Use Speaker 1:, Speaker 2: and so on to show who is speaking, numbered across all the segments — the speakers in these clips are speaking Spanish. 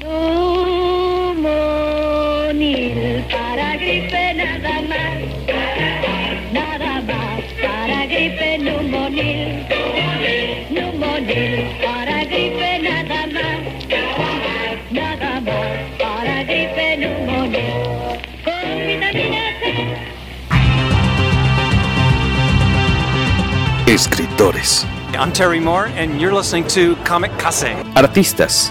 Speaker 1: Numonil para gripe nada más. Nada más para gripe Numonil. Numonil para gripe nada más. Nada más para gripe Numonil. Con vitamina C.
Speaker 2: Escritores,
Speaker 3: I'm Terry Moore, and you're listening to Comic Kase.
Speaker 2: artistas,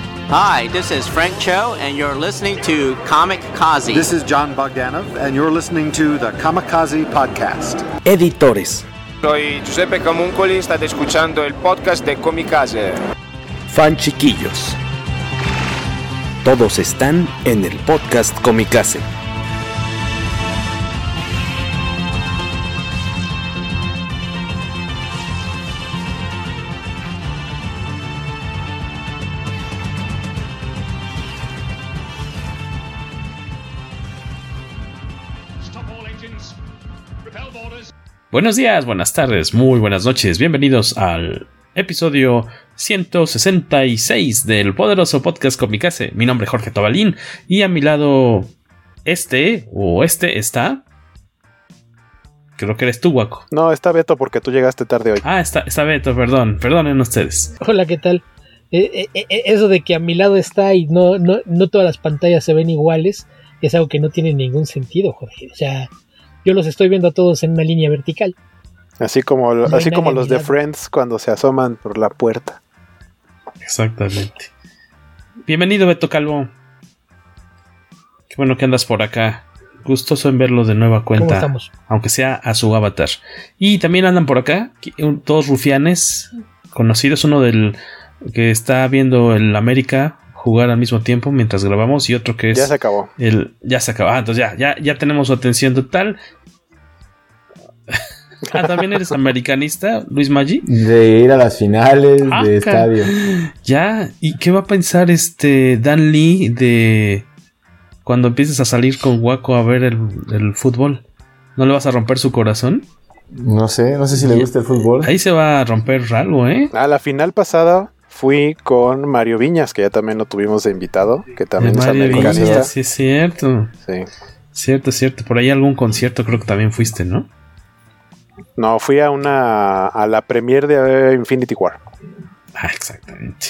Speaker 4: Hi, this is Frank Cho, and you're listening to Comic Kazi.
Speaker 5: This is John Bogdanov, and you're listening to the Kamikaze Podcast.
Speaker 2: editores,
Speaker 6: Soy Giuseppe Camuncoli, state escuchando el podcast de Kamikaze.
Speaker 2: fan chiquillos. Todos están en el podcast Comicase.
Speaker 7: Buenos días, buenas tardes, muy buenas noches. Bienvenidos al episodio 166 del poderoso podcast Comicase. Mi nombre es Jorge Tobalín y a mi lado este o este está. Creo que eres tú, Guaco.
Speaker 8: No, está Beto porque tú llegaste tarde hoy.
Speaker 7: Ah, está, está Beto, perdón, perdonen ustedes.
Speaker 9: Hola, ¿qué tal? Eh, eh, eh, eso de que a mi lado está y no, no, no todas las pantallas se ven iguales es algo que no tiene ningún sentido, Jorge. O sea, yo los estoy viendo a todos en una línea vertical.
Speaker 8: Así como,
Speaker 9: No
Speaker 8: así como los de. Friends cuando se asoman por la puerta.
Speaker 7: Exactamente. Bienvenido, Beto Calvo. Qué bueno que andas por acá. Gustoso en verlo de nueva
Speaker 9: ¿Cómo
Speaker 7: cuenta.
Speaker 9: estamos?
Speaker 7: aunque sea a su avatar. Y también andan por acá, un- todos rufianes conocidos, uno del que está viendo el América jugar al mismo tiempo mientras grabamos y otro que es
Speaker 8: Ya se acabó.
Speaker 7: el ya se acaba. Ah, entonces ya, ya, ya tenemos su atención total. ah, también eres americanista, Luis Maggi.
Speaker 10: De ir a las finales
Speaker 7: Ah,
Speaker 10: de estadio.
Speaker 7: Ya, ¿y qué va a pensar este Dan Lee de cuando empieces a salir con Waco a ver el, el fútbol? ¿No le vas a romper su corazón?
Speaker 10: No sé, no sé si le gusta el fútbol.
Speaker 7: Ahí se va a romper algo, ¿eh?
Speaker 8: A la final pasada fui con Mario Viñas, que ya también lo tuvimos de invitado, que también es americanista.
Speaker 7: Viñas, sí, es cierto.
Speaker 8: Sí.
Speaker 7: Cierto, cierto. Por ahí algún concierto creo que también fuiste, ¿no?
Speaker 8: No, fui a una a la premier de eh, Infinity War.
Speaker 7: Ah, exactamente.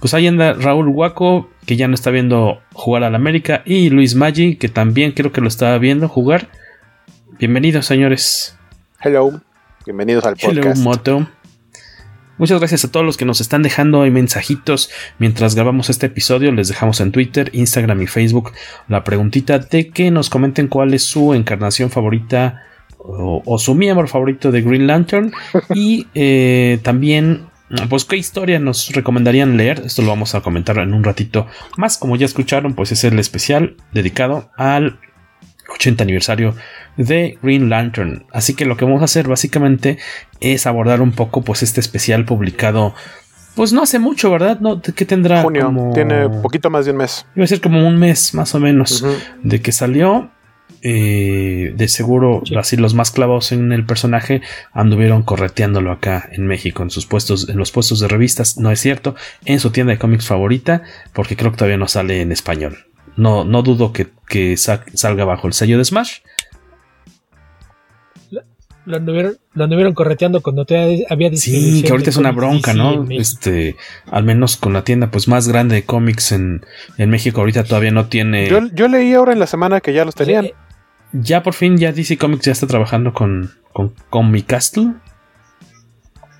Speaker 7: Pues ahí anda Raúl Huaco, que ya no está viendo jugar al América, y Luis Maggi, que también creo que lo estaba viendo jugar. Bienvenidos, señores.
Speaker 8: Hello, bienvenidos al
Speaker 7: Hello,
Speaker 8: podcast.
Speaker 7: Moto. Muchas gracias a todos los que nos están dejando ahí mensajitos mientras grabamos este episodio. Les dejamos en Twitter, Instagram y Facebook la preguntita de que nos comenten cuál es su encarnación favorita o, o su miembro favorito de Green Lantern. y eh, también, pues, qué historia nos recomendarían leer. Esto lo vamos a comentar en un ratito más. Como ya escucharon, pues es el especial dedicado al 80 aniversario de Green Lantern. Así que lo que vamos a hacer básicamente es abordar un poco pues este especial publicado pues no hace mucho, ¿verdad? No, ¿qué tendrá?
Speaker 8: Junio,
Speaker 7: como-
Speaker 8: tiene poquito más de un mes.
Speaker 7: Iba a ser como un mes más o menos de que salió. Eh, de seguro, así los más clavados en el personaje anduvieron correteándolo acá en México, en sus puestos, en los puestos de revistas. No es cierto, en su tienda de cómics favorita, porque creo que todavía no sale en español. No, no dudo que, que sa- salga bajo el sello de Smash.
Speaker 9: Lo anduvieron, lo anduvieron correteando cuando todavía había
Speaker 7: Sí, que ahorita es una bronca, ¿no? Este, al menos con la tienda pues más grande de cómics en, en México ahorita todavía no tiene.
Speaker 8: Yo, yo leí ahora en la semana que ya los tenían.
Speaker 9: Eh,
Speaker 7: Ya por fin ya DC Comics ya está trabajando con, con Comic Castle.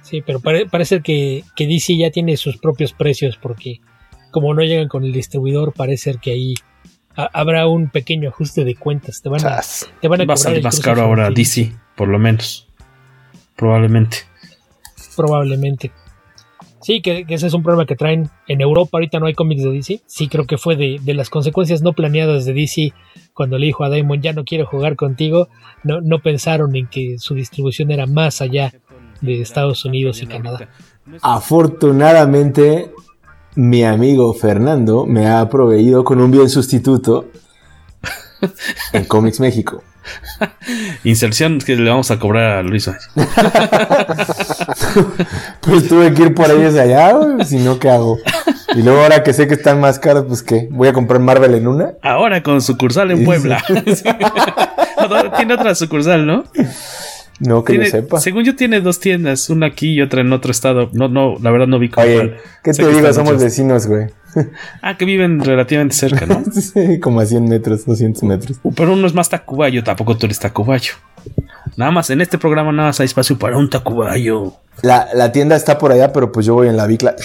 Speaker 9: Sí, pero pare- parece que, que DC ya tiene sus propios precios porque como no llegan con el distribuidor, parece ser que ahí ha- habrá un pequeño ajuste de cuentas. Te van a, te van a
Speaker 7: Va a
Speaker 9: cobrar
Speaker 7: salir
Speaker 9: el
Speaker 7: más caro ahora DC, por lo menos. Probablemente.
Speaker 9: Probablemente. Sí, que, que, ese es un problema que traen en Europa. Ahorita no hay cómics de DC. Sí, creo que fue de, de, las consecuencias no planeadas de DC cuando le dijo a Damon ya no quiero jugar contigo. No, no pensaron en que su distribución era más allá de Estados Unidos y Canadá.
Speaker 10: Afortunadamente, mi amigo Fernando me ha proveído con un bien sustituto en Comics México.
Speaker 7: Inserción que le vamos a cobrar a Luis.
Speaker 10: pues tuve que ir por ellos allá, si no, ¿qué hago? Y luego ahora que sé que están más caros, pues ¿qué? ¿Voy a comprar Marvel en una?
Speaker 7: Ahora con sucursal en Puebla. Tiene otra sucursal, ¿no?
Speaker 10: No, que
Speaker 7: tiene,
Speaker 10: yo sepa.
Speaker 7: Según yo tiene dos tiendas, una aquí y otra en otro estado. No, no, la verdad no vi cómo.
Speaker 10: Oye, ¿qué te digo? Somos muchos. vecinos, güey.
Speaker 7: Ah, que viven relativamente cerca, ¿no?
Speaker 10: sí, como a 100 metros, 200 metros.
Speaker 7: Pero uno es más tacubayo, tampoco tú eres tacubayo. Nada más, en este programa nada más hay espacio para un tacubayo.
Speaker 10: La, la tienda está por allá, pero pues yo voy en la bicla.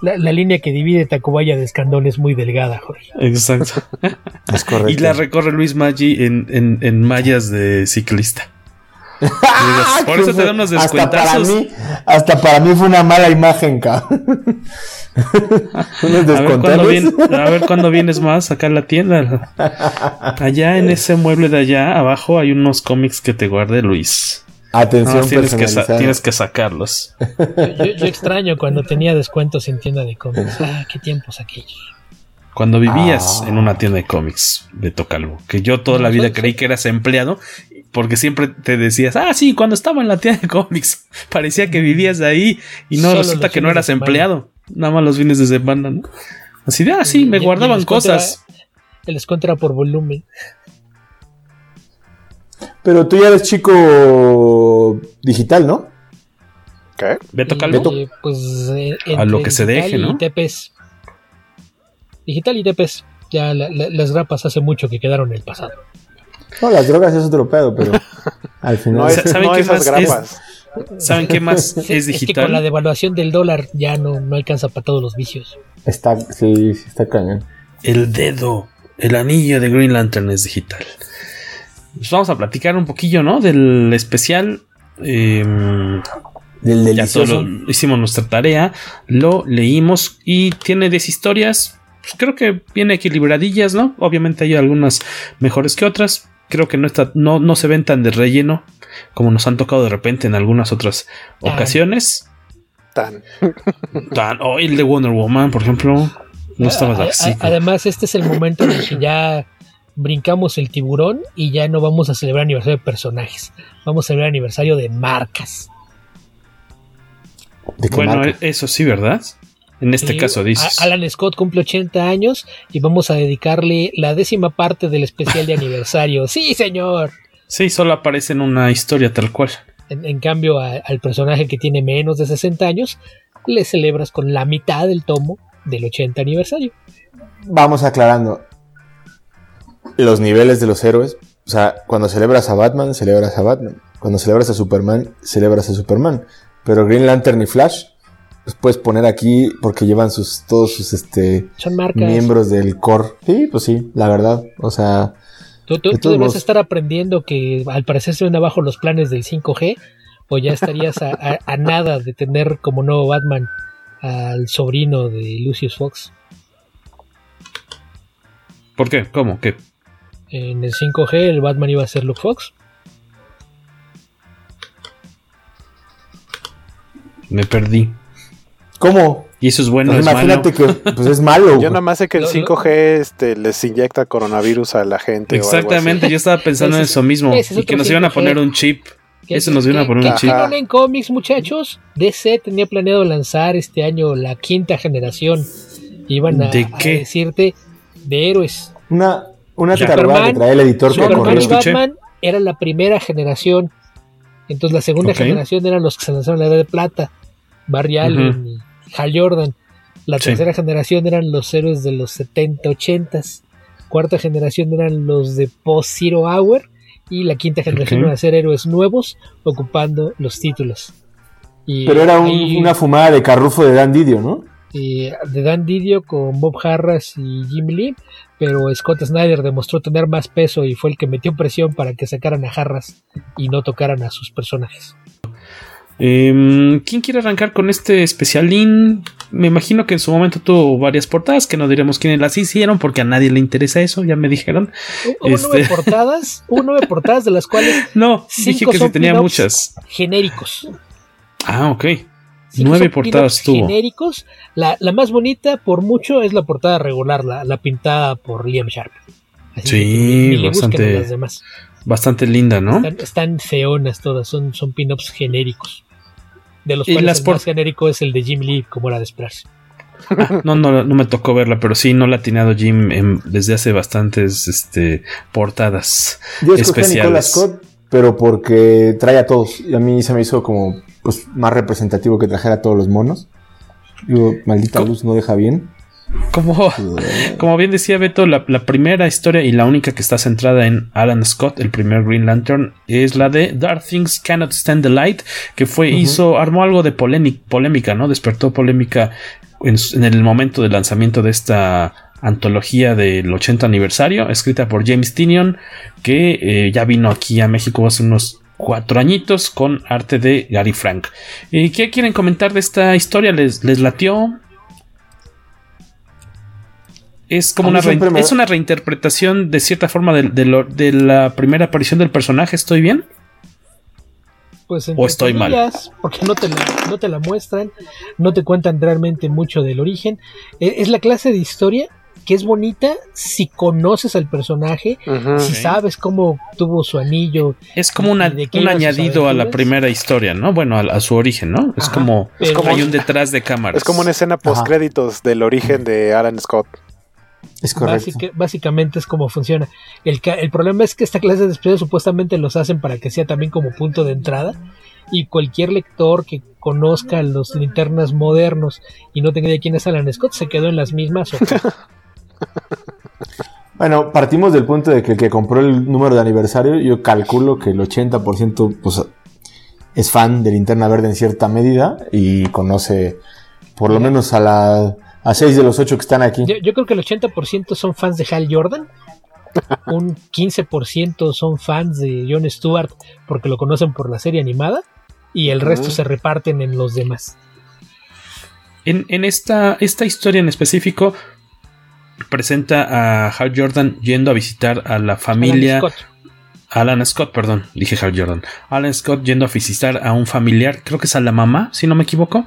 Speaker 9: La, la, línea que divide Tacubaya de Escandón es muy delgada, Jorge.
Speaker 7: Exacto.
Speaker 10: es correcto.
Speaker 7: Y la recorre Luis Maggi en, en, en mallas de ciclista. Por eso te dan unos descuentazos.
Speaker 10: Hasta para, mí, hasta para mí fue una mala imagen, cabrón.
Speaker 7: unos a, ver viene, a ver cuándo vienes más acá a la tienda. Allá en ese mueble de allá abajo hay unos cómics que te guarde Luis.
Speaker 10: Atención,
Speaker 7: no, tienes, que tienes que sacarlos.
Speaker 9: Yo, yo, extraño cuando tenía descuentos en tienda de cómics. Ah, qué tiempos aquellos.
Speaker 7: Cuando vivías ah. en una tienda de cómics, Beto Calvo, que yo toda la vida creí que eras empleado, porque siempre te decías, ah, sí, cuando estaba en la tienda de cómics, parecía que vivías ahí, y no
Speaker 9: Solo
Speaker 7: resulta que no eras empleado, nada más los fines de semana, ¿no? Así de, ah, sí, me
Speaker 9: Y- y
Speaker 7: guardaban cosas.
Speaker 9: era- el descuento era por volumen.
Speaker 10: Pero tú ya eres chico digital, ¿no?
Speaker 8: ¿Qué?
Speaker 7: Beto
Speaker 9: Y,
Speaker 7: Calvo.
Speaker 9: eh, pues, eh,
Speaker 7: A lo que se deje, ¿no?
Speaker 9: Y TPS. Digital y TPS. Ya la- la- las grapas hace mucho que quedaron en el pasado.
Speaker 10: No, las drogas es otro pedo, pero al final.
Speaker 8: No, es,
Speaker 7: ¿Saben
Speaker 8: no
Speaker 7: qué
Speaker 8: esas
Speaker 7: más es?
Speaker 8: grapas.
Speaker 7: ¿Saben qué más es
Speaker 9: Es que
Speaker 7: digital?
Speaker 9: con la devaluación del dólar ya no, no alcanza para todos los vicios.
Speaker 10: Está, sí, sí, está cañón.
Speaker 7: El dedo, el anillo de Green Lantern es digital. Pues vamos a platicar un poquillo, ¿no? Del especial. Em,
Speaker 10: Del
Speaker 7: ya
Speaker 10: delicioso.
Speaker 7: todo lo- hicimos nuestra tarea, lo leímos y tiene 10 historias. Pues creo que viene equilibradillas, ¿no? Obviamente hay algunas mejores que otras. Creo que no, está, no, no se ven tan de relleno como nos han tocado de repente en algunas otras
Speaker 9: Tan.
Speaker 7: ocasiones.
Speaker 8: Tan.
Speaker 7: Tan, oh, el de Wonder Woman, por ejemplo. No estaba
Speaker 9: A- a-
Speaker 7: así.
Speaker 9: Además, este es el momento en el que ya brincamos el tiburón y ya no vamos a celebrar aniversario de personajes. Vamos a celebrar aniversario de marcas.
Speaker 10: ¿De qué
Speaker 7: Bueno,
Speaker 10: marca?
Speaker 7: eso sí, ¿verdad? En este
Speaker 9: Eh,
Speaker 7: caso dices.
Speaker 9: Alan Scott cumple 80 años y vamos a dedicarle la décima parte del especial de aniversario. Sí, señor.
Speaker 7: Sí, solo aparece en una historia tal cual.
Speaker 9: En, en cambio, a- al personaje que tiene menos de 60 años, le celebras con la mitad del tomo del 80 aniversario.
Speaker 10: Vamos aclarando. Los niveles de los héroes. O sea, cuando celebras a Batman, celebras a Batman. Cuando celebras a Superman, celebras a Superman. Pero Green Lantern y Flash, los puedes poner aquí porque llevan sus, todos sus este,
Speaker 9: Son marcas.
Speaker 10: miembros del core. Sí, pues sí, la verdad. O sea,
Speaker 9: Tú, tú-
Speaker 10: De
Speaker 9: tú debes estar aprendiendo que al parecer se ven abajo los planes del 5G o ya estarías a, a- a nada de tener como nuevo Batman al sobrino de Lucius Fox.
Speaker 7: ¿Por qué? ¿Cómo? ¿Qué?
Speaker 9: En el 5G el Batman iba a ser Luke Fox.
Speaker 7: Me perdí.
Speaker 10: ¿cómo?
Speaker 7: Y eso es bueno,
Speaker 10: Pues
Speaker 7: es
Speaker 10: imagínate
Speaker 7: malo.
Speaker 10: que pues es malo.
Speaker 8: Yo nada más sé que el
Speaker 9: Lo- lo-
Speaker 8: 5G este, les inyecta coronavirus a la gente. o algo así.
Speaker 7: Exactamente, yo estaba pensando en eso mismo.
Speaker 9: es
Speaker 7: Y que nos iban a
Speaker 9: 5G.
Speaker 7: poner un chip.
Speaker 9: ¿Qué-
Speaker 7: Eso nos iban a poner un chip.
Speaker 9: en cómics, muchachos. DC tenía planeado lanzar este año la quinta generación. Iban a,
Speaker 7: ¿De
Speaker 9: a decirte de héroes.
Speaker 10: Una, una
Speaker 9: Superman-
Speaker 10: taruga que trae el editor que
Speaker 9: Superman y. Batman era la primera generación. Entonces la segunda generación eran los que se lanzaron en la edad de plata. Barry Allen y Hal Jordan. La
Speaker 7: Sí.
Speaker 9: tercera generación eran los héroes de los 70, 80s. Cuarta generación eran los de Post Zero Hour. Y la quinta generación
Speaker 7: Ok.
Speaker 9: iban a ser héroes nuevos ocupando los títulos. Y
Speaker 10: Pero era un-
Speaker 9: ahí,
Speaker 10: una fumada de carrufo de Dan Didio, ¿no?
Speaker 9: eh, de Dan Didio con Bob Harras y Jim Lee, pero Scott Snyder demostró tener más peso y fue el que metió presión para que sacaran a Harras y no tocaran a sus personajes.
Speaker 7: Em, ¿Quién quiere arrancar con este especialín? Me imagino que en su momento tuvo varias portadas, que no diremos quiénes las hicieron, porque a nadie le interesa eso, ya me dijeron.
Speaker 9: Hubo nueve
Speaker 7: Este-
Speaker 9: portadas, hubo nueve portadas de las cuales
Speaker 7: No,
Speaker 9: cinco
Speaker 7: dije que sí
Speaker 9: son
Speaker 7: tenía
Speaker 9: pin-ups
Speaker 7: muchas.
Speaker 9: genéricos.
Speaker 7: Ah, ok. Nueve portadas
Speaker 9: pin-ups
Speaker 7: tuvo.
Speaker 9: genéricos. La, la más bonita, por mucho, es la portada regular, la, la pintada por Liam Sharp. Así que
Speaker 7: Sí,
Speaker 9: a
Speaker 7: bastante,
Speaker 9: las demás.
Speaker 7: bastante linda, ¿no?
Speaker 9: Están, están feonas todas, son, son pin-ups genéricos. De los
Speaker 7: Y
Speaker 9: cuales
Speaker 7: las
Speaker 9: el
Speaker 7: por-
Speaker 9: más genérico es el de Jim Lee, como era de esperarse.
Speaker 7: Ah, no, no, no me tocó verla, pero sí, no la ha atinado Jim en- desde hace bastantes este, portadas
Speaker 10: Yo escogí a Nicolas
Speaker 7: especiales.
Speaker 10: Scott, pero porque trae a todos. Y a mí se me hizo como pues, más representativo que trajera a todos los monos. Digo, maldita luz no deja bien.
Speaker 7: Como, como bien decía Beto, la, la primera historia y la única que está centrada en Alan Scott, el primer Green Lantern, es la de Dark Things Cannot Stand the Light, que fue, hizo, armó algo de polémica, polémica, ¿no? Despertó polémica en el momento del lanzamiento de esta antología del 80 aniversario, escrita por James Tinion, que eh, ya vino aquí a México hace unos cuatro añitos con arte de Gary Frank. ¿Y qué quieren comentar de esta historia? ¿Les, les latió? Es como una,
Speaker 10: me-
Speaker 7: es una reinterpretación de cierta forma de, de lo- de la primera aparición del personaje. ¿Estoy bien?
Speaker 9: Pues
Speaker 7: ¿O estoy mal?
Speaker 9: Porque no te, la, no te la muestran, no te cuentan realmente mucho del origen. E- Es la clase de historia que es bonita si conoces al personaje, si sabes cómo tuvo su anillo.
Speaker 7: Es como una-
Speaker 9: de
Speaker 7: un añadido a la primera historia, ¿no? Bueno, a, a su origen, ¿no? Es
Speaker 9: Ajá,
Speaker 7: como,
Speaker 9: pero-
Speaker 7: es como hay un detrás de cámaras.
Speaker 8: Es como una escena post créditos del origen de Alan Scott.
Speaker 10: Es
Speaker 9: Básica- básicamente es como funciona. El, el problema es que esta clase de episodios supuestamente los hacen para que sea también como punto de entrada. Y cualquier lector que conozca los linternas modernos y no tenga idea de quién es Alan Scott se quedó en las mismas. o-
Speaker 10: Bueno, partimos del punto de que el que compró el número de aniversario, yo calculo que el 80% pues, es fan de Linterna Verde en cierta medida y conoce por lo menos a la a seis de los ocho que están aquí.
Speaker 9: Yo, yo creo que el 80% son fans de Hal Jordan. Un 15% son fans de Jon Stewart porque lo conocen por la serie animada. Y el resto se reparten en los demás.
Speaker 7: En, en esta, esta historia en específico presenta a Hal Jordan yendo a visitar a la familia.
Speaker 9: Alan Scott.
Speaker 7: Alan Scott, perdón, dije Hal Jordan. Alan Scott yendo a visitar a un familiar, creo que es a la mamá, si no me equivoco,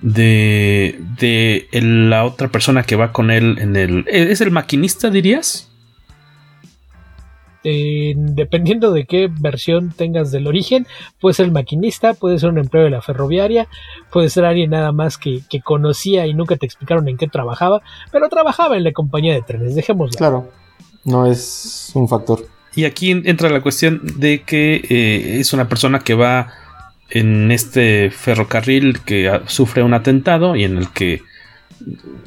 Speaker 7: de, de el- la otra persona que va con él en el... ¿Es el maquinista, dirías?
Speaker 9: Eh, dependiendo de qué versión tengas del origen, puede ser el maquinista, puede ser un empleo de la ferroviaria, puede ser alguien nada más que, que conocía y nunca te explicaron en qué trabajaba, pero trabajaba en la compañía de trenes, dejémoslo.
Speaker 10: Claro, no es un factor.
Speaker 7: Y aquí entra la cuestión de que eh, es una persona que va en este ferrocarril que sufre un atentado y en el que...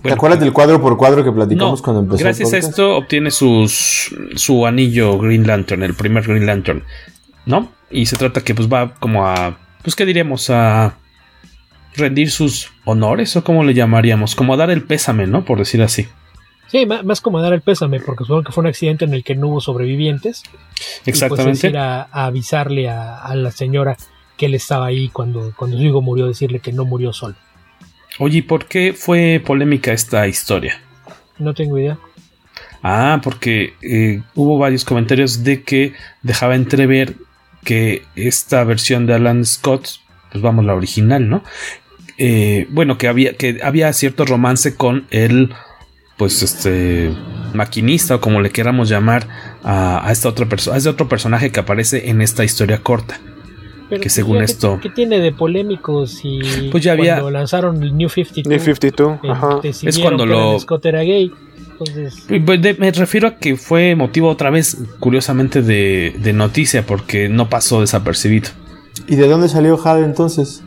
Speaker 10: ¿Te acuerdas del cuadro por cuadro que platicamos
Speaker 7: No,
Speaker 10: cuando empezó el
Speaker 7: gracias a
Speaker 10: podcast?
Speaker 7: esto obtiene sus, su anillo Green Lantern, el primer Green Lantern, ¿no? Y se trata que pues va como a, pues qué diríamos, a rendir sus honores o cómo le llamaríamos, como a dar el pésame, ¿no? Por decir así.
Speaker 9: Sí, más como dar el pésame, porque supongo que fue un accidente en el que no hubo sobrevivientes. Y
Speaker 7: Exactamente.
Speaker 9: pues es ir a, a avisarle a, a la señora que él estaba ahí cuando, cuando su hijo murió, decirle que no murió solo.
Speaker 7: Oye, ¿y por qué fue polémica esta historia?
Speaker 9: No tengo idea.
Speaker 7: Ah, porque eh, hubo varios comentarios de que dejaba entrever que esta versión de Alan Scott, pues vamos, la original, ¿no? Eh, bueno, que había, que había cierto romance con el, pues, este, maquinista o como le queramos llamar a, a esta otra persona, a este otro personaje que aparece en esta historia corta.
Speaker 9: Pero,
Speaker 7: que
Speaker 9: pues,
Speaker 7: según
Speaker 9: ya, ¿qué-
Speaker 7: esto,
Speaker 9: ¿qué, tiene de polémico si
Speaker 7: Pues ya había-
Speaker 9: cuando lanzaron el New 52?
Speaker 8: New 52,
Speaker 9: eh,
Speaker 8: ajá.
Speaker 9: decidieron
Speaker 7: Es cuando lo-
Speaker 9: Scott era gay. Entonces,
Speaker 7: Pues me refiero a que fue motivo otra vez, curiosamente, de, de noticia, porque no pasó desapercibido.
Speaker 10: ¿Y de dónde salió Jade entonces?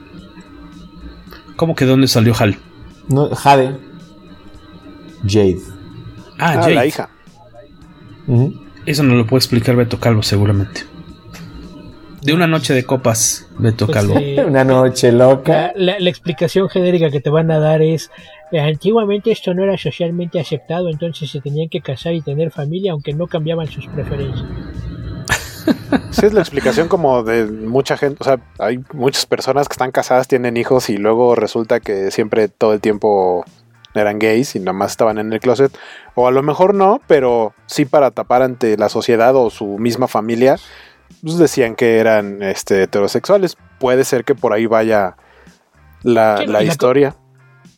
Speaker 7: ¿Cómo que dónde salió Hal?
Speaker 10: No, Jade. Jade.
Speaker 7: Ah,
Speaker 8: Ah,
Speaker 7: Jade.
Speaker 8: la hija.
Speaker 10: Ujú.
Speaker 7: Eso no lo puede explicar Beto Calvo, seguramente. De una noche de copas, Beto
Speaker 9: Pues,
Speaker 7: Calvo.
Speaker 9: eh,
Speaker 10: Una noche loca.
Speaker 9: la, la- la explicación genérica que te van a dar es, eh, antiguamente esto no era socialmente aceptado, entonces se tenían que casar y tener familia, aunque no cambiaban sus preferencias.
Speaker 8: Sí, es la explicación como de mucha gente, o sea, hay muchas personas que están casadas, tienen hijos y luego resulta que siempre todo el tiempo eran gays y nada más estaban en el closet. O a lo mejor no, pero sí para tapar ante la sociedad o su misma familia, pues decían que eran este, heterosexuales. Puede ser que por ahí vaya la,
Speaker 9: Sí,
Speaker 8: la
Speaker 9: co-
Speaker 8: historia.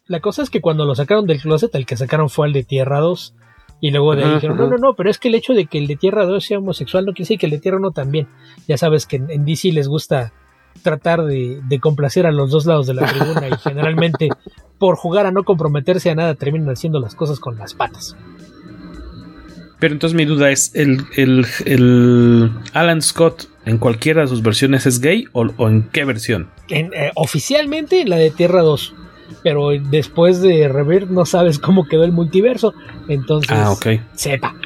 Speaker 9: La cosa es que cuando lo sacaron del closet, el que sacaron fue el de Tierra 2. Y luego de ahí dijeron, no, no, no, pero es que el hecho de que el de Tierra 2 sea homosexual no quiere decir que el de Tierra 1 también. Ya sabes que en, en DC les gusta tratar de, de complacer a los dos lados de la tribuna y generalmente por jugar a no comprometerse a nada terminan haciendo las cosas con las patas.
Speaker 7: Pero entonces mi duda es, ¿el, el, el Alan Scott en cualquiera de sus versiones es gay o, o en qué versión?
Speaker 9: En, eh, oficialmente la de Tierra 2. Pero después de Rebirth no sabes cómo quedó el multiverso. Entonces,
Speaker 7: Ah, ok.
Speaker 9: sepa.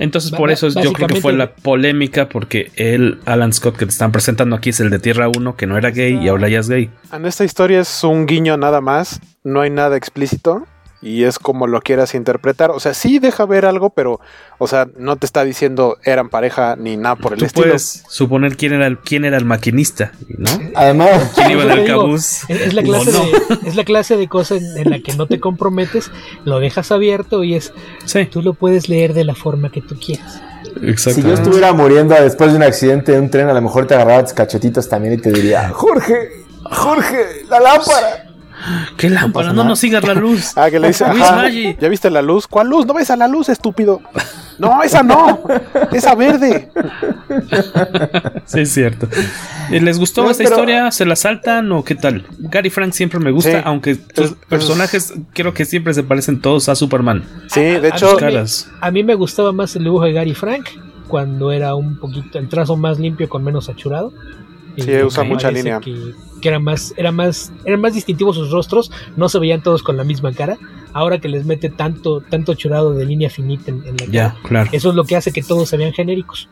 Speaker 7: Entonces por eso yo creo que fue la polémica porque el Alan Scott que te están presentando aquí es el de Tierra 1 que no era gay y ahora ya es gay.
Speaker 8: En esta historia es un guiño nada más, no hay nada explícito y es como lo quieras interpretar. O sea, sí deja ver algo, pero, o sea, no te está diciendo eran pareja ni nada por el
Speaker 7: Tú
Speaker 8: estilo.
Speaker 7: puedes suponer quién era el, quién era el maquinista, ¿no?
Speaker 10: Además,
Speaker 7: ¿Quién iba cabús?
Speaker 9: Es, es la clase
Speaker 7: no?
Speaker 9: de, es la clase de cosa en, en la que no te comprometes, lo dejas abierto y es
Speaker 7: Sí,
Speaker 9: tú lo puedes leer de la forma que tú quieras.
Speaker 7: exacto.
Speaker 10: si yo estuviera muriendo después de un accidente de un tren, a lo mejor te agarraba tus cachetitos también y te diría, Jorge, Jorge, la lámpara.
Speaker 7: ¿Qué lámpara? No
Speaker 10: nada.
Speaker 7: nos sigas la luz.
Speaker 8: Ah, que le dice,
Speaker 7: Luis
Speaker 8: ajá,
Speaker 7: Maggi.
Speaker 8: ¿ya viste la luz? ¿Cuál luz? No ves a la luz, estúpido. No, esa no, esa verde.
Speaker 7: Sí, es cierto. ¿Les gustó
Speaker 10: No,
Speaker 7: esta
Speaker 10: pero-
Speaker 7: historia? ¿Se la saltan o qué tal? Gary Frank siempre me gusta,
Speaker 8: Sí.
Speaker 7: aunque sus
Speaker 8: Es- es-
Speaker 7: personajes creo que siempre se parecen todos a Superman.
Speaker 8: Sí, de
Speaker 9: A- a
Speaker 8: hecho,
Speaker 9: mí me-
Speaker 7: caras.
Speaker 9: A mí me gustaba más el dibujo de Gary Frank cuando era un poquito el trazo más limpio con menos achurado. Y
Speaker 8: Sí,
Speaker 9: me
Speaker 8: usa mucha
Speaker 9: parece
Speaker 8: línea.
Speaker 9: Que, que era más, era más, eran más distintivos sus rostros, no se veían todos con la misma cara. Ahora que les mete tanto, tanto achurado de línea finita en, en la
Speaker 7: Ya,
Speaker 9: cara,
Speaker 7: claro.
Speaker 9: eso es lo que hace que todos se vean genéricos.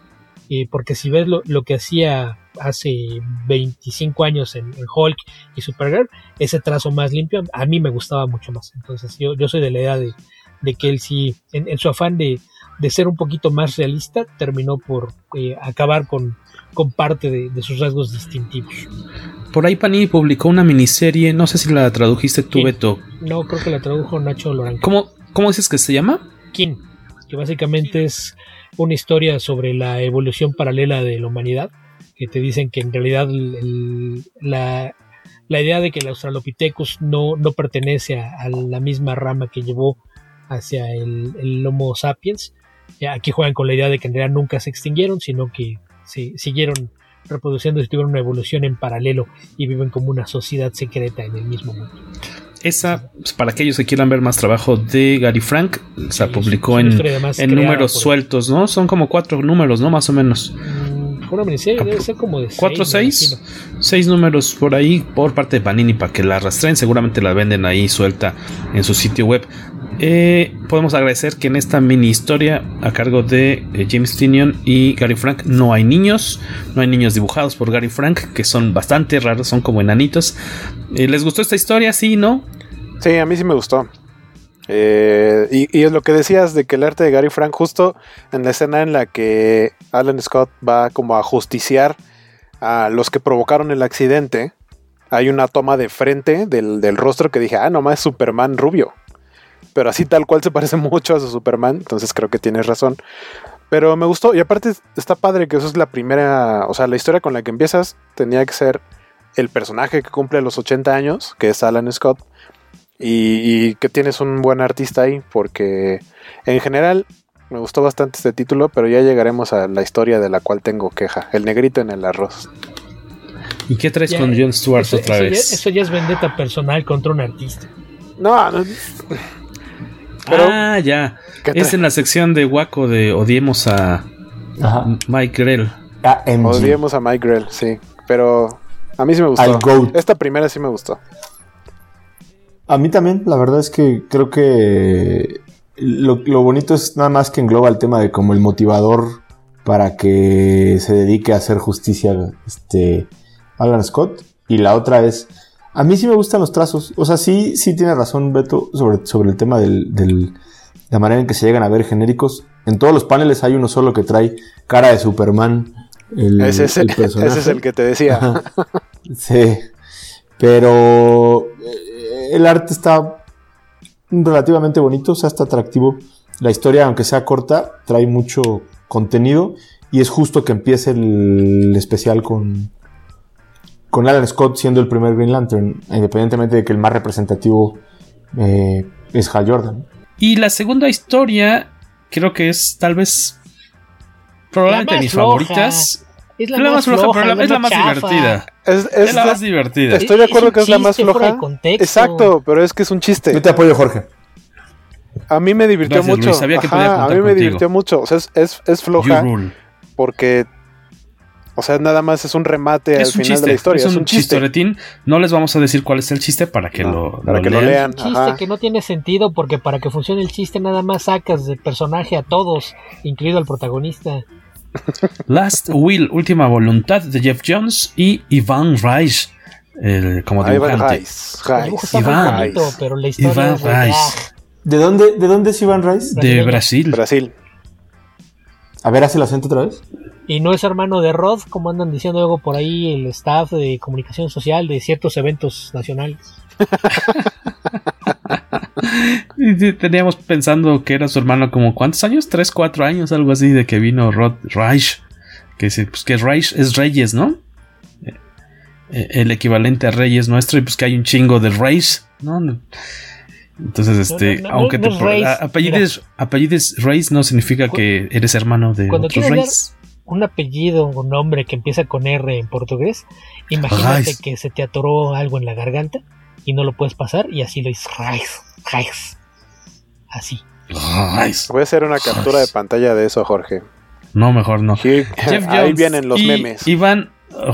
Speaker 9: Eh, porque si ves lo, lo que hacía hace 25 años en, en Hulk y Supergirl, ese trazo más limpio a mí me gustaba mucho más. Entonces yo, yo soy de la idea de, de que él sí, en, en su afán de, de ser un poquito más realista, terminó por eh, acabar con, con parte de, de sus rasgos distintivos.
Speaker 7: Por ahí Panini publicó una miniserie, no sé si la tradujiste tú,
Speaker 9: ¿Quién?
Speaker 7: Beto.
Speaker 9: No, creo que la tradujo Nacho Loranco.
Speaker 7: ¿Cómo, ¿Cómo dices que se llama?
Speaker 9: Kin, que básicamente es una historia sobre la evolución paralela de la humanidad, que te dicen que en realidad el- la, la idea de que el Australopithecus no, no pertenece a, a la misma rama que llevó hacia el, el Homo sapiens. Ya aquí juegan con la idea de que en realidad nunca se extinguieron, sino que se siguieron reproduciendo y tuvieron una evolución en paralelo y viven como una sociedad secreta en el mismo mundo.
Speaker 7: Esa, pues, para aquellos que quieran ver más trabajo de Gary Frank, se publicó en, números
Speaker 9: por-
Speaker 7: sueltos, ¿no? Son como cuatro números, ¿no? Más o menos.
Speaker 9: Mm, Una miniserie debe ser como de
Speaker 7: ¿Cuatro,
Speaker 9: seis,
Speaker 7: seis? Seis números por ahí por parte de Panini para que la rastren. Seguramente la venden ahí suelta en su sitio web. Eh, podemos agradecer que en esta mini historia a cargo de eh, James Tinion y Gary Frank no hay niños, no hay niños dibujados por Gary Frank, que son bastante raros, son como enanitos. Eh, ¿Les gustó esta historia? Sí, ¿no?
Speaker 8: Sí, a mí sí me gustó. Eh, y, es lo que decías de que el arte de Gary Frank, justo en la escena en la que Alan Scott va como a justiciar a los que provocaron el accidente, hay una toma de frente del, del rostro que dije, ah, nomás es Superman rubio. Pero así tal cual se parece mucho a su Superman, entonces creo que tienes razón. Pero me gustó, y aparte está padre que eso es la primera, o sea, la historia con la que empiezas tenía que ser el personaje que cumple los 80 años, que es Alan Scott, y, y que tienes un buen artista ahí, porque en general me gustó bastante este título, pero ya llegaremos a la historia de la cual tengo queja, el negrito en el arroz.
Speaker 7: ¿Y qué traes
Speaker 9: Ya,
Speaker 7: con Jon Stewart
Speaker 9: eso,
Speaker 7: otra
Speaker 9: eso ya,
Speaker 7: vez?
Speaker 9: eso ya es vendetta personal contra un artista.
Speaker 8: No, no, pero-
Speaker 7: ah, ya.
Speaker 8: ¿qué
Speaker 7: Es en la sección de Waco de Odiemos a
Speaker 10: Ajá.
Speaker 7: Mike Grell.
Speaker 10: AMG.
Speaker 8: odiemos a Mike Grell, sí, pero a mí sí me gustó.
Speaker 10: Al GOAT.
Speaker 8: Esta primera sí me gustó.
Speaker 10: A mí también, la verdad es que creo que lo, lo bonito es nada más que engloba el tema de como el motivador para que se dedique a hacer justicia este Alan Scott. Y la otra es, a mí sí me gustan los trazos. O sea, sí, sí tiene razón Beto sobre, sobre el tema del, del- la manera en que se llegan a ver genéricos. En todos los paneles hay uno solo que trae cara de Superman el,
Speaker 8: ese, es el,
Speaker 10: el personaje.
Speaker 8: ese es el que te decía.
Speaker 10: Sí, pero eh, el arte está relativamente bonito, o sea, está atractivo. La historia, aunque sea corta, trae mucho contenido y es justo que empiece el especial con, con Alan Scott siendo el primer Green Lantern, independientemente de que el más representativo eh, es Hal Jordan.
Speaker 7: Y la segunda historia, creo que es tal vez probablemente de mis
Speaker 9: floja.
Speaker 7: favoritas.
Speaker 9: Es la
Speaker 7: Es la
Speaker 9: más
Speaker 7: más floja,
Speaker 9: floja,
Speaker 7: pero la-
Speaker 9: es
Speaker 7: la más
Speaker 9: chafa.
Speaker 7: divertida.
Speaker 8: Es,
Speaker 7: Es
Speaker 8: es
Speaker 7: la
Speaker 8: la-
Speaker 7: más divertida.
Speaker 8: Estoy de acuerdo que es la más
Speaker 9: chiste fuera de
Speaker 8: floja.
Speaker 9: contexto.
Speaker 8: Exacto, pero es que es un chiste.
Speaker 10: Yo te apoyo, Jorge.
Speaker 8: A mí me divirtió
Speaker 7: Gracias,
Speaker 8: mucho.
Speaker 7: Luis, sabía que
Speaker 8: Ajá,
Speaker 7: podía
Speaker 8: a mí me
Speaker 7: contigo.
Speaker 8: divirtió mucho. O sea, es, es, es
Speaker 7: You
Speaker 8: floja
Speaker 7: rule.
Speaker 8: porque, o sea, nada más es un remate al
Speaker 7: Es un
Speaker 8: final
Speaker 7: chiste,
Speaker 8: de la historia.
Speaker 7: es un, chistoretín. No les vamos a decir cuál es el chiste para que lo,
Speaker 8: para que lo lean.
Speaker 9: Un chiste
Speaker 8: Ajá.
Speaker 9: que no tiene sentido porque para que funcione el chiste nada más sacas del personaje a todos, incluido al protagonista.
Speaker 7: Last Will, Última Voluntad de Jeff Jones y Ivan Reich el- como
Speaker 8: va
Speaker 7: dibujante.
Speaker 8: Rice,
Speaker 9: muy
Speaker 7: Iván.
Speaker 9: bonito, pero la historia
Speaker 7: Iván
Speaker 9: es de, ah,
Speaker 10: ¿De dónde, ¿De dónde es Iván Rice?
Speaker 7: De. Brasil.
Speaker 8: Brasil.
Speaker 10: A ver, hace el acento otra vez.
Speaker 9: Y no es hermano de Rod, como andan diciendo luego por ahí el staff de comunicación social de ciertos eventos nacionales.
Speaker 7: Teníamos pensando que era su hermano como ¿cuántos años? ¿Tres, cuatro años? Algo así de que vino Rod Reich. Que dice, pues que Reich es Reyes, ¿no? Eh, eh, El equivalente a Reyes nuestro y pues que hay un chingo de Reich, ¿no? Entonces, este,
Speaker 9: no, no,
Speaker 7: aunque
Speaker 9: no
Speaker 7: te
Speaker 9: es
Speaker 7: pro-
Speaker 9: Reis,
Speaker 7: a- apellides, apellides Reis no significa que eres hermano de otros Reis.
Speaker 9: Un apellido o nombre que empieza con R en portugués, imagínate que se te atoró algo en la garganta y no lo puedes pasar y así lo dices Reis, Reis. Así.
Speaker 7: Reis.
Speaker 8: Voy a hacer una captura de pantalla de eso, Jorge.
Speaker 7: No, mejor no.
Speaker 8: Here-
Speaker 7: Jeff
Speaker 8: ahí
Speaker 7: Jones
Speaker 8: vienen los
Speaker 7: y
Speaker 8: memes.
Speaker 7: Iván,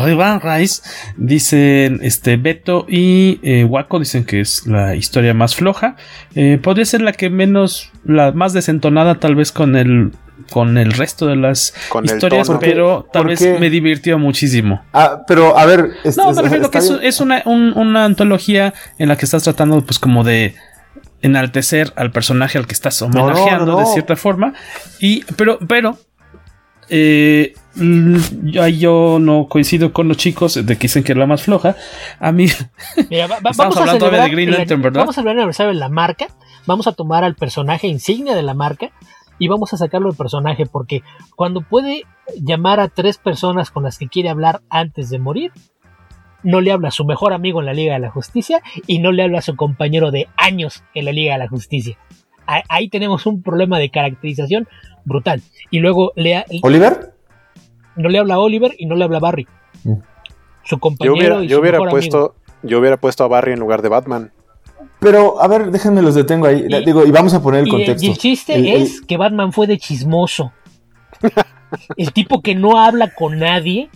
Speaker 7: Iván Rice dicen este Beto y eh, Waco dicen que es la historia más floja. Eh, podría ser la que menos, la más desentonada tal vez con el con el resto de las
Speaker 8: Con
Speaker 7: historias,
Speaker 8: tono.
Speaker 7: pero tal
Speaker 10: ¿Por
Speaker 7: vez
Speaker 10: qué?
Speaker 7: me divirtió muchísimo.
Speaker 10: Ah, pero a ver. es-
Speaker 7: No, me refiero que es, una, un- una antología en la que estás tratando pues como de enaltecer al personaje al que estás
Speaker 10: no, no,
Speaker 7: homenajeando de cierta forma. Y, pero, pero, eh, yo, yo no coincido con los chicos de que dicen que es la más floja. A mí,
Speaker 9: Mira, va- va-
Speaker 7: Estamos
Speaker 9: vamos a
Speaker 7: hablando todavía
Speaker 9: celebrar
Speaker 7: de Green
Speaker 9: el-
Speaker 7: Lantern, ¿verdad?
Speaker 9: Vamos a hablar de la marca. Vamos a tomar al personaje insignia de la marca y vamos a sacarlo del personaje porque cuando puede llamar a tres personas con las que quiere hablar antes de morir, no le habla a su mejor amigo en la Liga de la Justicia y no le habla a su compañero de años en la Liga de la Justicia. Ahí tenemos un problema de caracterización brutal. Y luego le ha-
Speaker 10: ¿Oliver?
Speaker 9: no le habla a Oliver y no le habla a Barry.
Speaker 10: Mm.
Speaker 9: Su
Speaker 8: Yo
Speaker 9: compañero
Speaker 8: hubiera,
Speaker 9: y
Speaker 8: yo
Speaker 9: su
Speaker 8: hubiera
Speaker 9: mejor amigo.
Speaker 8: puesto, yo hubiera puesto a Barry en lugar de Batman.
Speaker 10: Pero, a ver, déjenme los detengo ahí.
Speaker 9: Y-
Speaker 10: Digo, y vamos a poner el
Speaker 9: Y,
Speaker 10: contexto.
Speaker 9: y el chiste
Speaker 10: El- el-
Speaker 9: es que Batman fue de chismoso. el tipo que no habla con nadie,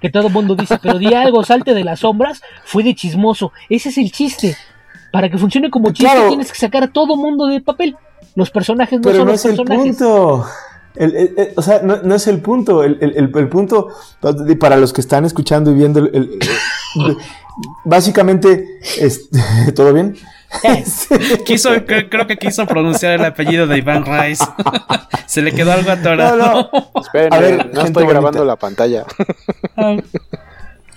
Speaker 9: que todo el mundo dice, pero di algo, salte de las sombras, fue de chismoso. Ese es el chiste. Para que funcione como chiste
Speaker 10: Claro.
Speaker 9: tienes que sacar a todo mundo del papel. Los personajes no
Speaker 10: Pero
Speaker 9: son
Speaker 10: no
Speaker 9: los
Speaker 10: es el
Speaker 9: personajes.
Speaker 10: punto. El- el- el- o sea, no, no es el punto. El, el- el- el punto, para los que están escuchando y viendo, el- el- el- básicamente, este, ¿todo bien?
Speaker 7: quiso, cre- creo que quiso pronunciar el apellido de Iván Rice. Se le quedó algo
Speaker 10: No,
Speaker 7: atorado.
Speaker 10: no.
Speaker 8: Esperen,
Speaker 10: A ver,
Speaker 8: no
Speaker 10: gente
Speaker 8: estoy
Speaker 10: bonita.
Speaker 8: grabando la pantalla.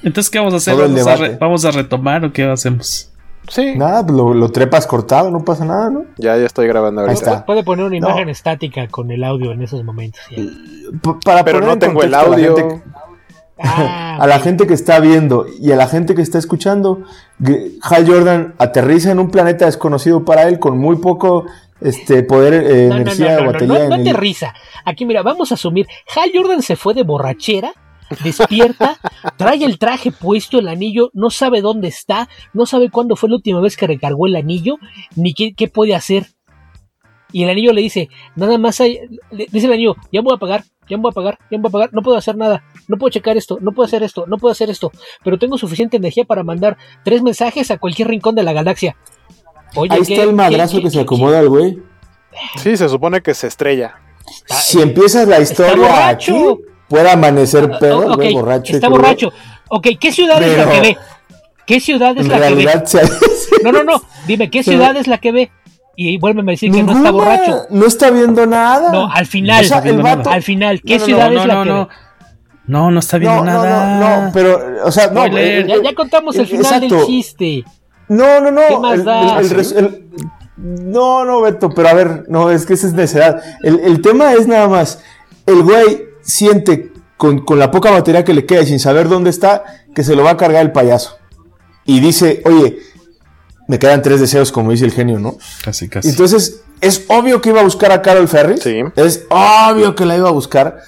Speaker 7: Entonces, ¿qué vamos a hacer? ¿Vamos a,
Speaker 10: debate.
Speaker 7: re- ¿Vamos a retomar o qué hacemos?
Speaker 8: Sí,
Speaker 10: Nada, pues lo, lo trepas cortado, no pasa nada, ¿no?
Speaker 8: ya, ya estoy grabando
Speaker 10: Ahí
Speaker 8: ahorita.
Speaker 10: está.
Speaker 9: Puede poner una
Speaker 10: No.
Speaker 9: imagen estática con el audio en esos momentos. ya.
Speaker 10: Para
Speaker 8: Pero
Speaker 10: poner
Speaker 8: no
Speaker 10: en
Speaker 8: tengo el
Speaker 10: contexto a la
Speaker 8: audio.
Speaker 10: gente-
Speaker 9: Ah,
Speaker 10: a la gente que está viendo y a la gente que está escuchando, Hal Jordan aterriza en un planeta desconocido para él con muy poco este poder, eh,
Speaker 9: no,
Speaker 10: energía
Speaker 9: no, no, no,
Speaker 10: batería.
Speaker 9: no, no aterriza. Aquí, mira, vamos a asumir. Hal Jordan se fue de borrachera, despierta, trae el traje puesto, el anillo, no sabe dónde está, no sabe cuándo fue la última vez que recargó el anillo, ni qué, qué puede hacer. Y el anillo le dice, nada más hay, le dice el anillo, ya me voy a pagar, ya me voy a pagar, ya me voy a pagar, no puedo hacer nada, no puedo checar esto, no puedo hacer esto, no puedo hacer esto, pero tengo suficiente energía para mandar tres mensajes a cualquier rincón de la galaxia. Oye,
Speaker 10: Ahí
Speaker 9: ¿qué-
Speaker 10: está el madrazo
Speaker 9: qué-
Speaker 10: que se acomoda al güey.
Speaker 8: Sí, se supone que se estrella.
Speaker 10: Si empiezas la historia aquí, puede amanecer peor,
Speaker 9: Ok,
Speaker 10: güey, borracho.
Speaker 9: está borracho. Ok, ¿qué ciudad es la que ve? ¿Qué ciudad es la que ve?
Speaker 10: se-
Speaker 9: No, no, no. Dime, ¿qué
Speaker 10: Pero-
Speaker 9: ciudad es la que ve? Y vuélveme a decir que no
Speaker 10: Ninguna,
Speaker 9: está borracho.
Speaker 10: No está viendo nada.
Speaker 9: No, al final.
Speaker 10: O sea, el vato-
Speaker 9: Al final, ¿qué
Speaker 7: No, no,
Speaker 9: ciudad
Speaker 7: no,
Speaker 9: es la
Speaker 7: no,
Speaker 9: que
Speaker 7: no. No, no está viendo
Speaker 10: No, no,
Speaker 7: nada.
Speaker 10: no, no, pero, o sea, no,
Speaker 7: Spoiler.
Speaker 10: eh,
Speaker 9: Ya, ya contamos el final del
Speaker 10: exacto.
Speaker 9: chiste.
Speaker 10: No, no, no.
Speaker 9: ¿Qué más
Speaker 10: el-
Speaker 9: da?
Speaker 10: el- el res- el- no, no, Beto, pero a ver, no, es que esa es necedad. El, el tema es nada más, el güey siente con, con la poca batería que le queda y sin saber dónde está, que se lo va a cargar el payaso. Y dice, oye, me quedan tres deseos, como dice el genio, ¿no?
Speaker 7: Casi, casi.
Speaker 10: Entonces, es obvio que iba a buscar a Carol Ferris.
Speaker 8: Sí.
Speaker 10: Es obvio que la iba a buscar.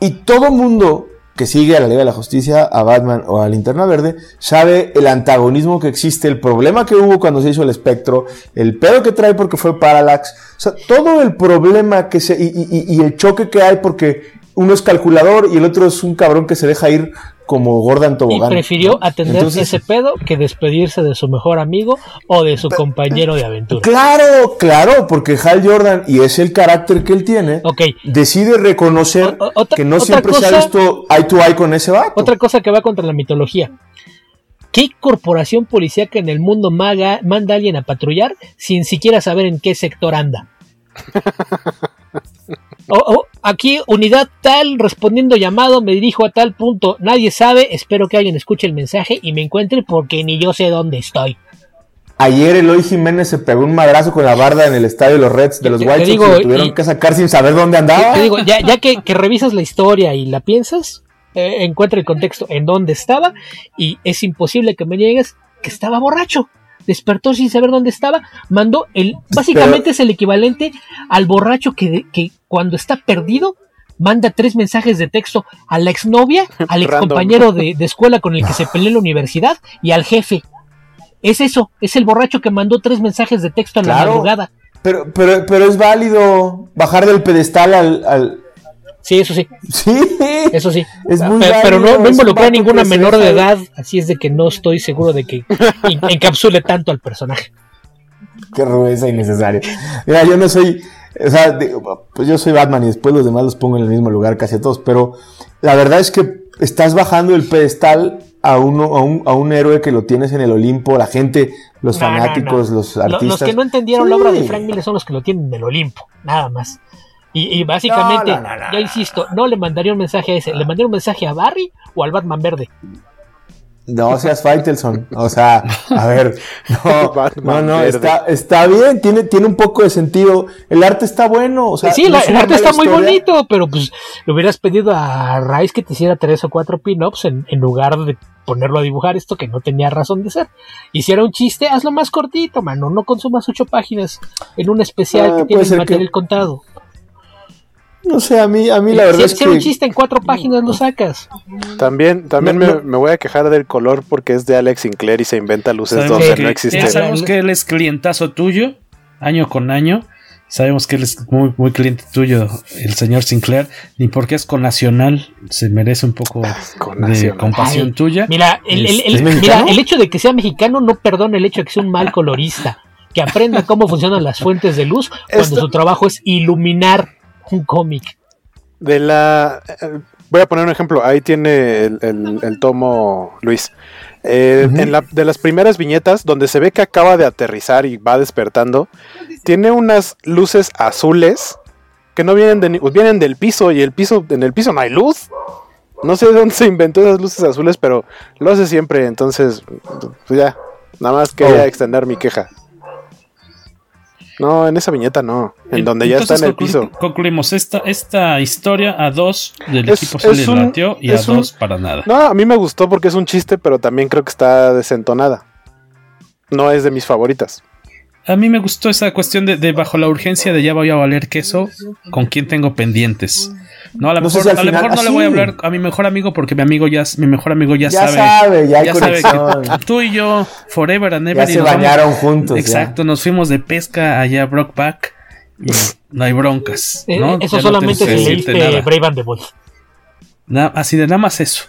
Speaker 10: Y todo mundo que sigue a la Liga de la Justicia, a Batman o a Linterna Verde, sabe el antagonismo que existe, el problema que hubo cuando se hizo el espectro, el pedo que trae porque fue Parallax. O sea, todo el problema que se. y, y- y el choque que hay porque uno es calculador y el otro es un cabrón que se deja ir como Gordon
Speaker 9: Y
Speaker 10: Tobogán.
Speaker 9: prefirió
Speaker 10: ¿no?
Speaker 9: atender
Speaker 10: Entonces,
Speaker 9: ese pedo que despedirse de su mejor amigo o de su compañero de aventura.
Speaker 10: Claro, claro, porque Hal Jordan, y es el carácter que él tiene, decide reconocer
Speaker 9: O- o- otra-
Speaker 10: que no siempre se ha
Speaker 9: cosa-
Speaker 10: visto eye to eye con ese vato.
Speaker 9: Otra cosa que va contra la mitología. ¿Qué corporación policíaca en el mundo maga manda a alguien a patrullar sin siquiera saber en qué sector anda? O- o, aquí, unidad tal, respondiendo llamado, me dirijo a tal punto. Nadie sabe, espero que alguien escuche el mensaje y me encuentre porque ni yo sé dónde estoy.
Speaker 10: Ayer Eloy Jiménez se pegó un madrazo con la barda en el estadio de los Reds de los
Speaker 9: Te-
Speaker 10: White
Speaker 9: te
Speaker 10: Sox
Speaker 9: digo,
Speaker 10: y lo tuvieron
Speaker 9: y-
Speaker 10: que sacar sin saber dónde andaba.
Speaker 9: Te digo, ya, ya que, que revisas la historia y la piensas, eh, encuentra el contexto en dónde estaba y es imposible que me niegues que estaba borracho. Despertó sin saber dónde estaba, mandó el. Básicamente
Speaker 10: Pero-
Speaker 9: es el equivalente al borracho que, que cuando está perdido manda tres mensajes de texto a la exnovia, al excompañero de, de escuela con el que se peleó en la universidad y al jefe. Es eso, es el borracho que mandó tres mensajes de texto en la madrugada.
Speaker 10: Pero, pero, pero es válido bajar del pedestal al. al-
Speaker 9: Sí, eso sí.
Speaker 10: Sí,
Speaker 9: Eso sí.
Speaker 10: Es muy
Speaker 9: pero, pero no, no a ninguna menor de edad, así es de que no estoy seguro de que encapsule tanto al personaje.
Speaker 10: Qué rudeza innecesaria. Mira, yo no soy. O sea, digo, pues yo soy Batman y después los demás los pongo en el mismo lugar casi a todos. Pero la verdad es que estás bajando el pedestal a, uno, a, un, a un héroe que lo tienes en el Olimpo, la gente, los
Speaker 9: No,
Speaker 10: fanáticos,
Speaker 9: no.
Speaker 10: los
Speaker 9: Lo-
Speaker 10: artistas.
Speaker 9: Los que no entendieron la obra de. Frank Miller son los que lo tienen del Olimpo, nada más. Y, y básicamente,
Speaker 10: No, no, no, no,
Speaker 9: ya insisto, no le mandaría un mensaje a ese, le mandaría un mensaje a Barry o al Batman Verde.
Speaker 10: No seas Faitelson. O sea, a ver, no, no, está, está bien, tiene, tiene un poco de sentido. El arte está bueno. O sea,
Speaker 9: sí,
Speaker 10: no
Speaker 9: la-
Speaker 10: es
Speaker 9: el arte está muy bonito, pero pues le hubieras pedido a Rice que te hiciera tres o cuatro pin-ups en, en lugar de ponerlo a dibujar esto que no tenía razón de ser. Y si era un chiste, hazlo más cortito, mano. No consumas ocho páginas en un especial
Speaker 10: Ah,
Speaker 9: que tiene material
Speaker 10: que-
Speaker 9: contado.
Speaker 10: No sé, a mí, a mí la
Speaker 9: si
Speaker 10: verdad es
Speaker 9: si era un
Speaker 10: que.
Speaker 9: chiste en cuatro páginas, lo sacas.
Speaker 8: También, también
Speaker 10: No,
Speaker 8: me,
Speaker 10: no.
Speaker 8: me voy a quejar del color porque es de Alex Sinclair y se inventa luces
Speaker 7: Sabemos,
Speaker 8: donde
Speaker 7: que,
Speaker 8: no existen.
Speaker 7: sabemos que él es clientazo tuyo, año con año. Sabemos que él es muy, muy cliente tuyo, el señor Sinclair. Ni porque es con Nacional, se merece un poco
Speaker 8: Con
Speaker 7: de
Speaker 8: Nacional.
Speaker 7: compasión
Speaker 9: Ay,
Speaker 7: tuya.
Speaker 9: Mira el, el-
Speaker 7: Este,
Speaker 9: el-
Speaker 10: ¿es
Speaker 9: mira,
Speaker 10: mexicano?
Speaker 9: el hecho de que sea mexicano no perdona el hecho de que sea un mal colorista. Que aprenda cómo funcionan las fuentes de luz cuando
Speaker 8: Esto-
Speaker 9: su trabajo es iluminar un cómic.
Speaker 8: De la. eh, voy a poner un ejemplo. Ahí tiene el, el- el tomo Luis. Eh, en la, de las primeras viñetas, donde se ve que acaba de aterrizar y va despertando, tiene unas luces azules que no vienen, de, vienen del piso y el piso, en el piso no hay luz. No sé de dónde se inventó esas luces azules, pero lo hace siempre. Entonces, pues ya, nada más quería
Speaker 10: Oh.
Speaker 8: extender mi queja. No, en esa viñeta no, en donde ya está en el piso.
Speaker 7: conclu- Concluimos esta, esta historia a dos del
Speaker 8: Es-
Speaker 7: equipo se le latió y a
Speaker 8: un-
Speaker 7: dos para nada.
Speaker 8: No, a mí me gustó porque es un chiste, pero también creo que está desentonada. No es de mis favoritas.
Speaker 7: A mí me gustó esa cuestión de, de bajo la urgencia de ya voy a valer queso, con quién tengo pendientes. No, a lo
Speaker 10: No
Speaker 7: mejor,
Speaker 10: si al
Speaker 7: a lo
Speaker 10: final-
Speaker 7: mejor no le voy a hablar a mi mejor amigo porque mi amigo ya, mi mejor amigo ya,
Speaker 10: Ya
Speaker 7: sabe,
Speaker 10: sabe, ya hay
Speaker 7: sabe que tú y yo forever and ever
Speaker 10: Ya
Speaker 7: y
Speaker 10: se
Speaker 7: nos vamos-
Speaker 10: bañaron juntos. ya.
Speaker 7: Exacto, nos fuimos de pesca allá a Brockback y no hay broncas.
Speaker 9: Eh,
Speaker 7: ¿no?
Speaker 9: Eso
Speaker 7: Ya no
Speaker 9: solamente
Speaker 7: que
Speaker 9: si
Speaker 7: decirte
Speaker 9: leíste
Speaker 7: nada.
Speaker 9: Brave and the Bold.
Speaker 7: Na- así de nada más eso.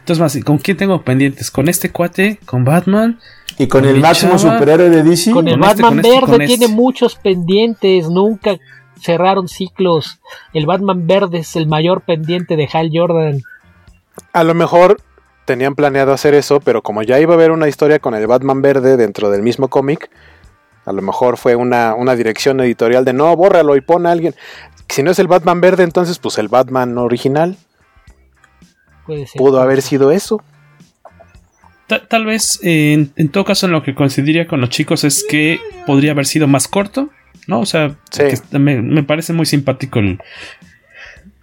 Speaker 7: Entonces, más, ¿con quién tengo pendientes? ¿Con este cuate? ¿Con Batman?
Speaker 10: Y con
Speaker 7: Con
Speaker 10: el máximo
Speaker 7: chava.
Speaker 10: superhéroe de DC.
Speaker 9: Con el
Speaker 7: con este,
Speaker 9: Batman
Speaker 7: este
Speaker 9: verde
Speaker 7: con
Speaker 9: tiene
Speaker 7: este.
Speaker 9: muchos pendientes, nunca cerraron ciclos. El Batman verde es el mayor pendiente de Hal Jordan.
Speaker 8: A lo mejor tenían planeado hacer eso, pero como ya iba a haber una historia con el Batman verde dentro del mismo cómic, a lo mejor fue una, una dirección editorial de no, bórralo y pon a alguien. Si no es el Batman verde, entonces pues el Batman original.
Speaker 9: Puede ser.
Speaker 8: pudo haber sido eso.
Speaker 7: Ta- tal vez, eh, en, en todo caso, en lo que coincidiría con los chicos es que podría haber sido más corto, ¿no? O sea,
Speaker 8: Sí.
Speaker 7: que me, me parece muy simpático el,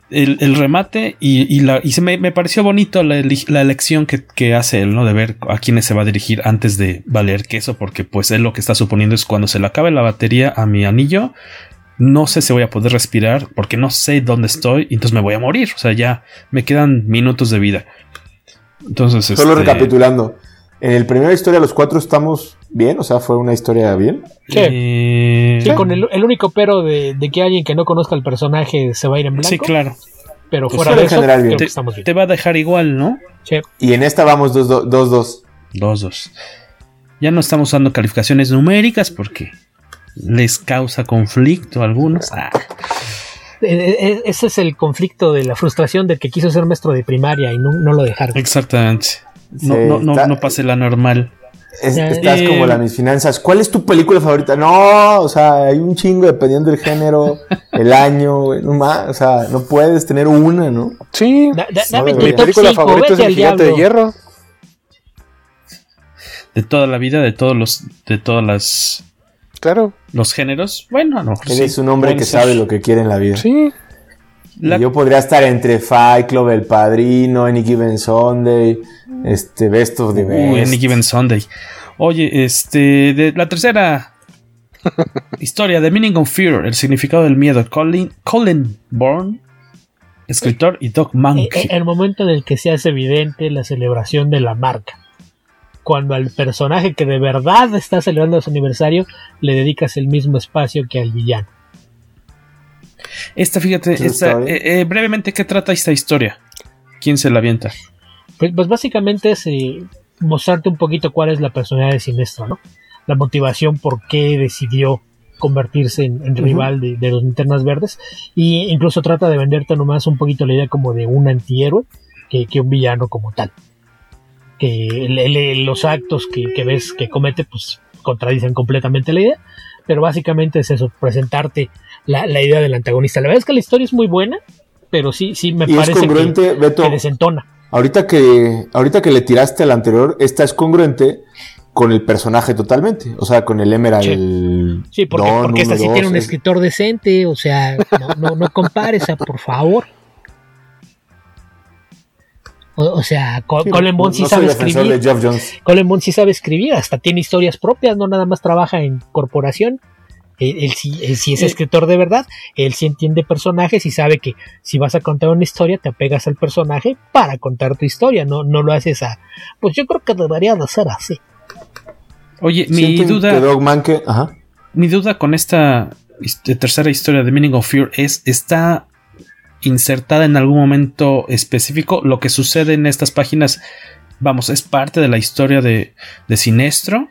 Speaker 7: el, el remate y, y la, y se me, me pareció bonito la, la elección que, que hace él, ¿no? De ver a quiénes se va a dirigir antes de valer queso, porque pues él lo que está suponiendo es cuando se le acabe la batería a mi anillo, no sé si voy a poder respirar porque no sé dónde estoy y entonces me voy a morir. O sea, ya me quedan minutos de vida. Entonces,
Speaker 10: Solo
Speaker 7: este,
Speaker 10: recapitulando. En el primera historia los cuatro estamos bien, o sea, fue una historia bien.
Speaker 9: Sí.
Speaker 7: eh,
Speaker 9: Sí, con el, el único pero de, de que alguien que no conozca el personaje se va a ir en blanco.
Speaker 7: Sí, claro.
Speaker 9: Pero fuera de eso,
Speaker 10: general bien.
Speaker 9: creo que
Speaker 7: Te,
Speaker 9: estamos bien.
Speaker 7: te va a dejar igual, ¿no?
Speaker 9: Sí.
Speaker 10: Y en esta vamos 2-2. Dos, dos.
Speaker 7: Dos, dos. Ya no estamos usando calificaciones numéricas porque les causa conflicto a algunos. Ah,
Speaker 9: Eh, eh, Ese es el conflicto de la frustración del que quiso ser maestro de primaria y no, no lo dejaron.
Speaker 7: exactamente. No,
Speaker 10: Sí,
Speaker 7: no, no, no pase la normal.
Speaker 10: Es- estás
Speaker 7: eh,
Speaker 10: como la mis finanzas. ¿Cuál es tu película favorita? No, o sea, hay un chingo dependiendo del género, el año, güey, no más, o sea, no puedes tener una, ¿no?
Speaker 8: Sí,
Speaker 9: Da- da-
Speaker 10: No
Speaker 9: dame tu
Speaker 10: debería.
Speaker 8: mi película
Speaker 9: cinco,
Speaker 8: favorita es El Gigante de. Hierro.
Speaker 7: De toda la vida, de todos los, de todas las
Speaker 8: Claro,
Speaker 7: los géneros. Bueno, a lo mejor
Speaker 10: Eres
Speaker 7: sí,
Speaker 10: un hombre que
Speaker 7: ser.
Speaker 10: sabe lo que quiere en la vida.
Speaker 8: sí.
Speaker 7: La-
Speaker 10: Yo podría estar entre Fight Club, El Padrino, Any Given Sunday, este, Best of the
Speaker 7: Uy,
Speaker 10: Best.
Speaker 7: Any Given Sunday. Oye, este, de la tercera historia, The Meaning of Fear, el significado del miedo, Colin, Colin Bourne, escritor, y Doc
Speaker 9: Eh,
Speaker 7: Monkey.
Speaker 9: eh, El momento en el que se hace evidente la celebración de la marca. Cuando al personaje que de verdad está celebrando su aniversario le dedicas el mismo espacio que al villano.
Speaker 7: Esta, fíjate, esta, eh, eh, brevemente, ¿qué trata esta historia? ¿Quién se la avienta?
Speaker 9: Pues, pues básicamente es eh, mostrarte un poquito cuál es la personalidad de Sinestro, ¿no? La motivación por qué decidió convertirse en, en rival de, de los linternas verdes. Y incluso trata de venderte nomás un poquito la idea como de un antihéroe que, que un villano como tal. Que el- el- los actos que, que ves que comete, pues contradicen completamente la idea. Pero básicamente es eso, presentarte la, la idea del antagonista. La verdad es que la historia es muy buena, pero sí, sí me
Speaker 10: Y es
Speaker 9: parece que,
Speaker 10: Beto.
Speaker 9: que desentona.
Speaker 10: Ahorita que, ahorita que le tiraste al anterior, esta es congruente con el personaje totalmente. O sea, con el Emerald.
Speaker 9: Sí, porque, porque esta
Speaker 10: uno,
Speaker 9: sí
Speaker 10: dos,
Speaker 9: tiene un
Speaker 10: es-
Speaker 9: escritor decente, o sea, no, no, no compares, por favor. O, o sea,
Speaker 10: Sí,
Speaker 9: Colin Bond sí
Speaker 10: no
Speaker 9: sabe escribir. Colin Bond sí sabe escribir, hasta tiene historias propias, no nada más trabaja en corporación. Él, él sí, él sí es
Speaker 7: Eh.
Speaker 9: escritor de verdad, él sí entiende personajes y sabe que si vas a contar una historia te apegas al personaje para contar tu historia, no, no lo haces a... Pues yo creo que debería de ser así.
Speaker 7: Oye, mi duda,
Speaker 10: que Dog Manque- ajá.
Speaker 7: mi duda con esta tercera historia de Meaning of Fear es, ¿está insertada en algún momento específico? Lo que sucede en estas páginas, vamos, ¿es parte de la historia de, de Sinestro?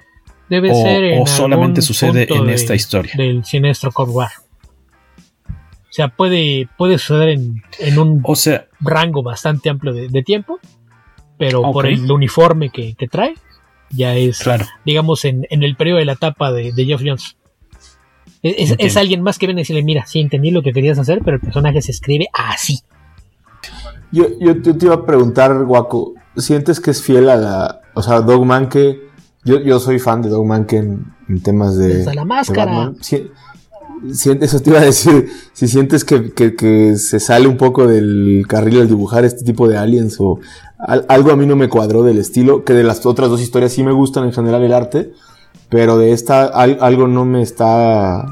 Speaker 9: Debe
Speaker 7: o,
Speaker 9: ser en
Speaker 7: o solamente
Speaker 9: algún
Speaker 7: sucede
Speaker 9: punto
Speaker 7: en
Speaker 9: de-
Speaker 7: esta historia.
Speaker 9: del siniestro Cold War. O sea, puede, puede suceder en, en un
Speaker 7: O sea,
Speaker 9: rango bastante amplio de, de tiempo, pero por el uniforme que, que trae, ya es,
Speaker 7: claro.
Speaker 9: digamos, en, en el periodo de la etapa de, de Geoff Jones. Es, es- alguien más que viene a decirle, mira, sí entendí lo que querías hacer, pero el personaje se escribe así.
Speaker 10: Yo, yo, yo te iba a preguntar, Guaco, ¿sientes que es fiel a la. O sea, Dog Manque. Yo, yo soy fan de Dog Manque en, en temas de.
Speaker 9: Desde la máscara.
Speaker 10: Si- eso te iba a decir. Si sientes que, que- que se sale un poco del carril al dibujar este tipo de aliens o. al- algo a mí no me cuadró del estilo, que de las otras dos historias sí me gustan en general el arte, pero de esta al- algo no me está.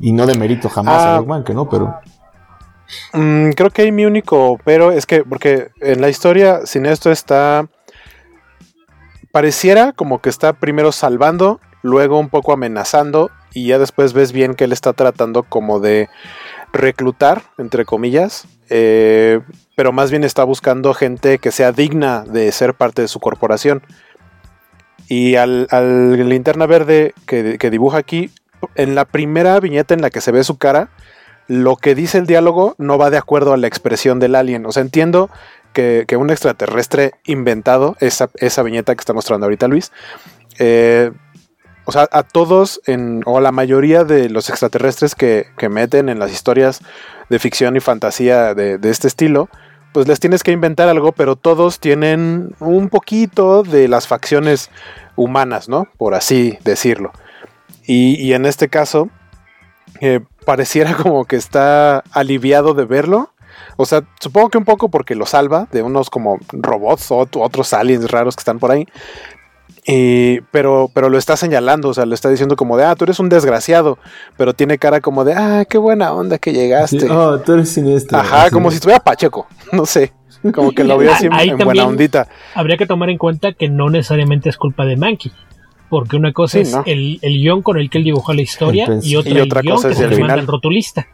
Speaker 10: Y no de mérito jamás
Speaker 8: Ah.
Speaker 10: a Dog Manque, ¿no? Pero.
Speaker 8: Mm, creo que ahí mi único pero es que, porque en la historia, sin esto está. Pareciera como que está primero salvando, luego un poco amenazando, y ya después ves bien que él está tratando como de reclutar, entre comillas, eh, pero más bien está buscando gente que sea digna de ser parte de su corporación. Y al, al linterna verde que, que dibuja aquí, en la primera viñeta en la que se ve su cara, lo que dice el diálogo no va de acuerdo a la expresión del alien. O sea, entiendo que, un extraterrestre inventado, esa, esa viñeta que está mostrando ahorita Luis, eh, o sea, a todos, en, o a la mayoría de los extraterrestres que, que meten en las historias de ficción y fantasía de, este estilo, pues les tienes que inventar algo, pero todos tienen un poquito de las facciones humanas, ¿no? Por así decirlo. Y, y en este caso, eh, pareciera como que está aliviado de verlo. O sea, supongo que un poco porque lo salva de unos como robots o otros aliens raros que están por ahí. Y, pero, pero lo está señalando, o sea, le está diciendo como de, ah, tú eres un desgraciado, pero tiene cara como de, ah, qué buena onda que llegaste.
Speaker 10: Sí, oh, tú eres siniestro.
Speaker 8: Ajá, como si estuviera Pacheco, no sé, como que lo veo así
Speaker 9: Ahí
Speaker 8: en buena ondita.
Speaker 9: Habría que tomar en cuenta que no necesariamente es culpa de Mankey. Porque una cosa
Speaker 8: Sí,
Speaker 9: es
Speaker 8: ¿no?
Speaker 9: el, el guion con el que él dibujó la historia y otra,
Speaker 8: y otra
Speaker 9: el guion
Speaker 8: cosa
Speaker 9: que
Speaker 8: es
Speaker 9: se
Speaker 8: el
Speaker 9: le manda
Speaker 8: final.
Speaker 9: al rotulista.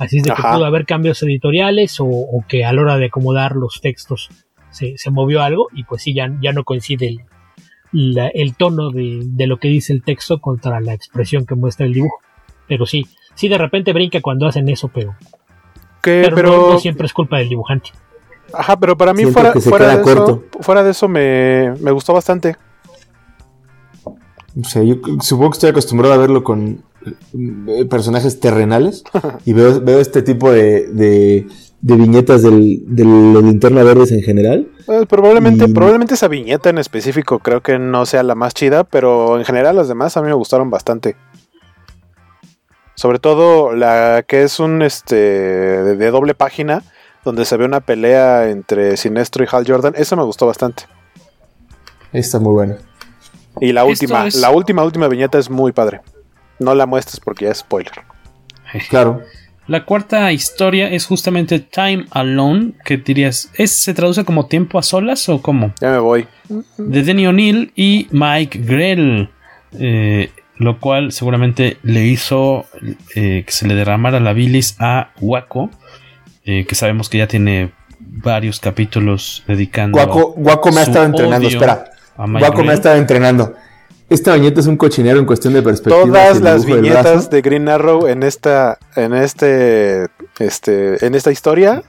Speaker 9: Así es de que pudo haber cambios editoriales o, o que a la hora de acomodar los textos se, se movió algo y pues sí, ya, ya no coincide el, la- el tono de, de lo que dice el texto contra la expresión que muestra el dibujo. Pero sí, sí de repente brinca cuando hacen eso, pero,
Speaker 8: Que,
Speaker 9: pero,
Speaker 8: pero,
Speaker 9: no, no siempre es culpa del dibujante.
Speaker 8: ajá, pero para mí fuera, fuera, de eso, fuera de eso me, me gustó bastante.
Speaker 10: O sea, yo supongo que estoy acostumbrado a verlo con personajes terrenales y veo, veo este tipo de, de, de viñetas del, de los linterna verdes en general.
Speaker 8: Eh, probablemente,
Speaker 10: Y-
Speaker 8: probablemente esa viñeta en específico creo que no sea la más chida, pero en general las demás a mí me gustaron bastante. Sobre todo la que es un este de, de doble página donde se ve una pelea entre Sinestro y Hal Jordan, esa me gustó bastante.
Speaker 10: Está muy bueno.
Speaker 8: Y la última,
Speaker 7: es-
Speaker 8: la última última viñeta es muy padre. No la muestres porque ya es spoiler.
Speaker 10: Claro.
Speaker 7: La cuarta historia es justamente Time Alone, que dirías, ¿es, ¿se traduce como tiempo a solas o cómo?
Speaker 8: Ya me voy.
Speaker 7: De Denny O'Neill y Mike Grell, eh, lo cual seguramente le hizo eh, que se le derramara la bilis a Waco, eh, que sabemos que ya tiene varios capítulos dedicando
Speaker 10: Guaco, Guaco me ha estado entrenando, espera. Guaco me ha estado entrenando. Esta viñeta es un cochinero en cuestión de perspectiva.
Speaker 8: Todas las viñetas
Speaker 10: brazo.
Speaker 8: de Green Arrow en esta, en este, este, en esta historia.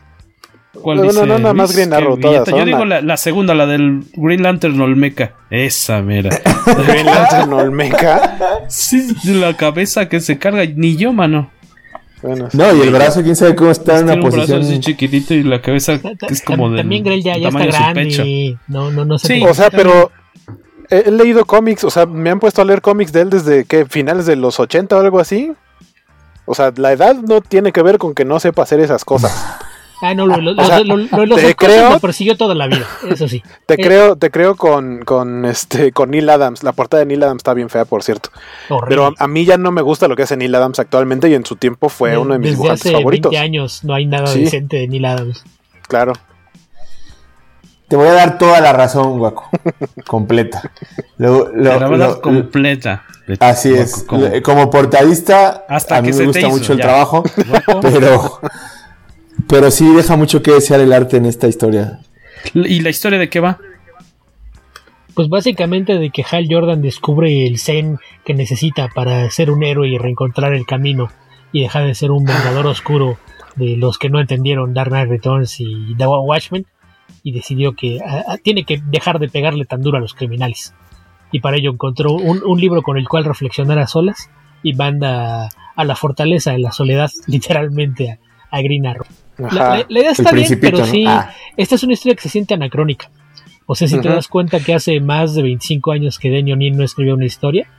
Speaker 7: ¿Cuál
Speaker 8: No, no,
Speaker 7: dice
Speaker 8: no, nada más? Green
Speaker 7: ¿Qué
Speaker 8: Arrow, todas,
Speaker 7: Yo digo la, la segunda, la del Green Lantern Olmeca. Esa, mira.
Speaker 8: Green Lantern Olmeca.
Speaker 7: Sí, la cabeza que se carga, ni yo, mano.
Speaker 8: Bueno,
Speaker 10: No, y el brazo, quién sabe cómo está en una
Speaker 7: un brazo
Speaker 10: posición.
Speaker 7: así chiquitito y la cabeza que es como de.
Speaker 9: También Grell ya, ya está grande. No, no, no sé.
Speaker 7: Sí.
Speaker 8: O sea, pero he, he leído cómics, o sea, me han puesto a leer cómics de él desde que finales de los 80 o algo así. O sea, la edad no tiene que ver con que no sepa hacer esas cosas.
Speaker 9: Ah, no, lo, lo,
Speaker 8: O sea,
Speaker 9: lo- lo-
Speaker 8: te creo-
Speaker 9: lo persiguió toda la vida, eso sí.
Speaker 8: Te creo, te creo con, con este, con Neil Adams. La portada de Neil Adams está bien fea, por cierto.
Speaker 9: horrible.
Speaker 8: Pero a, a mí ya no me gusta lo que hace Neil Adams actualmente y en su tiempo fue uno de mis
Speaker 9: Desde
Speaker 8: dibujantes
Speaker 9: hace
Speaker 8: favoritos.
Speaker 9: 20 años no hay nada
Speaker 8: Sí.
Speaker 9: decente de Neil Adams.
Speaker 8: Claro.
Speaker 10: Te voy a dar toda la razón, Guaco. Completa. Lo- lo-
Speaker 7: la
Speaker 10: lo-
Speaker 7: completa.
Speaker 10: Así
Speaker 7: Guaco,
Speaker 10: es.
Speaker 7: como-
Speaker 10: Como portadista,
Speaker 7: Hasta
Speaker 10: a mí
Speaker 7: que
Speaker 10: me gusta
Speaker 7: hizo,
Speaker 10: mucho el
Speaker 7: ya.
Speaker 10: trabajo,
Speaker 7: Guaco.
Speaker 10: pero, pero sí deja mucho que desear el arte en esta historia.
Speaker 7: ¿Y la historia de qué va?
Speaker 9: Pues básicamente de que Hal Jordan descubre el zen que necesita para ser un héroe y reencontrar el camino y dejar de ser un vengador oscuro de los que no entendieron Dark Knight Returns y The Watchmen y decidió que ah, tiene que dejar de pegarle tan duro a los criminales. Y para ello encontró un, un libro con el cual reflexionar a solas y manda a la fortaleza en la soledad literalmente a, a Green Arrow. La,
Speaker 8: Ajá.
Speaker 9: la- la idea está bien, pero
Speaker 10: ¿no?
Speaker 9: sí,
Speaker 10: Ah.
Speaker 9: esta es una historia que se siente anacrónica. O sea, si te das cuenta que hace más de 25 años que Denny O'Neill no escribió una historia,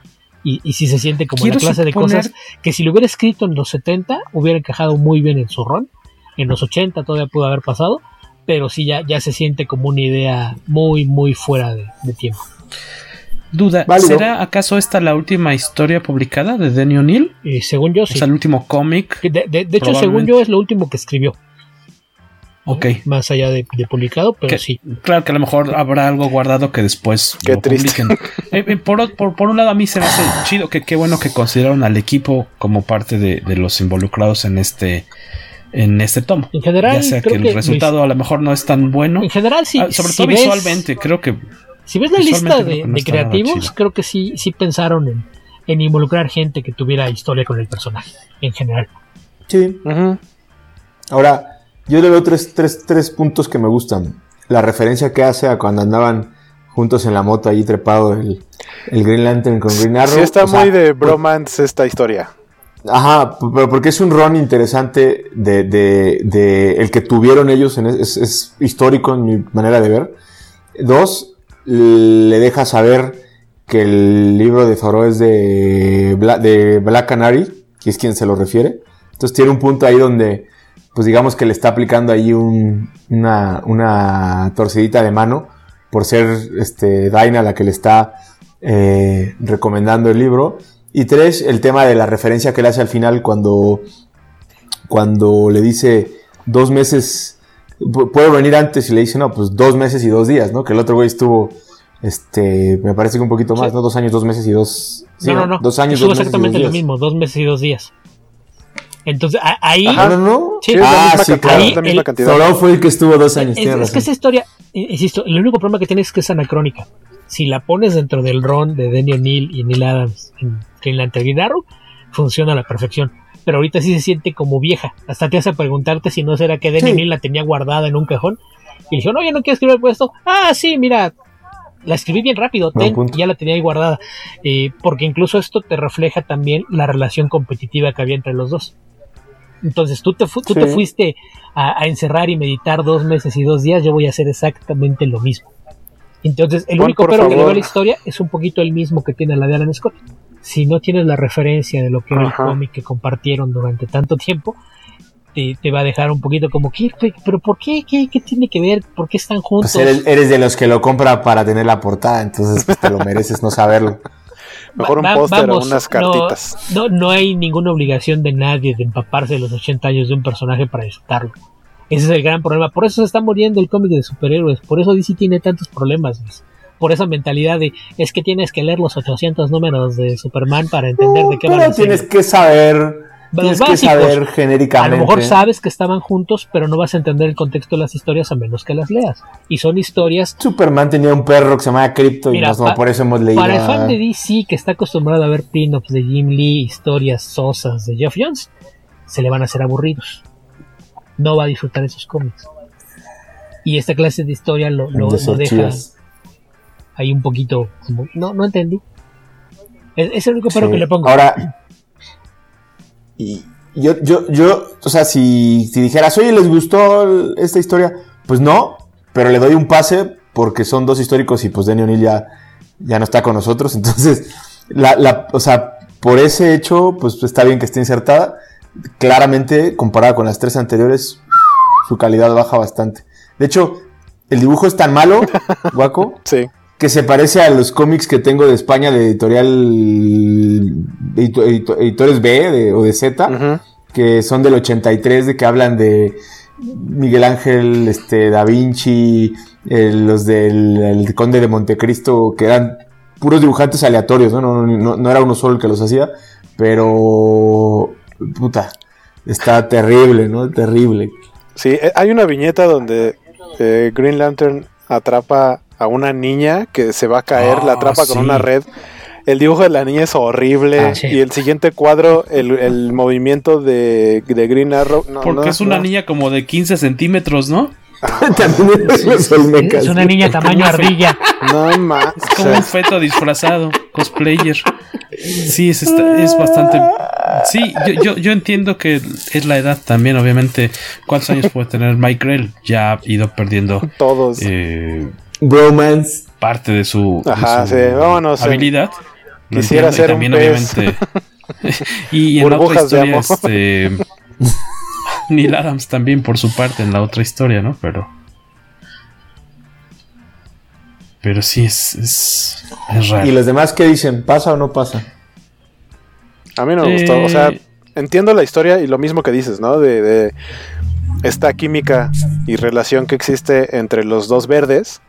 Speaker 9: y, y si se siente como la
Speaker 7: Quiero
Speaker 9: clase de cosas que si lo hubiera escrito en los 70 hubiera encajado muy bien en su rol, en los 80 todavía pudo haber pasado, pero sí ya, ya se siente como una idea muy, muy fuera de, de tiempo.
Speaker 7: Duda,
Speaker 10: Válido.
Speaker 7: ¿será acaso esta la última historia publicada de Denny O'Neill?
Speaker 9: Y según yo, sí.
Speaker 7: O sea, el último cómic.
Speaker 9: De, de- de hecho, según yo, es lo último que escribió.
Speaker 7: Ok.
Speaker 9: Más allá de, de publicado, pero
Speaker 7: Que-
Speaker 9: sí.
Speaker 7: Claro que a lo mejor habrá algo guardado que después
Speaker 8: Qué
Speaker 7: lo
Speaker 8: triste.
Speaker 7: publiquen. Eh, eh, por, por- por un lado, a mí se me hace chido que qué bueno que consideraron al equipo como parte de, de los involucrados en este en este tomo.
Speaker 9: En general,
Speaker 7: ya sea que
Speaker 9: creo
Speaker 7: el
Speaker 9: que
Speaker 7: resultado a lo mejor no es tan bueno.
Speaker 9: En general, sí.
Speaker 7: Ah, sobre
Speaker 9: si
Speaker 7: todo
Speaker 9: ves-
Speaker 7: visualmente, creo que
Speaker 9: Si ves la lista de,
Speaker 7: no
Speaker 9: creativos, creo que sí, sí pensaron en, en involucrar gente que tuviera historia con el personaje, en general.
Speaker 10: Sí. Ahora, yo le veo tres, tres, tres puntos que me gustan. La referencia que hace a cuando andaban juntos en la moto ahí trepado el, el Green Lantern con Green Arrow.
Speaker 8: Sí está
Speaker 10: o sea,
Speaker 8: muy de bromance esta historia.
Speaker 10: Ajá, pero porque es un run interesante de, de, de el que tuvieron ellos, en es, histórico en mi manera de ver. Dos, le deja saber que el libro de Thoreau es de Black Canary, que es quien se lo refiere. Entonces tiene un punto ahí donde, pues digamos que le está aplicando ahí un- una, una torcidita de mano por ser este, Daina la que le está eh, recomendando el libro. Y tres, el tema de la referencia que le hace al final cuando, cuando le dice dos meses, pu- puedo venir antes y le dice, no, pues dos meses y dos días, ¿no? Que el otro güey estuvo, este, me parece que un poquito más, ¿no? Dos años, dos meses y dos... sí,
Speaker 9: no, no, no.
Speaker 10: Dos años, dos meses y dos
Speaker 9: exactamente lo
Speaker 10: días.
Speaker 9: mismo, dos meses y dos días. Entonces, ahí.
Speaker 10: Ajá, no, no.
Speaker 9: Sí,
Speaker 10: Sí, es la misma cantidad,
Speaker 9: ahí
Speaker 10: es la misma
Speaker 9: el-
Speaker 10: fue el que estuvo dos años,
Speaker 9: Es, es que esa historia, insisto, el único problema que tiene es que es anacrónica. Si la pones dentro del ron de Danny O'Neill y Neil Adams en Green Lantern Green Arrow, funciona a la perfección. Pero ahorita sí se siente como vieja. Hasta te hace preguntarte si no será que Danny
Speaker 10: Sí.
Speaker 9: O'Neill la tenía guardada en un cajón. Y le dijo, no, yo no quiero escribir esto. Ah, sí, mira, la escribí bien rápido, ten, ya la tenía ahí guardada. Eh, porque incluso esto te refleja también la relación competitiva que había entre los dos. Entonces tú te, fu- tú te fuiste a, a encerrar y meditar dos meses y dos días, yo voy a hacer exactamente lo mismo. Entonces, el
Speaker 8: Juan,
Speaker 9: único pero que le veo a
Speaker 8: favor.
Speaker 9: la historia es un poquito el mismo que tiene la de Alan Scott. Si no tienes la referencia de lo que era el cómic que compartieron durante tanto tiempo, te, te va a dejar un poquito como, ¿qué, qué- pero por qué? qué? ¿Qué tiene que ver? ¿Por qué están juntos?
Speaker 10: Pues eres, eres de los que lo compra para tener la portada, entonces pues, te lo mereces no saberlo.
Speaker 8: Mejor un póster o unas
Speaker 9: no-
Speaker 8: cartitas.
Speaker 9: No, no, hay ninguna obligación de nadie de empaparse de los 80 años de un personaje para disfrutarlo. Ese es el gran problema. Por eso se está muriendo el cómic de superhéroes. Por eso DC tiene tantos problemas. Luis. Por esa mentalidad de es que tienes que leer los 800 números de Superman para entender de qué van
Speaker 10: Pero
Speaker 9: a
Speaker 10: tienes que saber, tienes que
Speaker 9: básicos.
Speaker 10: saber
Speaker 9: A
Speaker 10: genéricamente.
Speaker 9: lo mejor sabes que estaban juntos, pero no vas a entender el contexto de las historias a menos que las leas. Y son historias
Speaker 10: Superman tenía un perro que se llamaba Crypto y
Speaker 9: Mira,
Speaker 10: no, por eso hemos leído.
Speaker 9: Para el
Speaker 10: a-
Speaker 9: fan de DC que está acostumbrado a ver pin-ups de Jim Lee, historias sosas de Jeff Jones, se le van a hacer aburridos. No va a disfrutar esos cómics. Y esta clase de historia lo, lo- lo deja ahí un poquito como, no, no entendí. Es, es el único pero
Speaker 10: Sí.
Speaker 9: que le pongo.
Speaker 10: Ahora, y yo, yo, yo, o sea, si, si dijeras, oye, ¿les gustó esta historia? Pues no, pero le doy un pase porque son dos históricos y pues Danny O'Neill ya, ya no está con nosotros. Entonces, la, la, o sea, por ese hecho, pues está bien que esté insertada. Claramente, comparada con las tres anteriores, su calidad baja bastante. De hecho, el dibujo es tan malo, Guaco,
Speaker 8: Sí.
Speaker 10: que se parece a los cómics que tengo de España de editorial edito- edito- editores B de- o de Z, que son del 83, de que hablan de Miguel Ángel, este, Da Vinci, eh, los del el Conde de Montecristo, que eran puros dibujantes aleatorios, no, no- no era uno solo el que los hacía, pero puta, está terrible, ¿no? Terrible.
Speaker 8: Sí, eh, hay una viñeta donde eh, Green Lantern atrapa a una niña que se va a caer,
Speaker 7: Ah,
Speaker 8: la atrapa con una red. El dibujo de la niña es horrible.
Speaker 9: Ah, sí.
Speaker 8: Y el siguiente cuadro, el, el movimiento de, de Green Arrow. no,
Speaker 7: Porque
Speaker 8: no,
Speaker 7: es una
Speaker 8: no.
Speaker 7: niña como de 15 centímetros, ¿no?
Speaker 10: También los Olmecas.
Speaker 9: es una niña tamaño ardilla.
Speaker 8: No más.
Speaker 7: Es como un feto disfrazado, cosplayer. Sí, es, esta- es bastante. Sí, yo, yo, yo entiendo que es la edad también, obviamente. ¿Cuántos años puede tener Mike Grell? Ya ha ido perdiendo
Speaker 8: Todos.
Speaker 7: eh,
Speaker 10: Bromance.
Speaker 7: parte de su, de
Speaker 8: Ajá,
Speaker 7: su
Speaker 8: sí, vámonos en-
Speaker 7: habilidad.
Speaker 8: Quisiera ser un pez.
Speaker 7: y en la otra
Speaker 8: Burbujas de
Speaker 7: historia,
Speaker 8: amor.
Speaker 7: este. Neil Adams también por su parte en la otra historia, ¿no? Pero. Pero sí es. Es, es raro.
Speaker 10: ¿Y los demás qué dicen? ¿Pasa o no pasa?
Speaker 8: A mí no me gustó. O sea, entiendo la historia y lo mismo que dices, ¿no? De, de esta química y relación que existe entre los dos verdes.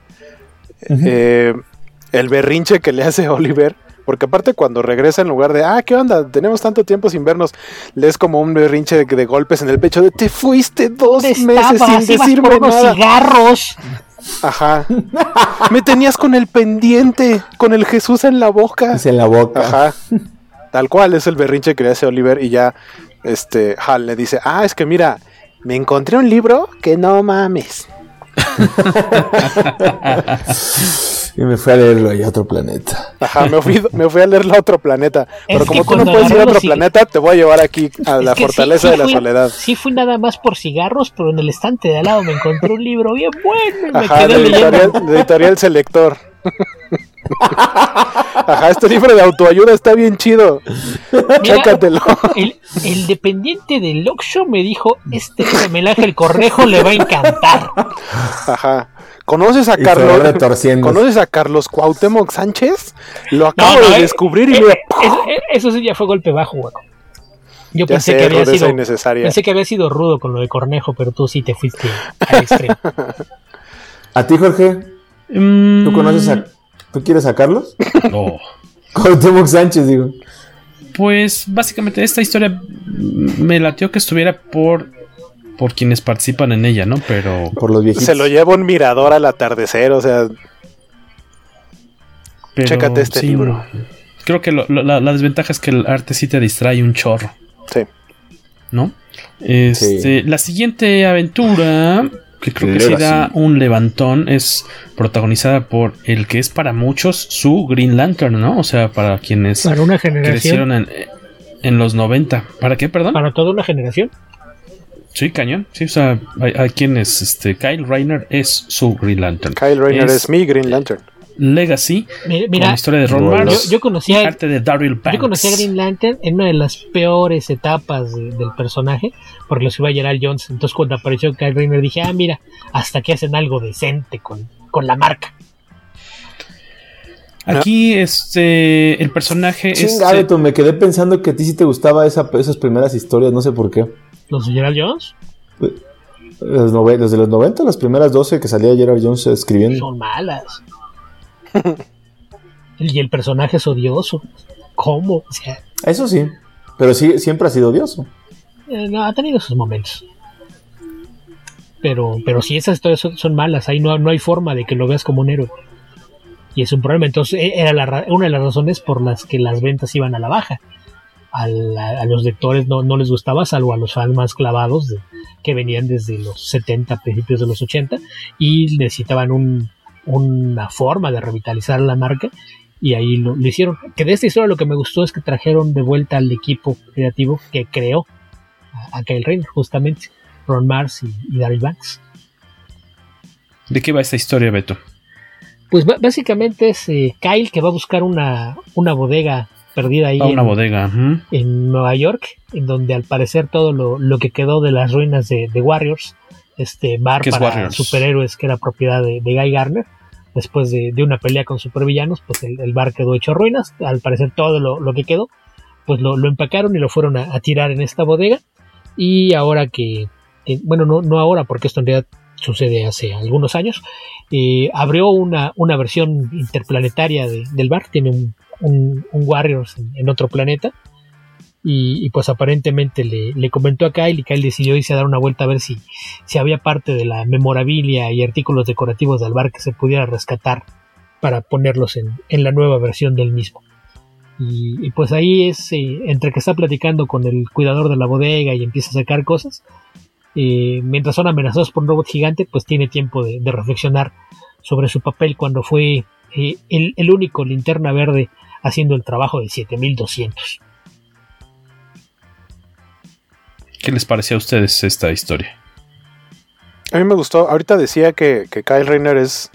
Speaker 8: Eh, el berrinche que le hace Oliver. Porque aparte cuando regresa en lugar de, ah, ¿qué onda? Tenemos tanto tiempo sin vernos, le es como un berrinche de, de golpes en el pecho de, te fuiste dos
Speaker 9: ¿Dónde
Speaker 8: meses
Speaker 9: estabas?
Speaker 8: sin decirme
Speaker 9: por unos
Speaker 8: nada.
Speaker 9: cigarros.
Speaker 8: Ajá. Me tenías con el pendiente, con el Jesús en la boca.
Speaker 10: Es en la boca.
Speaker 8: Ajá. Tal cual es el berrinche que le hace Oliver y ya este Hal le dice, "Ah, es que mira, me encontré un libro que no mames."
Speaker 10: Y me fui a leerlo ahí a otro planeta.
Speaker 8: Ajá, me fui, me fui a leerlo a otro planeta. Pero
Speaker 9: Es
Speaker 8: como
Speaker 9: que
Speaker 8: tú no puedes ir a otro planeta, te voy a llevar aquí a la
Speaker 9: Es sí-
Speaker 8: fortaleza
Speaker 9: sí
Speaker 8: de la
Speaker 9: fui-
Speaker 8: soledad.
Speaker 9: Sí fui nada más por cigarros, pero en el estante de al lado me encontré un libro bien bueno y me
Speaker 8: Ajá,
Speaker 9: quedé
Speaker 8: de
Speaker 9: leyendo.
Speaker 8: editorial, de editorial Selector. Ajá, este libro de autoayuda está bien chido.
Speaker 9: Mira,
Speaker 8: Chécatelo.
Speaker 9: El, el dependiente del Oxxo me dijo, este homenaje al cornejo le va a encantar.
Speaker 8: Ajá. ¿Conoces a
Speaker 10: Y
Speaker 8: Carlos? ¿Conoces a Carlos Cuauhtémoc Sánchez? Lo acabo
Speaker 9: No, no,
Speaker 8: de
Speaker 9: eh,
Speaker 8: descubrir y
Speaker 9: eh,
Speaker 8: mira,
Speaker 9: eh, eso, eh, eso sí ya fue golpe bajo, güey. Yo pensé
Speaker 8: sé,
Speaker 9: que había sido
Speaker 8: innecesaria.
Speaker 9: pensé que había sido rudo con lo de cornejo, pero tú sí te fuiste al extremo.
Speaker 10: ¿A ti, Jorge?
Speaker 7: Mm,
Speaker 10: ¿Tú conoces a... ¿Tú quieres a Carlos?
Speaker 7: No.
Speaker 10: Cuauhtémoc Sánchez, digo.
Speaker 7: Pues básicamente esta historia me latió que estuviera por por quienes participan en ella, ¿no? Pero
Speaker 10: Por los viejitos.
Speaker 8: se lo lleva un mirador al atardecer, o sea,
Speaker 7: pero
Speaker 8: Chécate este
Speaker 7: sí,
Speaker 8: libro.
Speaker 7: Creo que lo- lo- la, la desventaja es que el arte sí te distrae un chorro,
Speaker 8: sí.
Speaker 7: ¿no? Este, La siguiente aventura, que creo que sí da un levantón, es protagonizada por el que es para muchos su Green Lantern, ¿no? O sea, para quienes
Speaker 9: Para una generación,
Speaker 7: crecieron en, en los 90. ¿Para qué, perdón?
Speaker 9: para toda una generación.
Speaker 7: Sí, cañón. Sí, o sea, hay, hay quienes, este, Kyle Rayner es su Green Lantern.
Speaker 8: Kyle Rayner es, mi Green Lantern.
Speaker 7: Legacy,
Speaker 9: Mira,
Speaker 7: con la historia de Ron Mars,
Speaker 9: yo, yo conocí a,
Speaker 7: arte de Daryl Banks.
Speaker 9: yo conocí a Green Lantern en una de las peores etapas de- del personaje, porque los iba a Gerald Jones. Entonces cuando apareció Kyle Rayner dije, ah, mira, hasta que hacen algo decente con, con la marca.
Speaker 7: Aquí, este, el personaje es...
Speaker 10: Chinga, Beto, me quedé pensando que a ti sí te gustaba esa, esas primeras historias, no sé por qué.
Speaker 9: Los de Gerald Jones
Speaker 10: Los nove- desde los 90, las primeras 12 que salía Gerard Jones escribiendo.
Speaker 9: son malas. y el personaje es odioso. ¿Cómo? O sea,
Speaker 10: Eso sí, pero sí, siempre ha sido odioso.
Speaker 9: eh, no, ha tenido sus momentos. Pero, pero si esas historias son, son malas, ahí no, no hay forma de que lo veas como un héroe. Y es un problema. Entonces, e- era la una de las razones por las que las ventas iban a la baja. A, la- a los lectores no, no les gustaba, salvo a los fans más clavados de- que venían desde los 70, principios de los 80, y necesitaban un- una forma de revitalizar la marca. Y ahí lo, lo hicieron. Que de esta historia lo que me gustó es que trajeron de vuelta al equipo creativo que creó a, a Kyle Rayner, justamente. Ron Mars y, y Daryl Banks.
Speaker 7: ¿De qué va esta historia, Beto?
Speaker 9: Pues básicamente es eh, Kyle que va a buscar una, una bodega perdida ahí
Speaker 7: Ah, una
Speaker 9: en,
Speaker 7: bodega.
Speaker 9: en Nueva York, en donde al parecer todo lo, lo que quedó de las ruinas de, de Warriors, este bar
Speaker 7: ¿Qué es
Speaker 9: para
Speaker 7: Warriors?
Speaker 9: superhéroes que era propiedad de, de Guy Garner, después de, de una pelea con supervillanos, pues el, el bar quedó hecho ruinas, al parecer todo lo, lo que quedó, pues lo, lo empacaron y lo fueron a, a tirar en esta bodega, y ahora que, que- bueno, no, no ahora, porque esto en realidad sucede hace algunos años, eh, abrió una, una versión interplanetaria de- del bar, tiene un, un, un Warriors en, en otro planeta, y, y pues aparentemente le, le comentó a Kyle y Kyle decidió irse a dar una vuelta a ver si, si había parte de la memorabilia y artículos decorativos del bar que se pudiera rescatar para ponerlos en, en la nueva versión del mismo. Y, pues ahí es eh, entre que está platicando con el cuidador de la bodega y empieza a sacar cosas, eh, mientras son amenazados por un robot gigante, pues tiene tiempo de, de reflexionar sobre su papel cuando fue eh, el, el único linterna verde haciendo el trabajo de 7200.
Speaker 7: ¿Qué les pareció a ustedes esta historia?
Speaker 8: A mí me gustó. Ahorita decía que, Kyle Rayner es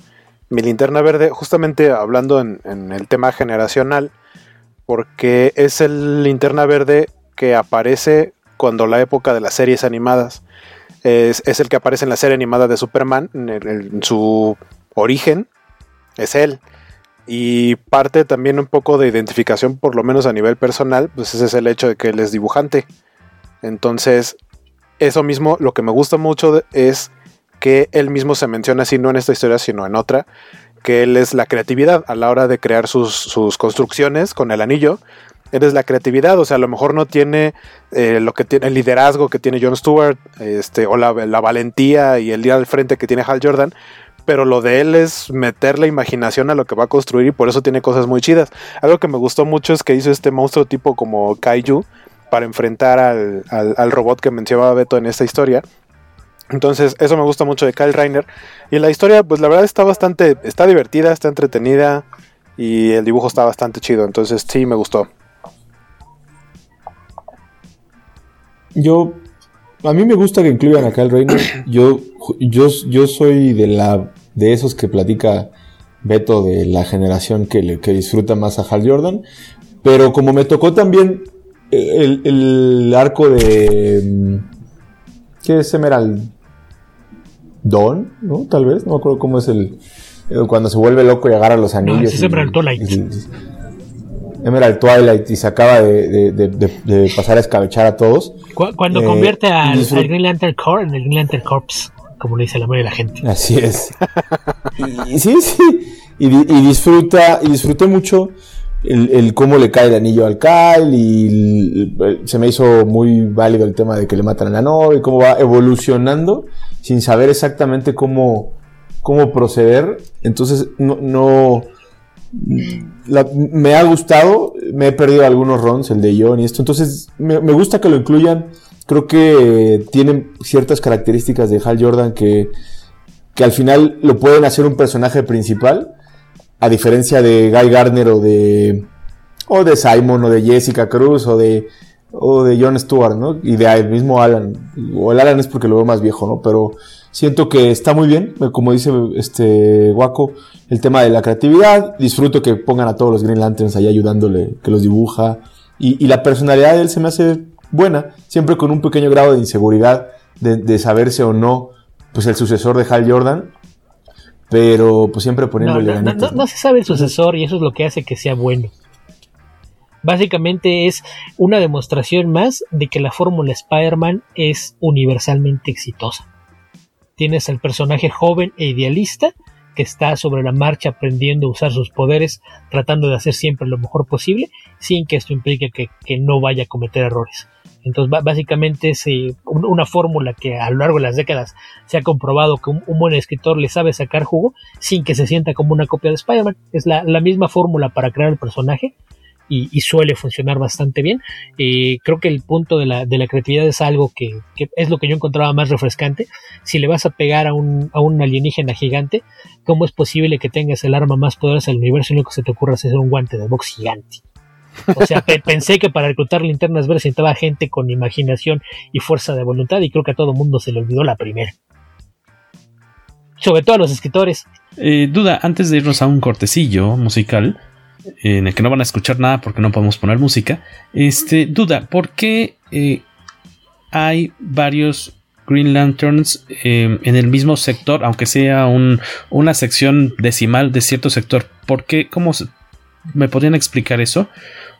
Speaker 8: mi linterna verde, justamente hablando en, el tema generacional, porque es el linterna verde que aparece cuando la época de las series animadas. Es, el que aparece en la serie animada de Superman, en, su origen, es él. Y parte también un poco de identificación, por lo menos a nivel personal, pues es el hecho de que él es dibujante. Entonces, eso mismo, lo que me gusta mucho es que él mismo se menciona así, no en esta historia, sino en otra, que él es la creatividad a la hora de crear sus, sus construcciones con el anillo. Él es la creatividad, o sea, a lo mejor no tiene eh, lo que tiene el liderazgo que tiene Jon Stewart, este, o la, la valentía y el día al frente que tiene Hal Jordan, pero lo de él es meter la imaginación a lo que va a construir y por eso tiene cosas muy chidas. Algo que me gustó mucho es que hizo este monstruo tipo como Kaiju para enfrentar al, al- al robot que mencionaba Beto en esta historia. Entonces, eso me gusta mucho de Kyle Reiner. Y la historia, pues la verdad está bastante, está divertida, está entretenida y el dibujo está bastante chido. Entonces, sí, me gustó.
Speaker 10: Yo, a mí me gusta que incluyan a Kyle Reiner. Yo, yo, yo soy de la, de esos que platica Beto de la generación que, le, que disfruta más a Hal Jordan. Pero como me tocó también el, el arco de. ¿Qué es Emerald? Don, ¿no? Tal vez, no me acuerdo cómo es el. Cuando se vuelve loco y agarra los anillos.
Speaker 9: No, es Emerald Twilight.
Speaker 10: Emerald Twilight y se acaba de, de, de, de pasar a escabechar a todos.
Speaker 9: Cuando eh, convierte al, al, Green Lantern Corps en el Green Lantern Corps, como le dice la mayoría de la gente.
Speaker 10: Así es. y, y, sí, sí. Y, y, disfruta, y disfruté mucho el, cómo le cae el anillo al Kyle y se me hizo muy válido el tema de que le matan a la novia y cómo va evolucionando sin saber exactamente cómo, cómo proceder. Entonces, no, no me ha gustado, me he perdido algunos runs, el de John y esto. Entonces, me, me gusta que lo incluyan. Creo que tienen ciertas características de Hal Jordan que, que al final lo pueden hacer un personaje principal a diferencia de Guy Gardner o de o de Simon o de Jessica Cruz o de o de Jon Stewart, ¿no? Y de el mismo Alan. O el Alan es porque lo veo más viejo, ¿no? Pero siento que está muy bien, como dice este Waco, el tema de la creatividad. Disfruto que pongan a todos los Green Lanterns ahí ayudándole, que los dibuja. Y, y la personalidad de él se me hace buena, siempre con un pequeño grado de inseguridad de, de saberse o no, pues el sucesor de Hal Jordan pero pues siempre poniéndole
Speaker 9: no, no, no, no, se sabe el sucesor y eso es lo que hace que sea bueno. Básicamente es una demostración más de que la fórmula Spider-Man es universalmente exitosa. Tienes al personaje joven e idealista que está sobre la marcha aprendiendo a usar sus poderes, tratando de hacer siempre lo mejor posible, sin que esto implique que, que no vaya a cometer errores. Entonces, básicamente es eh, una fórmula que a lo largo de las décadas se ha comprobado que un, buen escritor le sabe sacar jugo sin que se sienta como una copia de Spider-Man. Es la, misma fórmula para crear el personaje y, y suele funcionar bastante bien. Eh, creo que el punto de la, de la creatividad es algo que, que, es lo que yo encontraba más refrescante. Si le vas a pegar a un, a un alienígena gigante, ¿cómo es posible que tengas el arma más poderosa del universo y lo que se te ocurra es hacer un guante de box gigante? O sea, pe pensé que para reclutar linternas verdes necesitaba gente con imaginación y fuerza de voluntad y creo que a todo mundo se le olvidó la primera. Sobre todo a los escritores.
Speaker 7: Eh, duda, antes de irnos a un cortecillo musical, en el que no van a escuchar nada porque no podemos poner música, este, duda, ¿por qué eh, hay varios Green Lanterns eh, en el mismo sector, aunque sea un, una sección decimal de cierto sector? ¿Por qué? ¿Cómo se, me podrían explicar eso?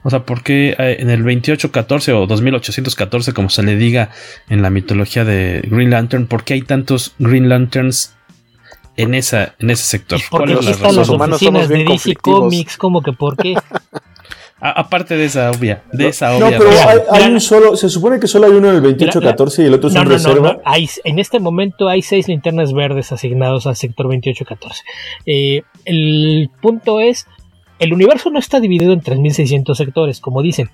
Speaker 7: O sea, ¿por qué en el 2814 o 2814, como se le diga en la mitología de Green Lantern, por qué hay tantos Green Lanterns en, esa, en ese sector?
Speaker 9: Porque aquí están las oficinas de DC Comics, como que por qué.
Speaker 7: aparte de esa obvia, de
Speaker 10: no,
Speaker 7: esa obvia.
Speaker 10: No, pero hay, hay, un solo, se supone que solo hay uno en el 2814 y el otro es
Speaker 9: no,
Speaker 10: un
Speaker 9: no,
Speaker 10: reserva.
Speaker 9: No, hay, en este momento hay seis linternas verdes asignados al sector 2814. Eh, el punto es el universo no está dividido en 3600 sectores, como dicen.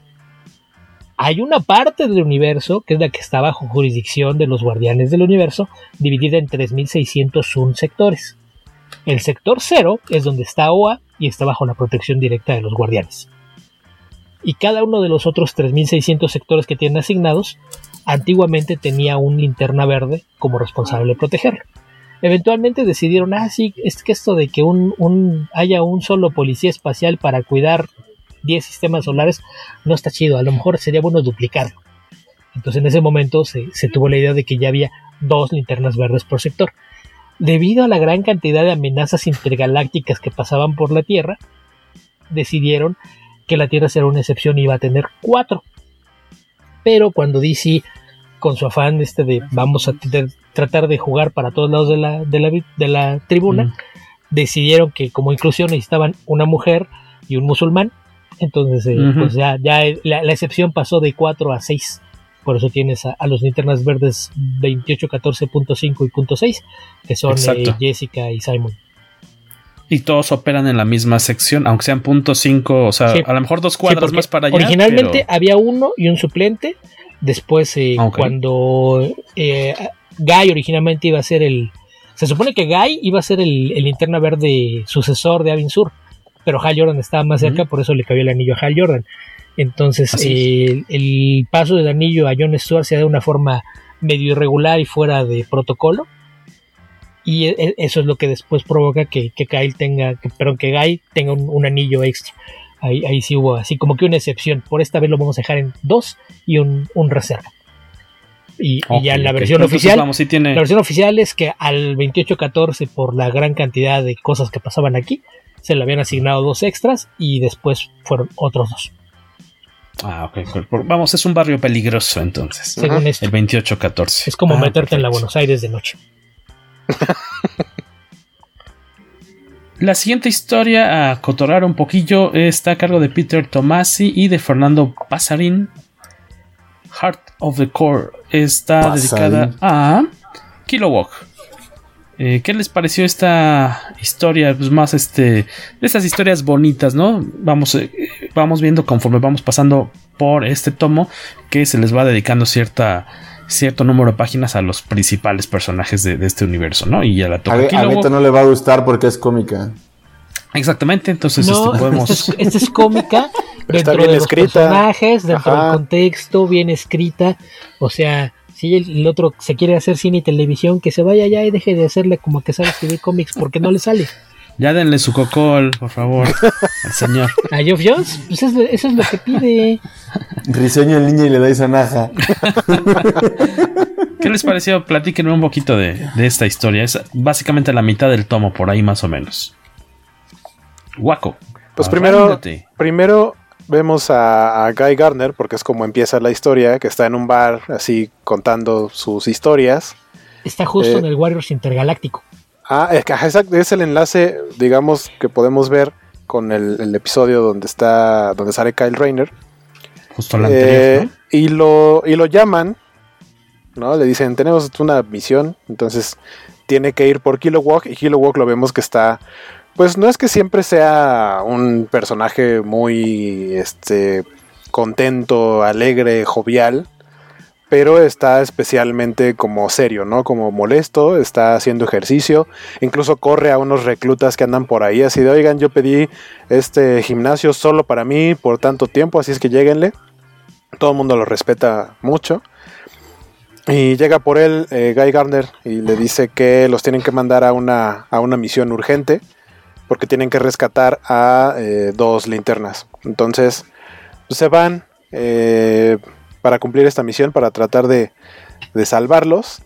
Speaker 9: Hay una parte del universo, que es la que está bajo jurisdicción de los guardianes del universo, dividida en 3601 sectores. El sector 0 es donde está OA y está bajo la protección directa de los guardianes. Y cada uno de los otros 3600 sectores que tienen asignados, antiguamente tenía un linterna verde como responsable de protegerlo eventualmente decidieron, ah, sí, es que esto de que un, haya un solo policía espacial para cuidar 10 sistemas solares no está chido, a lo mejor sería bueno duplicarlo. Entonces en ese momento se, se tuvo la idea de que ya había dos linternas verdes por sector. Debido a la gran cantidad de amenazas intergalácticas que pasaban por la Tierra, decidieron que la Tierra será una excepción y iba a tener cuatro. Pero cuando DC, con su afán este de vamos a tratar de jugar para todos lados de la, de la, de la tribuna, mm. decidieron que como inclusión necesitaban una mujer y un musulmán. Entonces, eh, uh -huh. pues ya, ya la, la, excepción pasó de 4 a 6. Por eso tienes a, a los linternas verdes 28, 14.5 y punto .6, que son eh, Jessica y Simon.
Speaker 7: Y todos operan en la misma sección, aunque sean punto .5, o sea, sí. a lo mejor dos cuadras sí, más para allá.
Speaker 9: Originalmente pero... había uno y un suplente. Después, eh, okay. cuando eh, Guy originalmente iba a ser el. Se supone que Guy iba a ser el, el linterna verde sucesor de Avin Sur, pero Hal Jordan estaba más cerca, por eso le cabía el anillo a Hal Jordan. Entonces, el, el paso del anillo a John Stewart se da de una forma medio irregular y fuera de protocolo. Y e- e- eso es lo que después provoca que, que Kyle tenga, que, perdón, que Guy tenga un, un anillo extra. Ahí, ahí sí hubo así como que una excepción. Por esta vez lo vamos a dejar en dos y un, un reserva. Y, ya en la versión oficial.
Speaker 7: vamos, sí tiene-
Speaker 9: La versión oficial es que al 2814, por la gran cantidad de cosas que pasaban aquí, se le habían asignado dos extras y después fueron otros dos.
Speaker 7: Ah, ok. Vamos, es un barrio peligroso entonces.
Speaker 9: Según esto.
Speaker 7: El 28-14.
Speaker 9: Es como
Speaker 7: Ah,
Speaker 9: meterte en la. Buenos Aires de noche.
Speaker 7: La siguiente historia, a cotorrar un poquillo, está a cargo de Peter Tomasi y de Fernando Pasarín. Heart of the Core está
Speaker 10: Pasarín.
Speaker 7: dedicada a Kilowog. Eh, ¿Qué les pareció esta historia? Pues más este. De estas historias bonitas, ¿no? Vamos, eh, vamos viendo conforme vamos pasando por este tomo que se les va dedicando cierta, cierto número de páginas a los principales personajes de, de este universo, ¿no? Y ya la
Speaker 10: A,
Speaker 7: toca
Speaker 10: a. Beto no le va a gustar porque es cómica.
Speaker 7: Exactamente, entonces
Speaker 9: no,
Speaker 7: este, podemos.
Speaker 9: esta es, esta es cómica
Speaker 8: Pero está
Speaker 9: dentro
Speaker 8: bien
Speaker 9: de los
Speaker 8: escrita.
Speaker 9: personajes, dentro
Speaker 8: Ajá.
Speaker 9: del contexto, bien escrita. O sea, si el, el otro se quiere hacer cine y televisión, que se vaya ya y deje de hacerle como que sabe escribir cómics porque no le sale.
Speaker 7: Ya denle su cocol, por favor, al señor.
Speaker 9: A Geoff Jones, pues es- eso es lo que pide.
Speaker 10: Risueño en línea y le da esa naja.
Speaker 7: ¿Qué les pareció? Platíquenme un poquito de, de esta historia. Es básicamente la mitad del tomo, por ahí más o menos. Guaco.
Speaker 8: Pues primero, primero vemos a, a Guy Gardner, porque es como empieza la historia, que está en un bar así contando sus historias.
Speaker 9: Está justo
Speaker 8: Eh,
Speaker 9: en el Warriors Intergaláctico.
Speaker 8: Ah, es, que, es el enlace, digamos, que podemos ver con el, el episodio donde está, donde sale Kyle Rayner.
Speaker 7: Justo la
Speaker 8: Eh,
Speaker 7: anterior,
Speaker 8: y, lo, y lo llaman, ¿no? Le dicen, tenemos una misión, entonces tiene que ir por Kilowog y Kilowog lo vemos que está, pues no es que siempre sea un personaje muy, este, contento, alegre, jovial, pero está especialmente como serio, ¿no? Como molesto, está haciendo ejercicio, incluso corre a unos reclutas que andan por ahí, así de, oigan, yo pedí este gimnasio solo para mí por tanto tiempo, así es que lleguenle. Todo el mundo lo respeta mucho. Y llega por él eh, Guy Gardner y le dice que los tienen que mandar a una, a una misión urgente porque tienen que rescatar a eh, dos linternas. Entonces pues, se van eh, para cumplir esta misión, para tratar de, de salvarlos.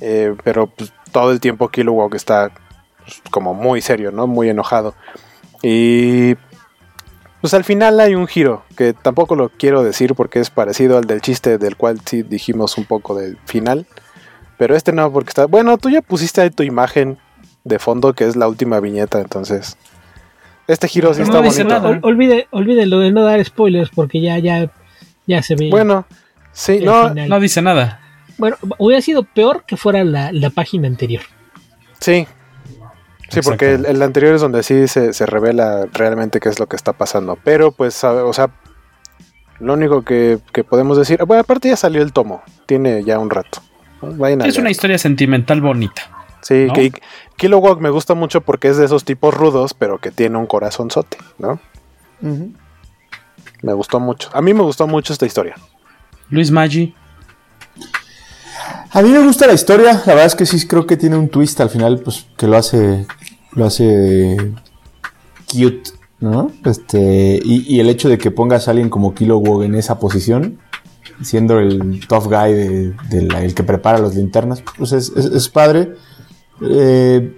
Speaker 8: eh, pero pues, todo el tiempo Kilowog está pues, como muy serio, ¿no? Muy enojado. Y pues al final hay un giro, que tampoco lo quiero decir porque es parecido al del chiste del cual sí dijimos un poco del final. Pero este no, porque está... Bueno, tú ya pusiste ahí tu imagen de fondo, que es la última viñeta, entonces... Este giro sí
Speaker 9: No
Speaker 8: está bonito.
Speaker 9: nada. Ol- Olvide, olvide lo de no dar spoilers porque ya, ya, ya se ve.
Speaker 8: Bueno, sí, no.
Speaker 7: No dice nada.
Speaker 9: Bueno, hubiera sido peor que fuera la, la página anterior.
Speaker 8: sí. Sí, porque el, el anterior es donde sí se, se revela realmente qué es lo que está pasando. Pero pues, a- o sea, lo único que, que podemos decir... Bueno, aparte ya salió el tomo, tiene ya un rato. Vayan a
Speaker 7: Es una historia sentimental bonita.
Speaker 8: Sí,
Speaker 7: ¿no?
Speaker 8: que Kilowog me gusta mucho porque es de esos tipos rudos, pero que tiene un corazonzote, ¿no? Me gustó mucho. A mí me gustó mucho esta historia.
Speaker 7: Luis Maggi.
Speaker 10: A mí me gusta la historia, la verdad es que sí creo que tiene un twist al final, pues que lo hace, lo hace cute, ¿no? Este, y, y el hecho de que pongas a alguien como Kilowog en esa posición, siendo el tough guy de, de la- el que prepara las linternas, pues es, es- es padre. Eh,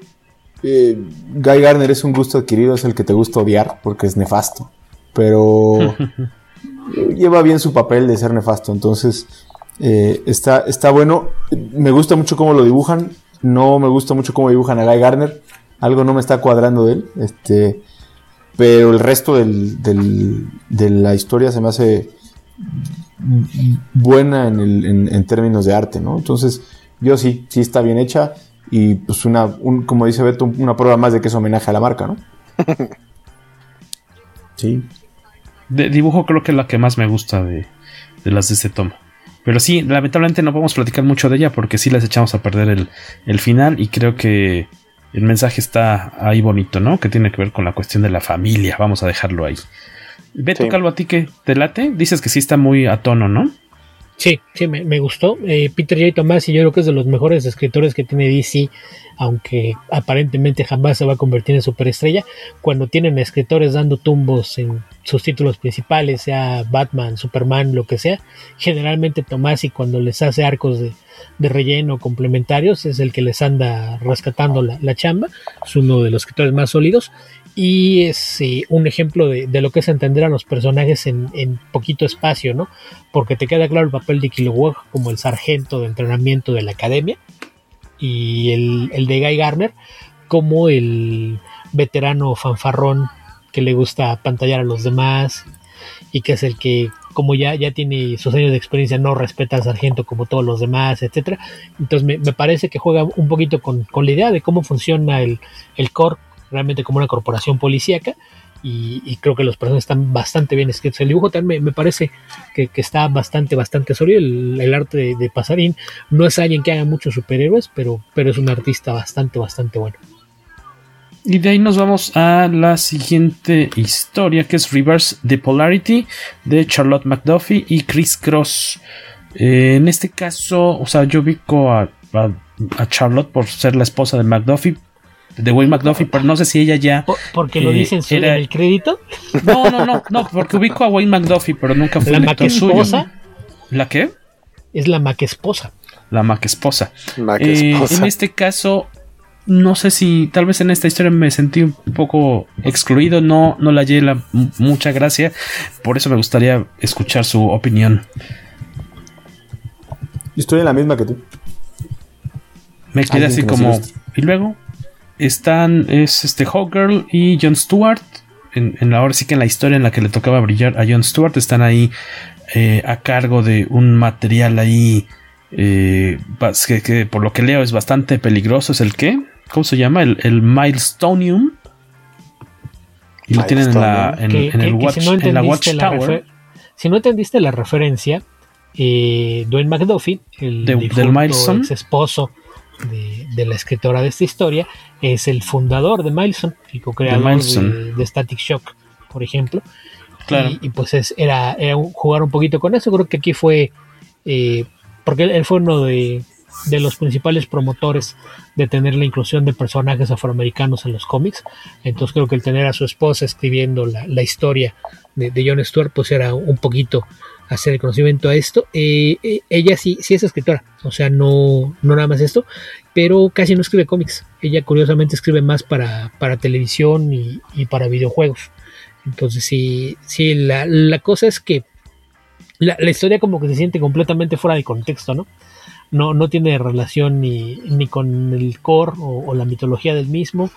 Speaker 10: eh, Guy Garner es un gusto adquirido, es el que te gusta odiar porque es nefasto, pero lleva bien su papel de ser nefasto, entonces eh, está, está bueno. Me gusta mucho cómo lo dibujan, no me gusta mucho cómo dibujan a Guy Garner, algo no me está cuadrando de él, este, pero el resto del- del- de la historia se me hace buena en, el- en- en términos de arte, ¿no? Entonces, yo sí, sí está bien hecha y pues una, un- como dice Beto, una prueba más de que es homenaje a la marca, ¿no? Sí.
Speaker 7: De dibujo creo que es la que más me gusta de, de las de este tomo. Pero sí, lamentablemente no podemos platicar mucho de ella porque sí les echamos a perder el, el final y creo que el mensaje está ahí bonito, ¿no? Que tiene que ver con la cuestión de la familia. Vamos a dejarlo ahí. Beto
Speaker 8: Sí.
Speaker 7: Calvo, ¿a ti qué te late? Dices que sí está muy a tono, ¿no?
Speaker 9: Sí, sí, me, gustó. Eh, Peter J. Tomás, y yo creo que es de los mejores escritores que tiene DC, aunque aparentemente jamás se va a convertir en superestrella. Cuando tienen escritores dando tumbos en sus títulos principales, sea Batman, Superman, lo que sea, generalmente Tomás, y cuando les hace arcos de, relleno complementarios, es el que les anda rescatando la chamba. Es uno de los escritores más sólidos y es eh, un ejemplo de, de lo que es entender a los personajes en, en poquito espacio, ¿no? Porque te queda claro el papel de Kilowog como el sargento de entrenamiento de la academia y el, el de Guy Garner como el veterano fanfarrón que le gusta pantallar a los demás y que es el que como ya, ya tiene sus años de experiencia no respeta al sargento como todos los demás, etcétera. Entonces me, me parece que juega un poquito con, con la idea de cómo funciona el, el core realmente como una corporación policíaca y, creo que los personajes están bastante bien escritos. El dibujo también me, parece que, está bastante, bastante sólido. El, el arte de, de Pasarín no es alguien que haga muchos superhéroes, pero, pero es un artista bastante, bastante bueno.
Speaker 7: Y de ahí nos vamos a la siguiente historia que es Reverse the Polarity de Charlotte McDuffie y Chris Cross. Eh, en este caso, o sea, yo ubico a, a, a Charlotte por ser la esposa de McDuffie, de Wayne McDuffie, pero no sé si ella ya.
Speaker 9: Porque lo
Speaker 7: eh,
Speaker 9: dicen su-
Speaker 7: era-
Speaker 9: en el crédito.
Speaker 7: No, no, no, no, porque ubico a Wayne McDuffie, pero nunca fue
Speaker 9: La
Speaker 7: lector suyo.
Speaker 9: maquesposa
Speaker 7: ¿La qué?
Speaker 9: es la maquesposa.
Speaker 7: La maquesposa.
Speaker 8: Maquesposa.
Speaker 7: Eh, en este caso, no sé si tal vez en esta historia me sentí un poco excluido, no, no le hallé la, mucha gracia, por eso me gustaría escuchar su opinión.
Speaker 10: Estoy en la misma que tú.
Speaker 7: Me quedé así como... Y luego están, es este Hawkgirl y Jon Stewart, en, en la, ahora sí que en la historia en la que le tocaba brillar a Jon Stewart, están ahí eh, a cargo de un material ahí eh, que, que por lo que leo es bastante peligroso, es el que, ¿cómo se llama? El, el Milestonium. Y lo tienen en, la, en,
Speaker 9: Que-
Speaker 7: en el
Speaker 9: que- que
Speaker 7: watch,
Speaker 9: si no
Speaker 7: en la
Speaker 9: la
Speaker 7: Watchtower.
Speaker 9: refer- si no entendiste la referencia, eh, Dwayne McDuffie, el
Speaker 7: De- del
Speaker 9: difunto
Speaker 7: Milestone.
Speaker 9: ex esposo de, de la escritora de esta historia, es el fundador de Milestone, el co-creador
Speaker 7: De
Speaker 9: Static Shock, por ejemplo.
Speaker 7: Claro.
Speaker 9: Y, y pues es, era, era un- jugar un poquito con eso. Creo que aquí fue, eh, porque él, él fue uno de, de los principales promotores de tener la inclusión de personajes afroamericanos en los cómics. Entonces creo que el tener a su esposa escribiendo la, la historia de, de Jon Stewart, pues era un poquito hacer conocimiento a esto. Eh, eh, ella sí, sí es escritora, o sea, no, no nada más esto, pero casi no escribe cómics. Ella curiosamente escribe más para, para televisión y, para videojuegos. Entonces sí, sí la, la cosa es que la, la historia como que se siente completamente fuera de contexto, ¿no? No, no tiene relación ni, ni con el core o, la mitología del mismo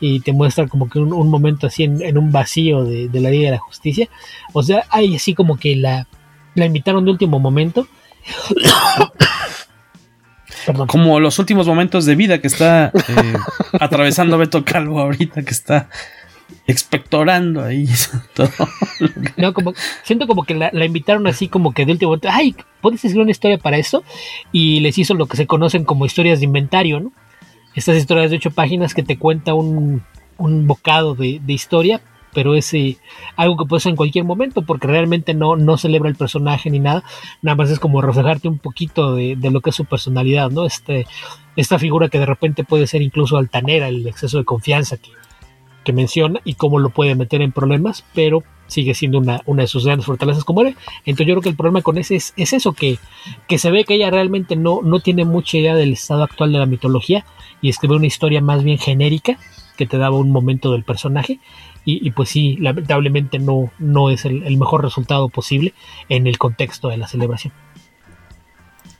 Speaker 9: y te muestra como que un, un momento así en, un vacío de, de la Liga de la Justicia. O sea, hay así como que la, la invitaron de último momento. Perdón.
Speaker 7: Como los últimos momentos de vida que está eh, atravesando Beto Calvo ahorita, que está expectorando ahí todo.
Speaker 9: No, como, siento como que la, la invitaron así como que de último momento, ay, ¿puedes escribir una historia para esto? Y les hizo lo que se conocen como historias de inventario, ¿no? Estas historias de ocho páginas que te cuenta un, un bocado de, de historia, pero es eh, algo que puedes hacer en cualquier momento porque realmente no, no celebra el personaje ni nada, nada más es como reflejarte un poquito de, de lo que es su personalidad, ¿no? Este, esta figura que de repente puede ser incluso altanera, el exceso de confianza que, que menciona y cómo lo puede meter en problemas, pero sigue siendo una, una de sus grandes fortalezas como él. Entonces yo creo que el problema con ese es, es eso, que, que se ve que ella realmente no, no tiene mucha idea del estado actual de la mitología y escribe una historia más bien genérica que te daba un momento del personaje y, y pues sí, lamentablemente no, no es el, el mejor resultado posible en el contexto de la celebración.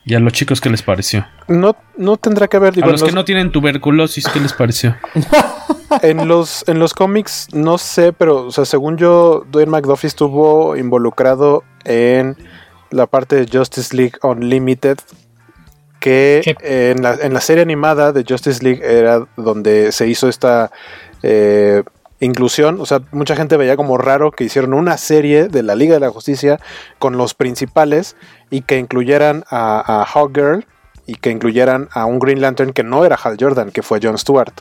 Speaker 7: ¿Y a los chicos qué les pareció?
Speaker 8: No, no tendrá que haber. digo,
Speaker 7: a los que no tienen tuberculosis, ¿qué les pareció?
Speaker 8: en los en los cómics no sé, pero o sea, según yo, Dwayne McDuffie estuvo involucrado en la parte de Justice League Unlimited, que en, la, en la serie animada de Justice League era donde se hizo esta eh, inclusión. O sea, mucha gente veía como raro que hicieron una serie de la Liga de la Justicia con los principales y que incluyeran a, a Hawkgirl y que incluyeran a un Green Lantern que no era Hal Jordan, que fue John Stewart.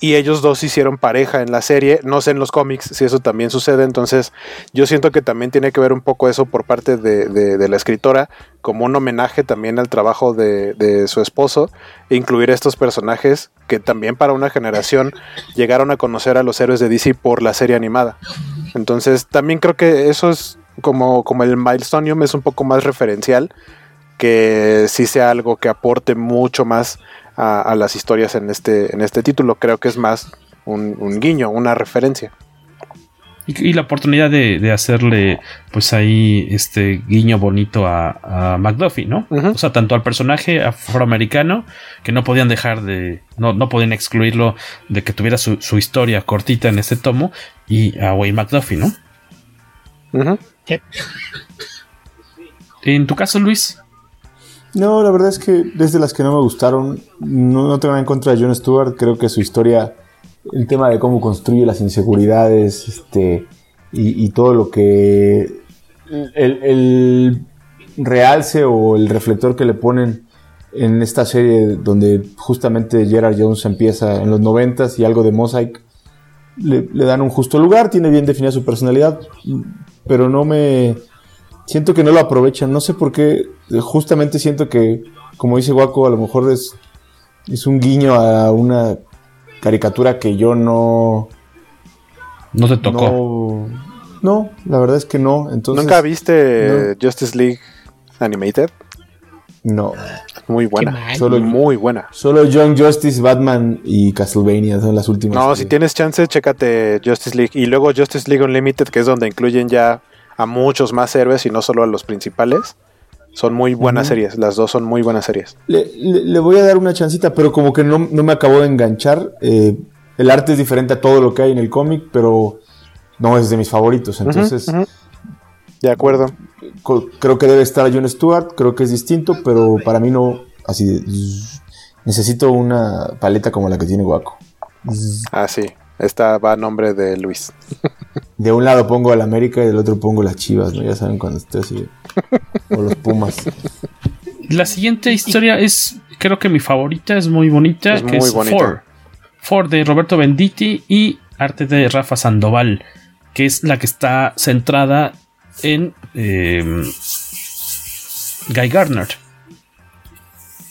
Speaker 8: Y ellos dos hicieron pareja en la serie. No sé en los cómics si eso también sucede. Entonces, yo siento que también tiene que ver un poco eso por parte de, de- la escritora, como un homenaje también al trabajo de, de su esposo, incluir estos personajes que también para una generación llegaron a conocer a los héroes de DC por la serie animada. Entonces, también creo que eso es como, como el milestone es un poco más referencial que sí sea algo que aporte mucho más a, a las historias en este, en este título. Creo que es más un, un guiño, una referencia.
Speaker 7: Y, y la oportunidad de, de hacerle, pues ahí, este guiño bonito a, a McDuffie, ¿no? O sea, tanto al personaje afroamericano, que no podían dejar de, no, no podían excluirlo de que tuviera su, su historia cortita en este tomo, y a Wayne McDuffie, ¿no? En tu caso, Luis.
Speaker 10: No, la verdad es que desde las que no me gustaron, no, tengo nada en contra de Jon Stewart, creo que su historia, el tema de cómo construye las inseguridades, este, y, todo lo que, el, realce o el reflector que le ponen en esta serie donde justamente Gerard Jones empieza en los noventas y algo de Mosaic, le dan un justo lugar, tiene bien definida su personalidad, pero no me... Siento que no lo aprovechan, no sé por qué, justamente siento que, como dice Waco, a lo mejor es, es un guiño a una caricatura que yo no...
Speaker 7: No te tocó.
Speaker 10: No, no, la verdad es que no. Entonces,
Speaker 8: ¿Nunca viste Justice League Animated?
Speaker 10: No.
Speaker 8: Muy buena.
Speaker 10: mal.
Speaker 8: Solo muy buena.
Speaker 10: Solo Young Justice, Batman y Castlevania son las últimas.
Speaker 8: No,
Speaker 10: que-
Speaker 8: si tienes chance, chécate Justice League. Y luego Justice League Unlimited, que es donde incluyen ya a muchos más héroes y no solo a los principales. Son muy buenas series. Las dos son muy buenas series.
Speaker 10: Le, le- le voy a dar una chancita, pero como que no, no me acabó de enganchar. Eh, el arte es diferente a todo lo que hay en el cómic, pero no es de mis favoritos. Entonces.
Speaker 8: De acuerdo.
Speaker 10: creo que debe estar John Stewart, creo que es distinto, pero para mí no, así de, necesito una paleta como la que tiene Waco.
Speaker 8: Ah, sí. Esta va a nombre de Luis.
Speaker 10: De un lado pongo al América y del otro pongo las Chivas, ¿no? Ya saben cuando esté así. O los Pumas.
Speaker 7: La siguiente historia es, creo que mi favorita, es muy bonita,
Speaker 8: Es
Speaker 7: que
Speaker 8: muy
Speaker 7: es
Speaker 8: bonita.
Speaker 7: Four. Four de Roberto Benditti y arte de Rafa Sandoval, que es la que está centrada en eh, Guy Gardner.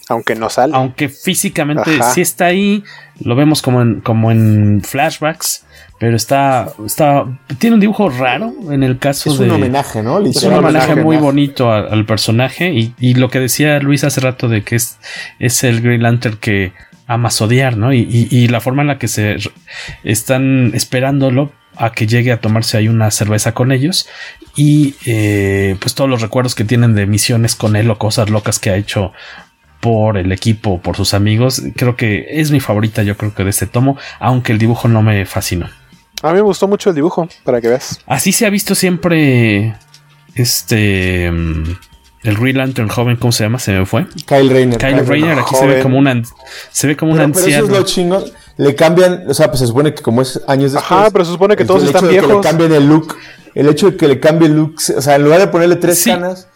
Speaker 8: Aunque no sale.
Speaker 7: Aunque físicamente
Speaker 8: Ajá.
Speaker 7: sí está ahí, lo vemos como en, como en flashbacks, pero está, está. Tiene un dibujo raro en el caso
Speaker 10: Es
Speaker 7: de.
Speaker 10: un homenaje, ¿no?
Speaker 7: Es un homenaje muy bonito a- al personaje. Y, y lo que decía Luis hace rato de que es, es el Green Lantern que ama odiar, ¿no? Y, y- y la forma en la que se están esperándolo a que llegue a tomarse ahí una cerveza con ellos. Y eh, pues todos los recuerdos que tienen de misiones con él o cosas locas que ha hecho por el equipo, por sus amigos. Creo que es mi favorita, yo creo que de este tomo, aunque el dibujo no me fascinó.
Speaker 8: A mí me gustó mucho el dibujo, para que veas.
Speaker 7: Así se ha visto siempre este mm, el Green Lantern joven, ¿cómo se llama? Se me fue.
Speaker 10: Kyle Rayner.
Speaker 7: Kyle Rayner aquí se ve como una se ve como un
Speaker 10: Pero, pero eso
Speaker 7: anciano.
Speaker 10: es lo chingón. Le cambian, o sea, pues se supone que como es años después.
Speaker 8: Ajá, pero se supone que todos están
Speaker 10: Que
Speaker 8: viejos.
Speaker 10: le cambien el look. El hecho de que le cambie el look. O sea, en lugar de ponerle tres
Speaker 7: Sí.
Speaker 10: canas.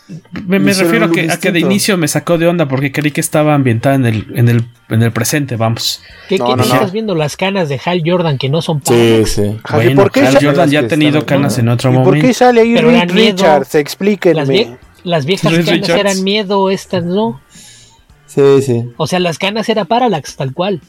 Speaker 7: me refiero a que, a que de inicio me sacó de onda porque creí que estaba ambientada en el, en el, en el presente, vamos.
Speaker 9: ¿Qué,
Speaker 8: No,
Speaker 9: qué
Speaker 8: no, no.
Speaker 9: estás viendo las canas de Hal Jordan que no son
Speaker 10: Sí, sí.
Speaker 8: Ajá, ¿y
Speaker 7: Bueno,
Speaker 8: por qué
Speaker 7: Hal Jordan ya ha tenido canas en otro
Speaker 8: ¿Y por
Speaker 7: momento.
Speaker 8: qué sale ahí
Speaker 9: Pero
Speaker 8: Reed. Richards?
Speaker 9: Las,
Speaker 8: Explíquenme.
Speaker 9: vie- las viejas
Speaker 7: Reed
Speaker 9: canas
Speaker 7: Richards.
Speaker 9: eran miedo, estas no.
Speaker 10: Sí, sí.
Speaker 9: O sea, las canas era Parallax, tal cual.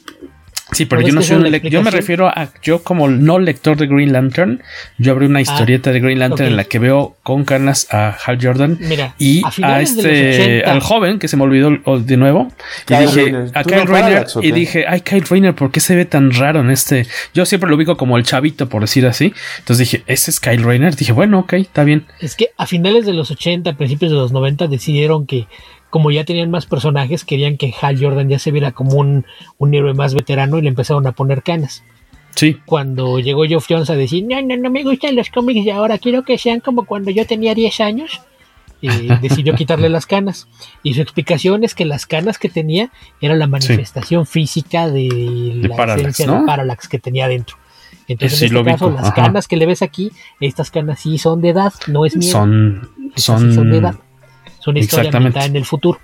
Speaker 7: Sí, pero
Speaker 9: ¿No
Speaker 7: yo no soy un
Speaker 9: es la
Speaker 7: lec- Yo me refiero a yo como no lector de Green Lantern. Yo abrí una historieta de Green Lantern en la que veo con canas a Hal Jordan
Speaker 9: Mira,
Speaker 7: y
Speaker 9: a
Speaker 7: este
Speaker 9: 80.
Speaker 7: al joven que se me olvidó o- de nuevo y dije a
Speaker 10: ¿Tú
Speaker 7: Kyle
Speaker 10: no
Speaker 7: Rayner y dije ay Kyle Rayner ¿por qué se ve tan raro en este? Yo siempre lo ubico como el chavito por decir así entonces dije ese es Kyle Rayner dije bueno ok está bien
Speaker 9: Es que a finales de los 80, principios de los 90 decidieron que como ya tenían más personajes, querían que Hal Jordan ya se viera como un, un héroe más veterano y le empezaron a poner canas.
Speaker 7: sí
Speaker 9: Cuando llegó Geoff Jones a decir, no, no, no me gustan los cómics de ahora, quiero que sean como cuando yo tenía 10 años, eh, decidió quitarle las canas. Y su explicación es que las canas que tenía era la manifestación física de, la
Speaker 7: Parallax,
Speaker 9: esencia
Speaker 7: ¿no?
Speaker 9: de Parallax que tenía dentro. Entonces,
Speaker 7: Sí,
Speaker 9: en este caso, las
Speaker 7: ajá.
Speaker 9: canas que le ves aquí, estas canas sí son de edad, no es miedo.
Speaker 7: Son,
Speaker 9: sí son de edad. Es una historia ambientada en el futuro.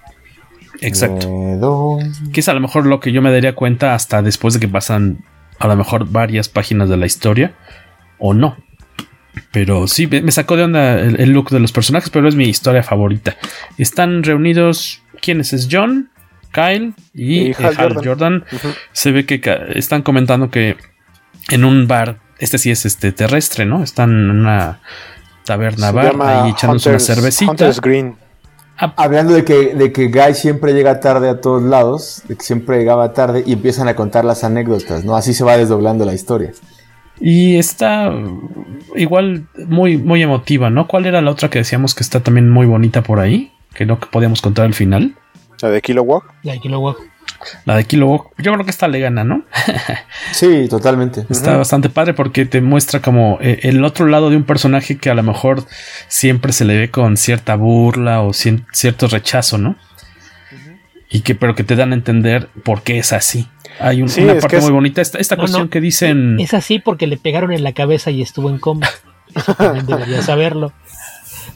Speaker 7: exacto.
Speaker 10: Miedo.
Speaker 7: Que es a lo mejor lo que yo me daría cuenta hasta después de que pasan a lo mejor varias páginas de la historia o no. Pero sí, me sacó de onda el, el look de los personajes, pero es mi historia favorita. Están reunidos, ¿quiénes es John? Kyle y,
Speaker 8: Y
Speaker 7: eh,
Speaker 8: Hal
Speaker 7: Hal,
Speaker 8: Jordan.
Speaker 7: Se ve que están comentando que en un bar, este sí es este terrestre, ¿no? Están en una taberna
Speaker 8: Se
Speaker 7: bar ahí echándose una cervecita.
Speaker 8: Hunters Green.
Speaker 10: Hablando de que, de que Guy siempre llega tarde a todos lados, de que siempre llegaba tarde y empiezan a contar las anécdotas, ¿no? Así se va desdoblando la historia.
Speaker 7: Y está igual muy, muy emotiva, ¿no? ¿Cuál era la otra que decíamos que está también muy bonita por ahí? Que no que podíamos contar al final.
Speaker 8: La de Kilowog.
Speaker 9: La de Kilowog.
Speaker 7: La de Kilo. Yo creo que esta le gana, ¿no?
Speaker 10: Sí, totalmente.
Speaker 7: Está bastante padre porque te muestra como eh, el otro lado de un personaje que a lo mejor siempre se le ve con cierta burla o cien- cierto rechazo, ¿no? Y que, pero que te dan a entender por qué es así. Hay un-
Speaker 8: Sí,
Speaker 7: una parte
Speaker 8: es-
Speaker 7: muy bonita. Esta, esta
Speaker 9: No,
Speaker 7: cuestión
Speaker 9: no,
Speaker 7: que dicen.
Speaker 9: Es así porque le pegaron en la cabeza y estuvo en coma. Eso también debería saberlo.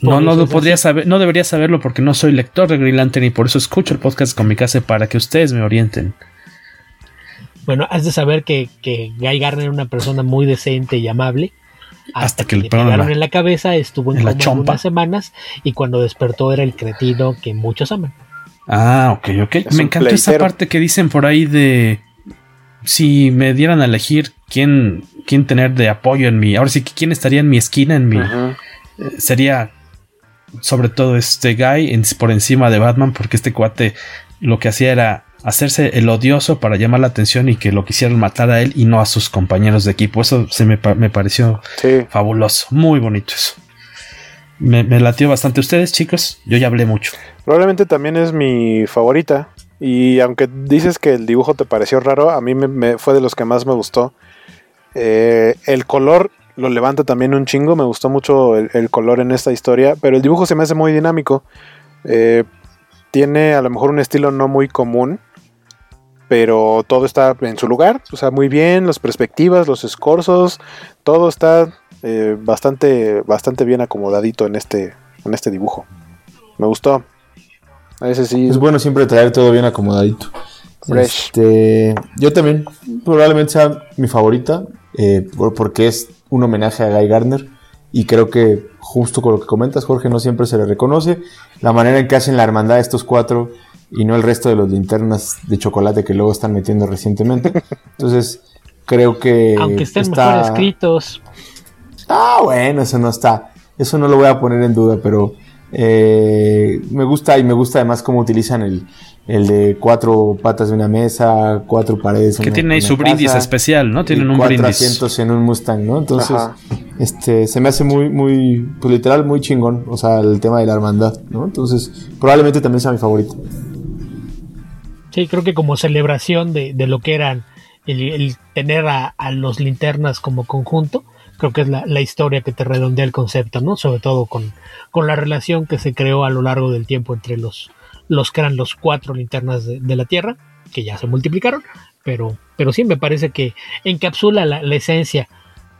Speaker 7: No, no lo podría saber, no debería saberlo porque no soy lector de Green Lantern y por eso escucho el podcast con mi casa para que ustedes me orienten.
Speaker 9: Bueno, has de saber que, que Guy Garner era una persona muy decente y amable.
Speaker 7: Hasta que le
Speaker 9: le
Speaker 7: pegaron
Speaker 9: en la cabeza, estuvo en,
Speaker 7: en la
Speaker 9: coma
Speaker 7: chompa.
Speaker 9: unas semanas y cuando despertó era el cretino que muchos aman.
Speaker 7: Ah, ok, ok.
Speaker 8: Es
Speaker 7: Me encantó esa parte que dicen por ahí de si me dieran a elegir quién, quién tener de apoyo en mi, ahora sí que quién estaría en mi esquina, en mi, eh, sería sobre todo este guy en- por encima de Batman porque este cuate lo que hacía era hacerse el odioso para llamar la atención y que lo quisieran matar a él y no a sus compañeros de equipo. Eso se me, me pareció
Speaker 8: Sí.
Speaker 7: fabuloso, muy bonito eso. Me, me latió bastante. Ustedes, chicos, yo ya hablé mucho.
Speaker 8: Probablemente también es mi favorita. Y aunque dices que el dibujo te pareció raro, a mí me, me- fue de los que más me gustó. Eh, el color lo levanta también un chingo. Me gustó mucho el, el color en esta historia. Pero el dibujo se me hace muy dinámico. Eh, tiene a lo mejor un estilo no muy común. Pero todo está en su lugar. O sea, muy bien. Las perspectivas, los escorzos. Todo está eh, bastante, bastante bien acomodadito en este, en este dibujo. Me gustó. A sí.
Speaker 10: Es bueno siempre traer todo bien acomodadito.
Speaker 8: Fresh.
Speaker 10: Este, yo también, probablemente sea mi favorita, eh, por- porque es un homenaje a Guy Gardner. Y creo que, justo con lo que comentas, Jorge, no siempre se le reconoce. La manera en que hacen la hermandad estos cuatro y no el resto de los linternas de chocolate que luego están metiendo recientemente. Entonces, creo que.
Speaker 9: Aunque estén
Speaker 10: está-
Speaker 9: mejor escritos.
Speaker 10: Ah, bueno, eso no está. Eso no lo voy a poner en duda, pero eh, me gusta y me gusta además cómo utilizan el, el de cuatro patas de una mesa, cuatro paredes.
Speaker 7: Que tiene ahí su brindis especial, ¿no? Tienen un
Speaker 10: cuatro
Speaker 7: brindis.
Speaker 10: asientos en un Mustang, ¿no? Entonces,
Speaker 8: Ajá.
Speaker 10: este, se me hace muy, muy, pues literal, muy chingón. O sea, el tema de la hermandad, ¿no? Entonces, probablemente también sea mi favorito.
Speaker 9: Sí, creo que como celebración de, de lo que eran el, el tener a, a los linternas como conjunto, creo que es la, la historia que te redondea el concepto, ¿no? Sobre todo con, con la relación que se creó a lo largo del tiempo entre los, los que eran los cuatro linternas de, de la Tierra, que ya se multiplicaron, pero, pero sí me parece que encapsula la, la esencia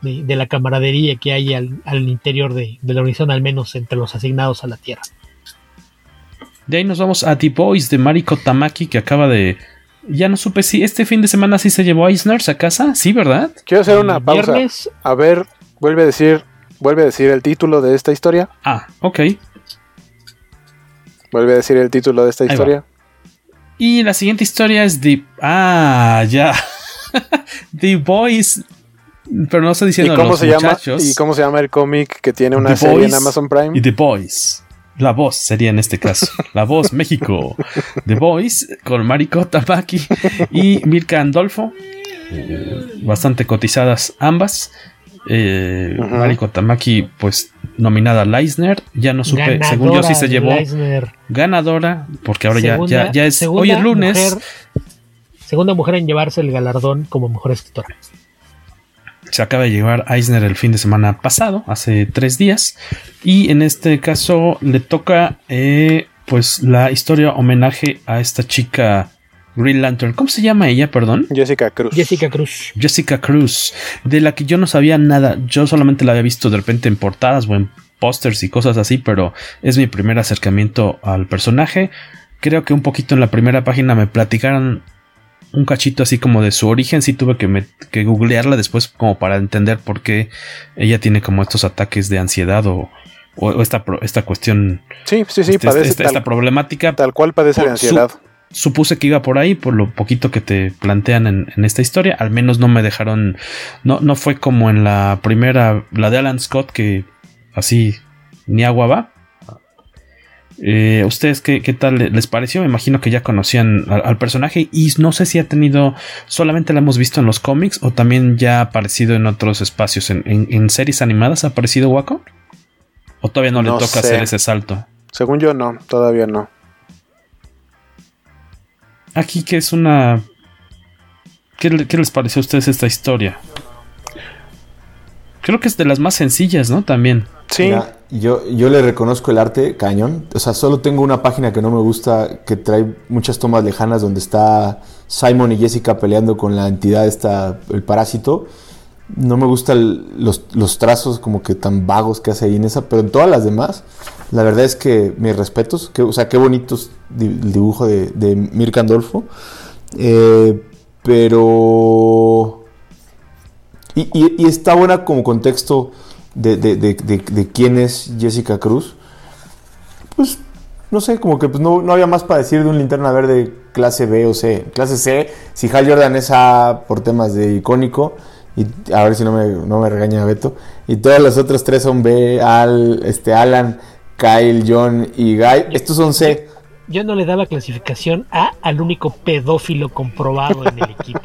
Speaker 9: de, de la camaradería que hay al, al interior de, de la organización, al menos entre los asignados a la Tierra.
Speaker 7: De ahí nos vamos a The Boys de Mariko Tamaki que acaba de... Ya no supe si este fin de semana sí se llevó a Eisners a casa. Sí, ¿verdad?
Speaker 8: Quiero hacer una pausa.
Speaker 9: viernes-
Speaker 8: A ver, vuelve a decir, vuelve a decir el título de esta historia.
Speaker 7: Ah, ok.
Speaker 8: Vuelve a decir el título de esta historia.
Speaker 7: Y la siguiente historia es The... Ah, ya. The Boys... Pero no estoy
Speaker 8: ¿Y
Speaker 7: diciendo
Speaker 8: cómo
Speaker 7: los
Speaker 8: se llama?
Speaker 7: muchachos.
Speaker 8: ¿Y cómo se llama el cómic que tiene una
Speaker 7: The
Speaker 8: serie
Speaker 7: Boys
Speaker 8: en Amazon Prime?
Speaker 7: Y The Boys. La voz sería en este caso. La voz México. The Boys con Mariko Tamaki y Mirka Andolfo. Eh, bastante cotizadas ambas. Eh. Mariko Tamaki, pues nominada a Leisner. Ya no supe, según yo sí se llevó
Speaker 9: Leisner.
Speaker 7: ganadora, porque ahora ya,
Speaker 9: Segunda-
Speaker 7: ya, ya es. Hoy es lunes.
Speaker 9: mujer- segunda mujer en llevarse el galardón como mejor escritora.
Speaker 7: se acaba de llevar Eisner el fin de semana pasado, hace tres días. Y en este caso le toca, eh, pues, la historia homenaje a esta chica Green Lantern. ¿Cómo se llama ella, perdón?
Speaker 8: Jessica Cruz.
Speaker 9: Jessica Cruz.
Speaker 7: Jessica Cruz, de la que yo no sabía nada. Yo solamente la había visto de repente en portadas o en pósters y cosas así, pero es mi primer acercamiento al personaje. Creo que un poquito en la primera página me platicaron un cachito así como de su origen. Sí tuve que, que googlearla después como para entender por qué ella tiene como estos ataques de ansiedad o, o esta, esta cuestión.
Speaker 8: Sí, sí, sí,
Speaker 7: este,
Speaker 8: padece
Speaker 7: esta,
Speaker 8: tal,
Speaker 7: esta problemática.
Speaker 8: tal cual padece de
Speaker 7: su-
Speaker 8: ansiedad.
Speaker 7: Supuse que iba por ahí, por lo poquito que te plantean en, en esta historia. Al menos no me dejaron. No, no fue como en la primera, la de Alan Scott, que así ni agua va. Eh, ¿Ustedes qué, qué tal les pareció? Me imagino que ya conocían al, al personaje y no sé si ha tenido, solamente la hemos visto en los cómics o también ya ha aparecido en otros espacios, en, en- en series animadas ha aparecido Waco. ¿O todavía no,
Speaker 8: No
Speaker 7: le toca
Speaker 8: sé.
Speaker 7: hacer ese salto?
Speaker 8: Según yo, no, todavía no.
Speaker 7: Aquí que es una... ¿Qué, le- qué les pareció a ustedes esta historia? Creo que es de las más sencillas, ¿no? También.
Speaker 8: Sí,
Speaker 10: Mira, yo, yo le reconozco el arte cañón. O sea, solo tengo una página que no me gusta, que trae muchas tomas lejanas donde está Simon y Jessica peleando con la entidad esta, el parásito. No me gustan los, los trazos como que tan vagos que hace ahí en esa, pero en todas las demás, la verdad es que mis respetos. Que, o sea, qué bonitos di- el dibujo de, de Mirka Andolfo. Eh, pero... Y, está buena como contexto de- de- de quién es Jessica Cruz. Pues, no sé, como que pues, no, no había más para decir de un linterna verde clase B o C. Clase C, si Hal Jordan es A por temas de icónico, y a ver si no me, no me regaña Beto, y todas las otras tres son B, Al, este, Alan, Kyle, John y Guy. Estos son C.
Speaker 9: Yo no le daba clasificación A al único pedófilo comprobado en el equipo.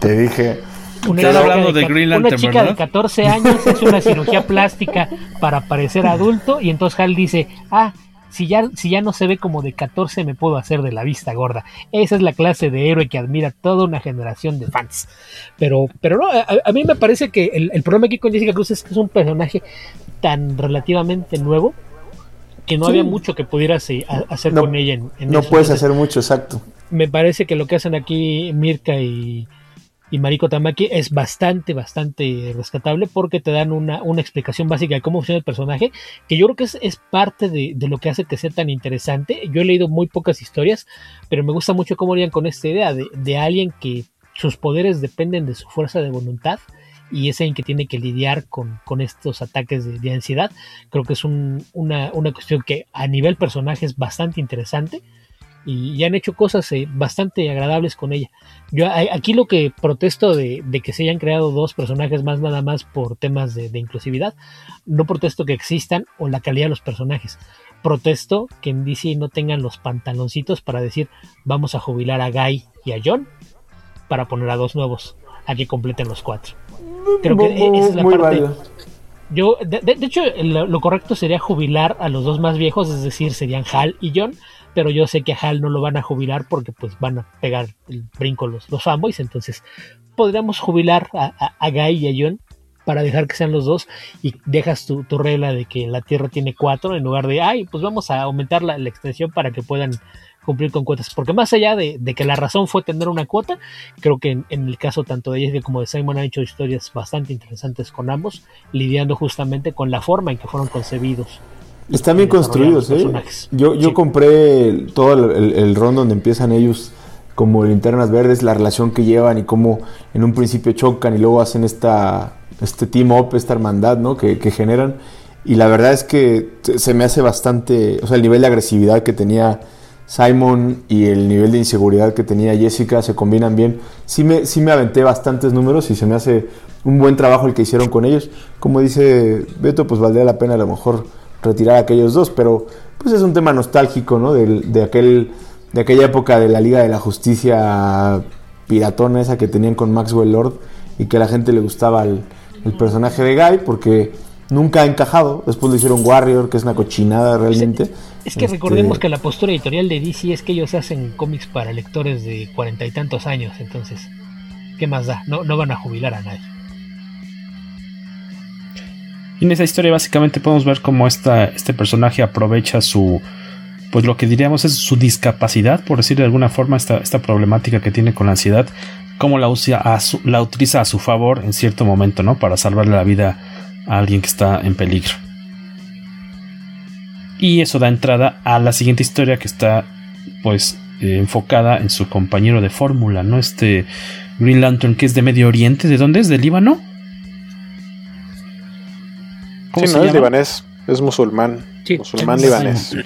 Speaker 10: Te dije.
Speaker 9: Una
Speaker 7: Estás
Speaker 9: chica
Speaker 7: hablando de
Speaker 9: ca-
Speaker 7: Green
Speaker 9: Una
Speaker 7: Lantern,
Speaker 9: chica
Speaker 7: ¿verdad?
Speaker 9: de 14 años hace una cirugía plástica para parecer adulto y entonces Hal dice, ah, si ya, si ya no se ve como de 14 me puedo hacer de la vista gorda. Esa es la clase de héroe que admira toda una generación de fans. Pero, pero no, a, a mí me parece que el, el problema aquí con Jessica Cruz es que es un personaje tan relativamente nuevo que no
Speaker 10: Sí.
Speaker 9: había mucho que pudieras eh, hacer
Speaker 10: No-
Speaker 9: con ella en, en
Speaker 10: No
Speaker 9: eso.
Speaker 10: puedes
Speaker 9: Entonces,
Speaker 10: hacer mucho, exacto.
Speaker 9: me parece que lo que hacen aquí Mirka y, y Mariko Tamaki es bastante, bastante rescatable porque te dan una, una explicación básica de cómo funciona el personaje, que yo creo que es, es parte de, de lo que hace que sea tan interesante. Yo he leído muy pocas historias, pero me gusta mucho cómo lidian con esta idea de, de alguien que sus poderes dependen de su fuerza de voluntad y es alguien que tiene que lidiar con, con estos ataques de, de ansiedad. Creo que es un- una, una cuestión que a nivel personaje es bastante interesante y, y han hecho cosas eh, bastante agradables con ella. Yo aquí lo que protesto de, de que se hayan creado dos personajes más nada más por temas de, de inclusividad, no protesto que existan o la calidad de los personajes. Protesto que en DC no tengan los pantaloncitos para decir vamos a jubilar a Guy y a John para poner a dos nuevos a que completen los cuatro. Creo que
Speaker 10: Muy-
Speaker 9: esa es la parte.
Speaker 10: válido.
Speaker 9: Yo, de, de- de hecho, lo, lo correcto sería jubilar a los dos más viejos, es decir, serían Hal y John, pero yo sé que a Hal no lo van a jubilar porque pues van a pegar el brinco los, los entonces podríamos jubilar a, a- Guy y a John para dejar que sean los dos y dejas tu, tu regla de que la Tierra tiene cuatro en lugar de, ay, pues vamos a aumentar la, la extensión para que puedan cumplir con cuotas, porque más allá de, de que la razón fue tener una cuota, creo que en, en el caso tanto de Jessica como de Simon han hecho historias bastante interesantes con ambos, lidiando justamente con la forma en que fueron concebidos.
Speaker 10: Están bien construidos, ¿eh? Yo, yo
Speaker 9: Sí.
Speaker 10: compré todo el, el, el ron donde empiezan ellos como linternas verdes, la relación que llevan y cómo en un principio chocan y luego hacen esta este team up, esta hermandad, ¿no? Que, que generan. Y la verdad es que se- se me hace bastante, o sea, el nivel de agresividad que tenía Simon y el nivel de inseguridad que tenía Jessica se combinan bien. Sí me, sí me aventé bastantes números y se me hace un buen trabajo el que hicieron con ellos. Como dice Beto, pues valdría la pena a lo mejor retirar a aquellos dos, pero pues es un tema nostálgico, ¿no? Del- De, aquel, de aquella época de la Liga de la Justicia piratona esa que tenían con Maxwell Lord y que a la gente le gustaba el, el personaje de Guy porque nunca ha encajado. Después le hicieron Warrior, que es una cochinada realmente.
Speaker 9: Es que
Speaker 10: Este,
Speaker 9: recordemos que la postura editorial de DC es que ellos hacen cómics para lectores de cuarenta y tantos años, entonces, ¿qué más da? No, no van a jubilar a nadie.
Speaker 7: Y en esa historia básicamente podemos ver cómo esta, este personaje aprovecha su, pues lo que diríamos es su discapacidad, por decir de alguna forma, esta, esta problemática que tiene con la ansiedad, cómo la, usa a su, la utiliza a su favor en cierto momento, ¿no? Para salvarle la vida a alguien que está en peligro. Y eso da entrada a la siguiente historia que está, pues, eh, enfocada en su compañero de fórmula, ¿no? Este Green Lantern que es de Medio Oriente, ¿de dónde es? ¿De Líbano?
Speaker 8: Sí, no es libanés, es musulmán.
Speaker 9: Sí,
Speaker 8: musulmán
Speaker 9: es-
Speaker 8: libanés.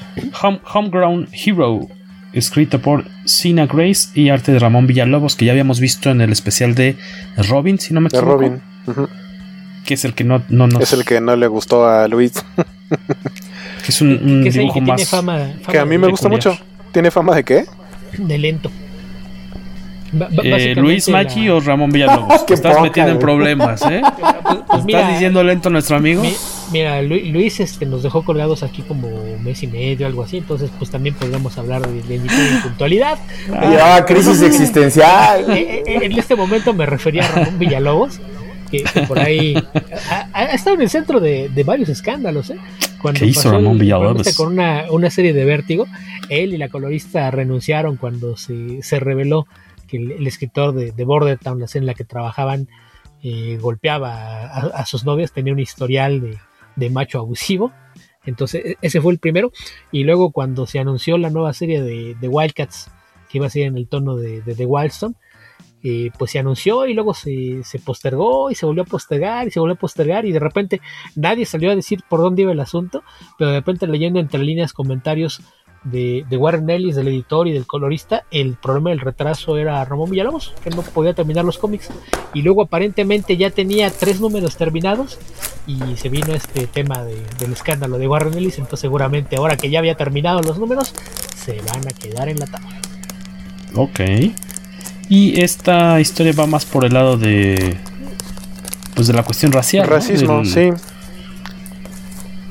Speaker 7: Home- Homegrown Hero, escrita por Sina Grace y arte de Ramón Villalobos, que ya habíamos visto en el especial de Robin, si no me
Speaker 8: De
Speaker 7: equivoco.
Speaker 8: Robin. Ujú.
Speaker 7: Que es el que no, no nos.
Speaker 8: Es el que no le gustó a Luis.
Speaker 7: que es un, un
Speaker 9: que es el
Speaker 7: dibujo
Speaker 9: que tiene
Speaker 7: más.
Speaker 9: fama,
Speaker 8: que a mí me gusta mucho. ¿Tiene fama de qué?
Speaker 9: de lento.
Speaker 7: Eh, Luis
Speaker 9: la-
Speaker 7: Machi o Ramón Villalobos. Te estás
Speaker 8: poca,
Speaker 7: metiendo en problemas, ¿eh?
Speaker 9: Pues, pues mira,
Speaker 7: ¿Estás diciendo lento a nuestro amigo?
Speaker 9: mi- mira, Lu- Luis este, nos dejó colgados aquí como un mes y medio, algo así, entonces pues también podríamos hablar de y puntualidad.
Speaker 10: Ya, crisis existencial.
Speaker 9: Eh, eh, en este momento me refería a Ramón Villalobos, que, que por ahí ha, ha estado en el centro de, de varios escándalos. ¿eh? Cuando
Speaker 7: ¿Qué hizo Ramón Villalobos?
Speaker 9: Con una, una serie de vértigo, él y la colorista renunciaron cuando se, se reveló el, escritor de, de Bordertown, la serie en la que trabajaban, eh, golpeaba a, sus novias, tenía un historial de, macho abusivo. Entonces, e- ese fue el primero. Y luego, cuando se anunció la nueva serie de, Wildcats, que iba a ser en el tono de, The Wildstorm, eh, pues se anunció y luego se, se postergó y se volvió a postergar y se volvió a postergar y de repente nadie salió a decir por dónde iba el asunto, pero de repente leyendo entre líneas comentarios de, de Warren Ellis, del editor y del colorista, el problema del retraso era Ramón Villalobos, que no podía terminar los cómics y luego aparentemente ya tenía tres números terminados y se vino este tema de- del escándalo de Warren Ellis, entonces seguramente ahora que ya había terminado los números, se van a quedar en la tabla.
Speaker 7: Ok. Y esta historia va más por el lado de. Pues de la cuestión racial. ¿no?
Speaker 8: Racismo,
Speaker 7: Del-
Speaker 8: sí.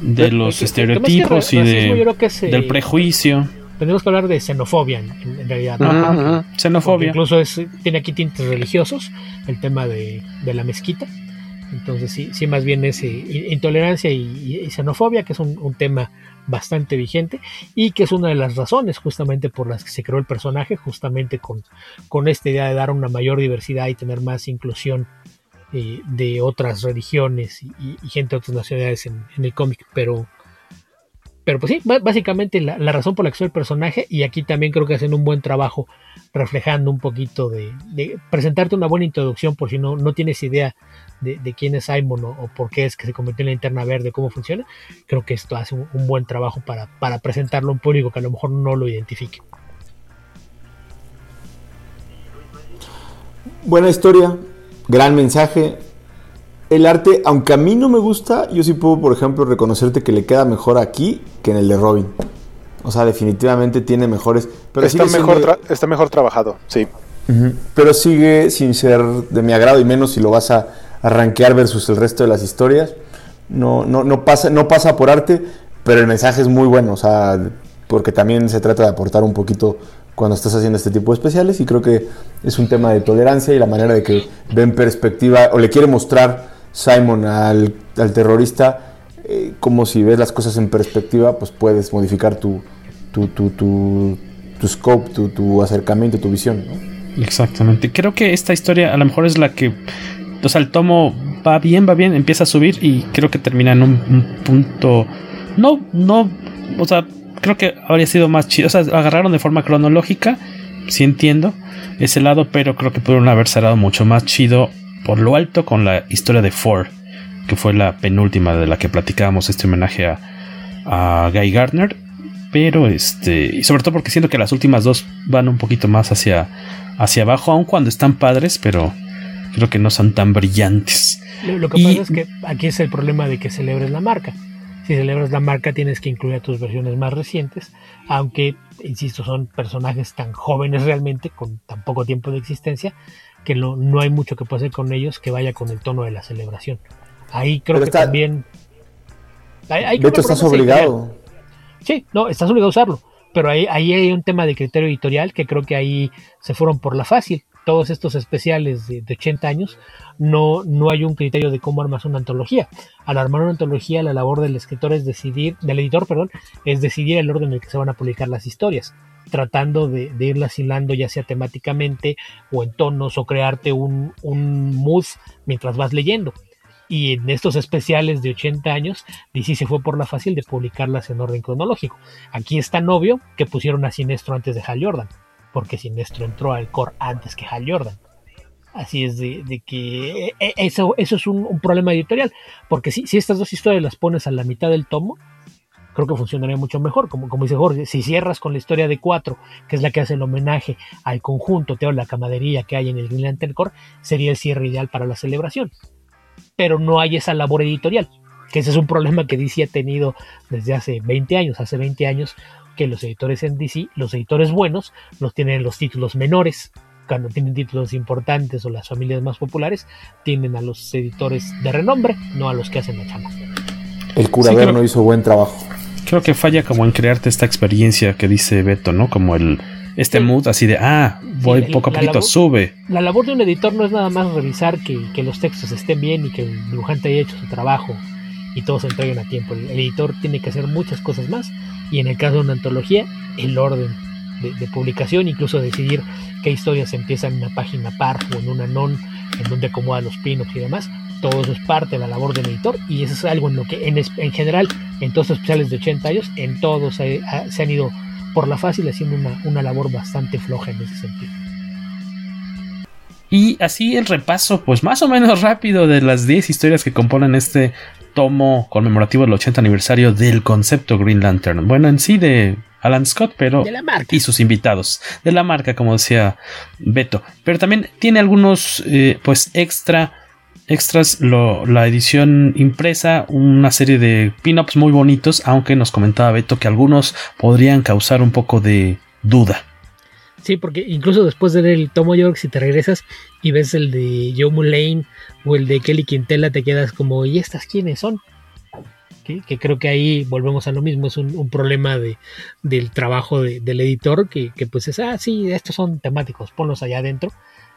Speaker 7: De los
Speaker 9: que- que-
Speaker 7: estereotipos
Speaker 9: que
Speaker 7: y
Speaker 9: más que racismo, yo
Speaker 7: de,
Speaker 9: creo que es, eh,
Speaker 7: del prejuicio.
Speaker 9: Tenemos que hablar de xenofobia en, realidad. ¿no?
Speaker 7: Ajá,
Speaker 8: Ujú.
Speaker 9: Porque
Speaker 7: Xenofobia.
Speaker 9: incluso es, tiene aquí tintes religiosos, el tema de, de la mezquita. Entonces sí, sí más bien es eh, intolerancia y, y xenofobia, que es un, un tema bastante vigente y que es una de las razones justamente por las que se creó el personaje, justamente con, con esta idea de dar una mayor diversidad y tener más inclusión eh, de otras religiones y, y- y gente de otras nacionalidades en, el cómic. Pero, pero pues sí, básicamente la, razón por la que soy el personaje y aquí también creo que hacen un buen trabajo reflejando un poquito de, presentarte una buena introducción por si no, no tienes idea de, quién es Simon o, o por qué es que se convirtió en la linterna verde, cómo funciona. Creo que esto hace un, un buen trabajo para, para presentarlo a un público que a lo mejor no lo identifique.
Speaker 10: Buena historia, gran mensaje. El arte, aunque a mí no me gusta, yo sí puedo, por ejemplo, reconocerte que le queda mejor aquí que en el de Robin. O sea, definitivamente tiene mejores. Pero
Speaker 8: está, mejor
Speaker 10: siendo-
Speaker 8: tra- está mejor trabajado, sí.
Speaker 10: Pero sigue sin ser de mi agrado y menos si lo vas a, a rankear versus el resto de las historias. No, no, no, pasa, no pasa por arte, pero el mensaje es muy bueno. O sea, porque también se trata de aportar un poquito cuando estás haciendo este tipo de especiales y creo que es un tema de tolerancia y la manera de que ve en perspectiva o le quiere mostrar Simon al, al terrorista eh, como si ves las cosas en perspectiva pues puedes modificar tu, tu, tu, tu, scope, tu, tu acercamiento, tu visión. ¿no?
Speaker 7: Exactamente. Creo que esta historia a lo mejor es la que. O sea, el tomo va bien, va bien, empieza a subir y creo que termina en un punto. No, no. O sea, creo que habría sido más chido. O sea, agarraron de forma cronológica. Sí entiendo ese lado, pero creo que pudieron haber cerrado mucho más chido por lo alto con la historia de Ford, que fue la penúltima de la que platicábamos este homenaje a, a Guy Gardner. Pero este, y sobre todo porque siento que las últimas dos van un poquito más hacia, hacia abajo, aun cuando están padres, pero creo que no son tan brillantes.
Speaker 9: Lo, lo que
Speaker 7: Y-
Speaker 9: pasa es que aquí es el problema de que celebres la marca. Si celebras la marca tienes que incluir a tus versiones más recientes, aunque, insisto, son personajes tan jóvenes realmente, con tan poco tiempo de existencia, que no, no hay mucho que hacer con ellos que vaya con el tono de la celebración. Ahí creo
Speaker 10: Pero
Speaker 9: que
Speaker 10: está-
Speaker 9: también... que el
Speaker 10: estás obligado.
Speaker 9: Sí, no, estás obligado a usarlo. Pero ahí, ahí hay un tema de criterio editorial que creo que ahí se fueron por la fácil. Todos estos especiales de, de 80 años, no, no hay un criterio de cómo armas una antología. Al armar una antología, la labor del escritor es decidir, del editor, perdón, es decidir el orden en el que se van a publicar las historias, tratando de, de irlas hilando ya sea temáticamente o en tonos o crearte un, un mood mientras vas leyendo. Y en estos especiales de 80 años, DC se fue por la fácil de publicarlas en orden cronológico. Aquí es tan obvio que pusieron a Sinestro antes de Hal Jordan, porque Sinestro entró al core antes que Hal Jordan. Así es de, de que eh, eh, eso, eso es un, un problema editorial, porque si, si, estas dos historias las pones a la mitad del tomo, creo que funcionaría mucho mejor. Como, como dice Jorge, si cierras con la historia de cuatro, que es la que hace el homenaje al conjunto, te la camaradería que hay en el Green Lantern Corps, sería el cierre ideal para la celebración. Pero no hay esa labor editorial, que ese es un problema que DC ha tenido desde hace 20 años. Hace 20 años que los editores en DC, los editores buenos, los tienen los títulos menores, cuando tienen títulos importantes o las familias más populares, tienen a los editores de renombre, no a los que hacen la chamba.
Speaker 10: El curaver sí, no hizo buen trabajo.
Speaker 7: Creo que falla como en crearte esta experiencia que dice Beto, ¿no? Como el este sí. mood así de, ah, voy sí, poco a poquito,
Speaker 9: labor,
Speaker 7: sube.
Speaker 9: La labor de un editor no es nada más revisar que, que, los textos estén bien y que el dibujante haya hecho su trabajo y todos se entreguen a tiempo. El, editor tiene que hacer muchas cosas más y en el caso de una antología, el orden de, de, publicación, incluso decidir qué historias empiezan en una página par o en una non, en donde acomoda los pin-ups y demás. Todo eso es parte de la labor del editor y eso es algo en lo que en, en general en todos los especiales de 80 años, en todos se, se han ido por la fácil haciendo una, una labor bastante floja en ese sentido.
Speaker 7: Y así el repaso, pues más o menos rápido de las 10 historias que componen este tomo conmemorativo del 80 aniversario del concepto Green Lantern. Bueno, en sí de Alan Scott, pero
Speaker 9: de la marca.
Speaker 7: y sus invitados de la marca, como decía Beto. Pero también tiene algunos, eh, pues extra extras, lo, la edición impresa, una serie de pin-ups muy bonitos, aunque nos comentaba Beto que algunos podrían causar un poco de duda.
Speaker 9: Sí, porque incluso después de ver el tomo York, si te regresas y ves el de Joe Mulane o el de Kelly Quintela, te quedas como, ¿y estas quiénes son? Que, creo que ahí volvemos a lo mismo, es un, un problema de, del trabajo de, del editor, que, pues es, ah, sí, estos son temáticos, ponlos allá adentro,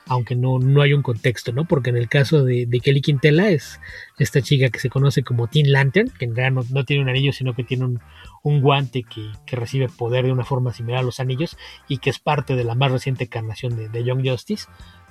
Speaker 9: aunque no, no hay un contexto, ¿no? Porque en el caso de, Kelly Quintela es esta chica que se conoce como Teen Lantern, que en realidad no tiene un anillo, sino que tiene un, un guante que, que, recibe poder de una forma similar a los anillos y que es parte de la más reciente encarnación de, de Young Justice.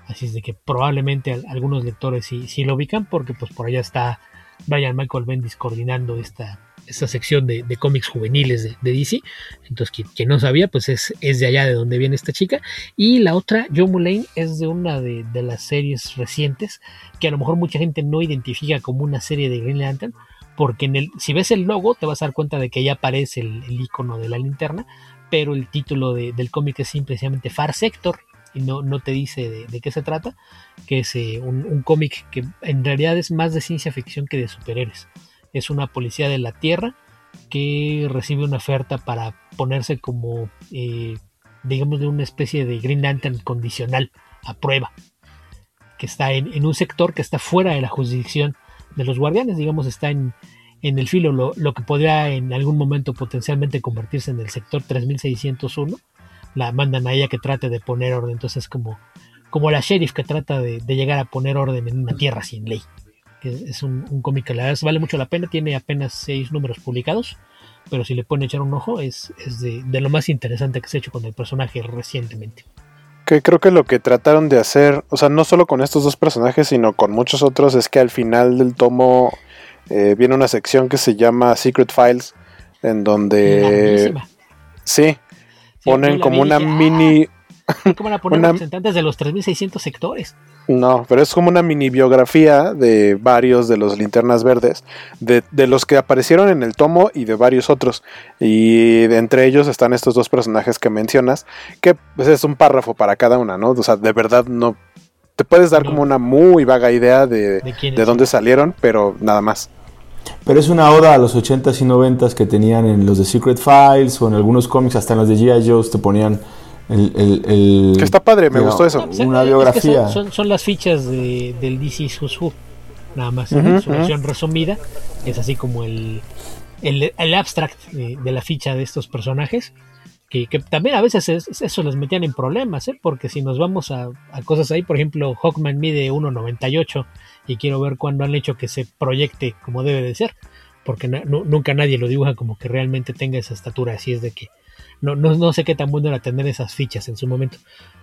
Speaker 9: Así es de que probablemente algunos lectores sí, sí lo ubican porque pues por allá está Brian Michael Bendis coordinando esta, esta sección de, de cómics juveniles de, DC. Entonces, quien, no sabía, pues es, es de allá de donde viene esta chica. Y la otra, Joe Mulane, es de una de, las series recientes que a lo mejor mucha gente no identifica como una serie de Green Lantern. Porque en el, si ves el logo, te vas a dar cuenta de que ya aparece el, icono de la linterna. Pero el título de, del cómic es simplemente Far Sector, y no, no te dice de, qué se trata, que es eh, un, cómic que en realidad es más de ciencia ficción que de superhéroes. Es una policía de la Tierra que recibe una oferta para ponerse como, eh, digamos, de una especie de Green Lantern condicional a prueba, que está en, un sector que está fuera de la jurisdicción de los guardianes, digamos, está en, en el filo, lo, lo que podría en algún momento potencialmente convertirse en el sector 3601 la mandan a ella que trate de poner orden. Entonces, como, como la sheriff que trata de, de, llegar a poner orden en una tierra sin ley. Que es un, un cómic que la verdad vale mucho la pena. Tiene apenas seis números publicados. Pero si le pueden echar un ojo, es, es de, de, lo más interesante que se ha hecho con el personaje recientemente.
Speaker 8: Que creo que lo que trataron de hacer, o sea, no solo con estos dos personajes, sino con muchos otros, es que al final del tomo eh, viene una sección que se llama Secret Files, en donde. Sí, ponen como una
Speaker 9: dije,
Speaker 8: mini.
Speaker 9: Ah, ¿Cómo la ponen una... representantes de los 3600 sectores?
Speaker 8: No, pero es como una mini biografía de varios de los linternas verdes, de, de, los que aparecieron en el tomo y de varios otros. Y de entre ellos están estos dos personajes que mencionas, que pues, es un párrafo para cada una, ¿no? O sea, de verdad no. Te puedes dar como una muy vaga idea de, de, de dónde salieron, pero nada más.
Speaker 10: Pero es una oda a los 80s y 90s que tenían en los de Secret Files o en algunos cómics, hasta en los de G.I. Joe te ponían el, el, el,
Speaker 8: que está padre, me gustó eso.
Speaker 10: Una biografía.
Speaker 9: Es son, son, son, las fichas de, del DC Who, nada más. Uh -huh, su versión uh -huh. resumida es así como el, el, el abstract de, de, la ficha de estos personajes. que, que también a veces es- eso les metían en problemas, ¿eh? porque si nos vamos a, a cosas ahí, por ejemplo, Hawkman mide 1.98 y quiero ver cuándo han hecho que se proyecte como debe de ser, porque na- nunca nadie lo dibuja como que realmente tenga esa estatura, así es de que no, no, no sé qué tan bueno era tener esas fichas en su momento.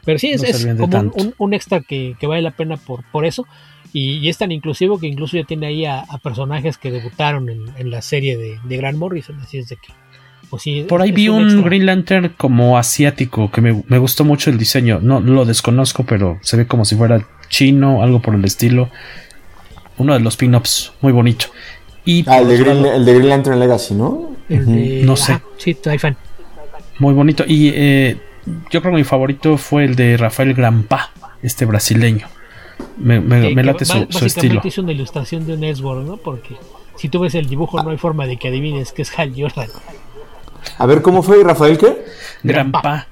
Speaker 9: Pero sí, es,
Speaker 7: No
Speaker 9: como un, un- un extra que, que vale la pena por, por eso. Y, y es tan inclusivo que incluso ya tiene ahí a, a personajes que debutaron en, en la serie de, de Grant Morrison. Así es de que. Pues sí,
Speaker 7: Por ahí vi un
Speaker 9: extra.
Speaker 7: Green Lantern como asiático que me, me gustó mucho el diseño. No lo desconozco, pero se ve como si fuera chino, algo por el estilo. Uno de los pin-ups, muy bonito. Y
Speaker 10: Ah, el de,
Speaker 7: otro
Speaker 10: Green, el de Green Lantern Legacy, ¿no?
Speaker 9: El de-
Speaker 7: No sé.
Speaker 9: ajá, sí, soy fan.
Speaker 7: Muy bonito. Y eh, yo creo que mi favorito fue el de Rafael Grampa, este brasileño. Me, me-
Speaker 9: Que-
Speaker 7: me
Speaker 9: que
Speaker 7: late su, estilo.
Speaker 9: hizo una ilustración de un Ellsworth, ¿no? Porque si tú ves el dibujo, no hay forma de que adivines que es Hal Jordan.
Speaker 10: A ver, ¿cómo fue Rafael qué?
Speaker 7: Grampa.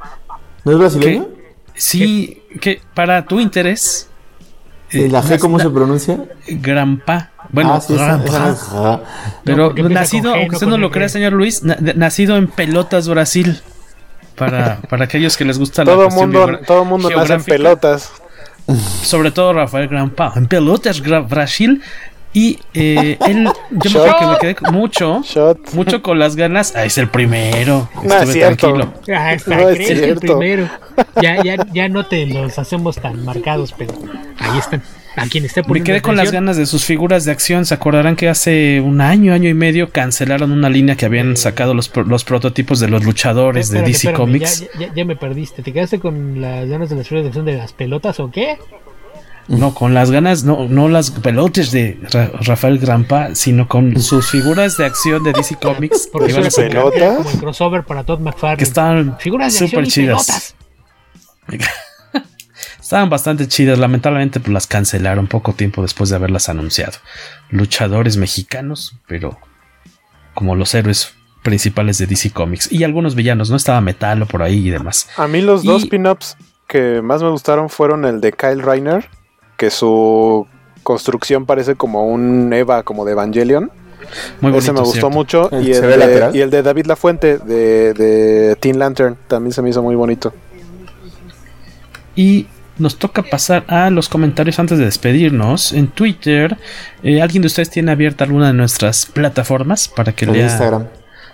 Speaker 10: ¿No es brasileño?
Speaker 7: Sí, que para tu interés.
Speaker 10: ¿Y la G cómo se pronuncia?
Speaker 7: Grampa. Bueno,
Speaker 10: Ah, sí, esa- es.
Speaker 7: Pero
Speaker 9: No,
Speaker 7: nacido, aunque usted no lo crea, señor Luis, na- de- nacido en Pelotas, Brasil. Para, para aquellos que les gusta la
Speaker 8: Todo
Speaker 7: cuestión
Speaker 8: mundo, todo mundo nace en pelotas.
Speaker 7: Sobre todo Rafael Grampa. En Pelotas, Brasil. Y eh, él, yo me
Speaker 8: Shot.
Speaker 7: acuerdo que me quedé mucho, mucho con las ganas. Ah, es el primero.
Speaker 8: No es cierto.
Speaker 7: tranquilo.
Speaker 9: Ah, está,
Speaker 8: No es
Speaker 9: crees el
Speaker 8: cierto.
Speaker 9: primero. Ya, ya, ya no te los hacemos tan marcados, pero ahí están. A quien esté
Speaker 7: Me
Speaker 9: poniendo
Speaker 7: quedé con las ganas de sus figuras de acción. Se acordarán que hace un año, año y medio cancelaron una línea que habían sacado los, los prototipos de los luchadores de DC
Speaker 9: espérame,
Speaker 7: Comics.
Speaker 9: Ya, ya- ya me perdiste. ¿Te quedaste con las ganas de las figuras de acción de las pelotas o qué?
Speaker 7: No, con las ganas, no, no las pelotes de Ra- Rafael Grampa, sino con sus figuras de acción de DC Comics
Speaker 9: Porque
Speaker 7: que iban a sacar,
Speaker 9: como- como el crossover para Todd McFarlane.
Speaker 7: que estaban
Speaker 9: Figuras de acción
Speaker 7: súper
Speaker 9: y
Speaker 7: chidas.
Speaker 9: pelotas.
Speaker 7: Estaban bastante chidas, lamentablemente pues las cancelaron poco tiempo después de haberlas anunciado. Luchadores mexicanos, pero como los héroes principales de DC Comics. Y algunos villanos, ¿no? Estaba Metalo por ahí y demás.
Speaker 8: A mí los dos pin-ups que más me gustaron fueron el de Kyle Reiner, que su construcción parece como un Eva, como de Evangelion.
Speaker 7: Muy
Speaker 8: Ese me
Speaker 7: bonito,
Speaker 8: gustó
Speaker 7: ¿cierto?
Speaker 8: mucho.
Speaker 10: ¿El
Speaker 8: Y el, de, y el de David Lafuente, de, de Teen Lantern, también se me hizo muy bonito.
Speaker 7: Y nos toca pasar a los comentarios antes de despedirnos. En Twitter, eh, ¿alguien de ustedes tiene abierta alguna de nuestras plataformas para que lea?
Speaker 10: Instagram.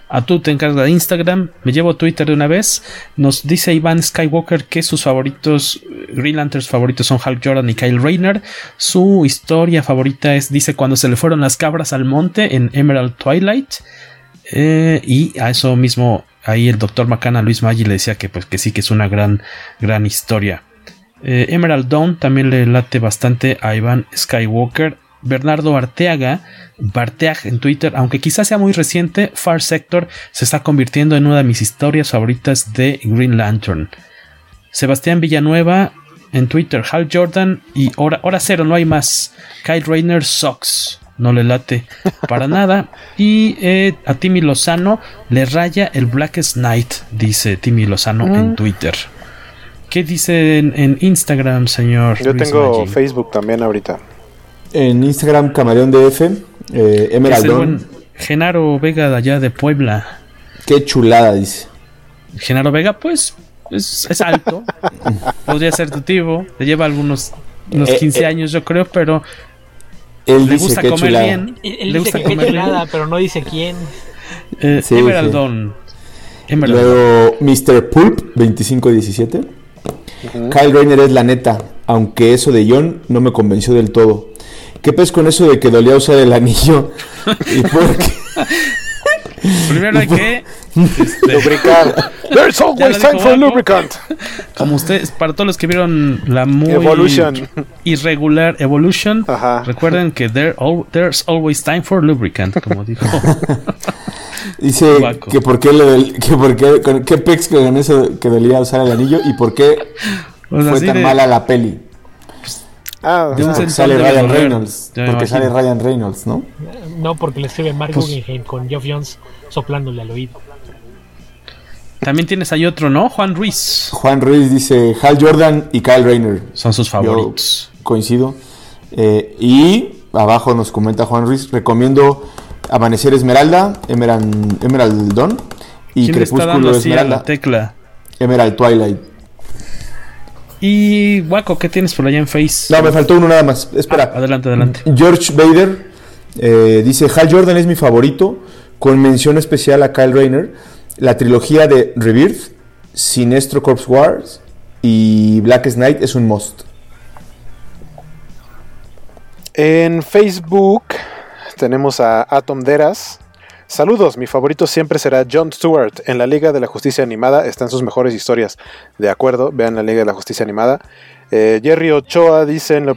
Speaker 7: A tú te encargas de Instagram. Me llevo Twitter de una vez. Nos dice Iván Skywalker que sus favoritos, eh, Green Lanterns favoritos son Hal Jordan y Kyle Rayner. Su historia favorita es, dice, cuando se le fueron las cabras al monte en Emerald Twilight. Eh, y a eso mismo, ahí el doctor Macana Luis Maggi le decía que, pues, que sí, que es una gran, gran historia. Eh, Emerald Dawn también le late bastante a Iván Skywalker. Bernardo Arteaga, Barteag en Twitter, aunque quizás sea muy reciente, Far Sector se está convirtiendo en una de mis historias favoritas de Green Lantern. Sebastián Villanueva en Twitter, Hal Jordan y hora, hora cero, no hay más. Kyle Rayner Sox, no le late para nada. Y eh, a Timmy Lozano le raya el Blackest Night, dice Timmy Lozano en Twitter. ¿Qué dice en, en Instagram, señor?
Speaker 8: Yo
Speaker 7: Luis
Speaker 8: tengo
Speaker 7: Maggi?
Speaker 8: Facebook también ahorita.
Speaker 10: En Instagram, Camaleón DF, eh,
Speaker 7: Es
Speaker 10: Emerald
Speaker 7: el
Speaker 10: Dawn.
Speaker 7: buen Genaro Vega de allá de Puebla.
Speaker 10: Qué chulada, dice.
Speaker 7: Genaro Vega, pues, es, es alto. Podría ser tu tío. Le lleva algunos unos
Speaker 10: Eh,
Speaker 7: 15
Speaker 10: eh.
Speaker 7: años, yo creo, pero
Speaker 10: Él
Speaker 7: le
Speaker 10: dice
Speaker 7: gusta
Speaker 10: qué
Speaker 7: comer
Speaker 10: chulada.
Speaker 7: bien.
Speaker 9: Él, él
Speaker 7: Le
Speaker 9: dice
Speaker 7: gusta
Speaker 9: que qué
Speaker 7: comer bien.
Speaker 9: chulada, pero no dice quién.
Speaker 7: Eh,
Speaker 10: Sí,
Speaker 7: Emerald
Speaker 10: sí.
Speaker 7: Dawn. Emerald Dawn.
Speaker 10: Luego, Mr. Pulp, 2517. Kyle Rayner es la neta, aunque eso de John no me convenció del todo. ¿Qué pez con eso de que dolía usar el anillo? ¿Y por qué?
Speaker 7: Primero hay que. este,
Speaker 8: Lubricar. There's always time for lubricant.
Speaker 7: como ustedes, para todos los que vieron la muy
Speaker 8: Evolution.
Speaker 7: irregular Evolution,
Speaker 8: Ajá.
Speaker 7: recuerden que there al- there's always time for lubricant, como dijo.
Speaker 10: Dice que por qué, lo del- que por qué, con, qué pex con eso que dolía usar el anillo y por qué
Speaker 7: sea,
Speaker 10: fue tan
Speaker 7: de-
Speaker 10: mala la peli.
Speaker 8: Ah,
Speaker 7: De
Speaker 10: Porque sale Ryan. Reynolds. Porque
Speaker 7: imagino.
Speaker 10: sale Ryan Reynolds, ¿no?
Speaker 9: No, porque le escribe Mark
Speaker 7: Pues-
Speaker 9: Guggenheim con Geoff Jones soplándole al oído.
Speaker 7: También tienes ahí otro, ¿no? Juan Ruiz.
Speaker 10: Juan Ruiz dice Hal Jordan y Kyle Rayner.
Speaker 7: Son sus
Speaker 10: Yo
Speaker 7: favoritos.
Speaker 10: coincido. Eh, y abajo nos comenta Juan Ruiz, recomiendo Amanecer Esmeralda, Emerald, Emerald Dawn y
Speaker 7: ¿Quién le está dando
Speaker 10: Crepúsculo
Speaker 7: así a la
Speaker 10: Esmeralda.
Speaker 7: tecla?
Speaker 10: Emerald Twilight.
Speaker 7: Y Waco, ¿qué tienes por allá en Face?
Speaker 10: No, me faltó uno nada más. Espera.
Speaker 7: Ah, adelante, adelante.
Speaker 10: George Bader eh, dice: Hal Jordan es mi favorito, con mención especial a Kyle Rayner. La trilogía de Rebirth, Sinestro Corps Wars y Black Knight es un must.
Speaker 8: En Facebook tenemos a Atom Deras. Saludos, mi favorito siempre será John Stewart. En la Liga de la Justicia Animada están sus mejores historias. De acuerdo, vean la Liga de la Justicia Animada. Eh, Jerry Ochoa dice en lo,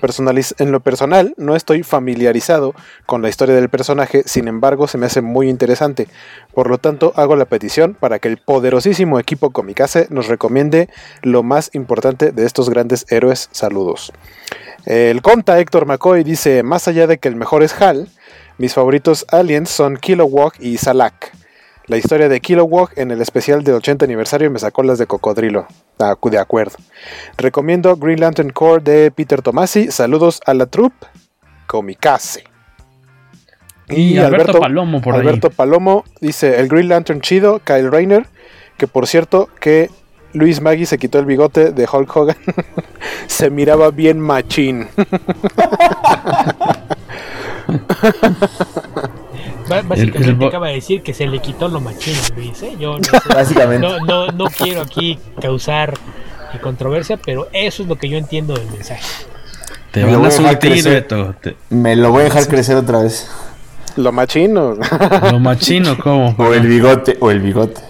Speaker 8: en lo personal no estoy familiarizado con la historia del personaje, sin embargo se me hace muy interesante. Por lo tanto hago la petición para que el poderosísimo equipo Comicase nos recomiende lo más importante de estos grandes héroes. Saludos. El conta Héctor McCoy dice, más allá de que el mejor es Hal, mis favoritos aliens son Kilowog y Salak. La historia de Kilowog en el especial de 80 aniversario me sacó las de cocodrilo. Ah, de acuerdo. Recomiendo Green Lantern Corps de Peter Tomasi. Saludos a la troupe Comicase.
Speaker 7: Y, Alberto, Palomo por
Speaker 8: Alberto Palomo dice el Green Lantern chido, Kyle Rayner, que por cierto que Luis Maggi se quitó el bigote de Hulk Hogan. se miraba bien machín.
Speaker 9: Básicamente acaba de decir que se le quitó lo machino, Luis. ¿eh? Yo no, No, quiero aquí causar controversia, pero eso es lo que yo entiendo del mensaje.
Speaker 10: Te me, lo voy a crecer. me lo voy a dejar crecer otra vez.
Speaker 8: Lo machino.
Speaker 7: Lo machino, ¿cómo?
Speaker 10: O el bigote, o el bigote.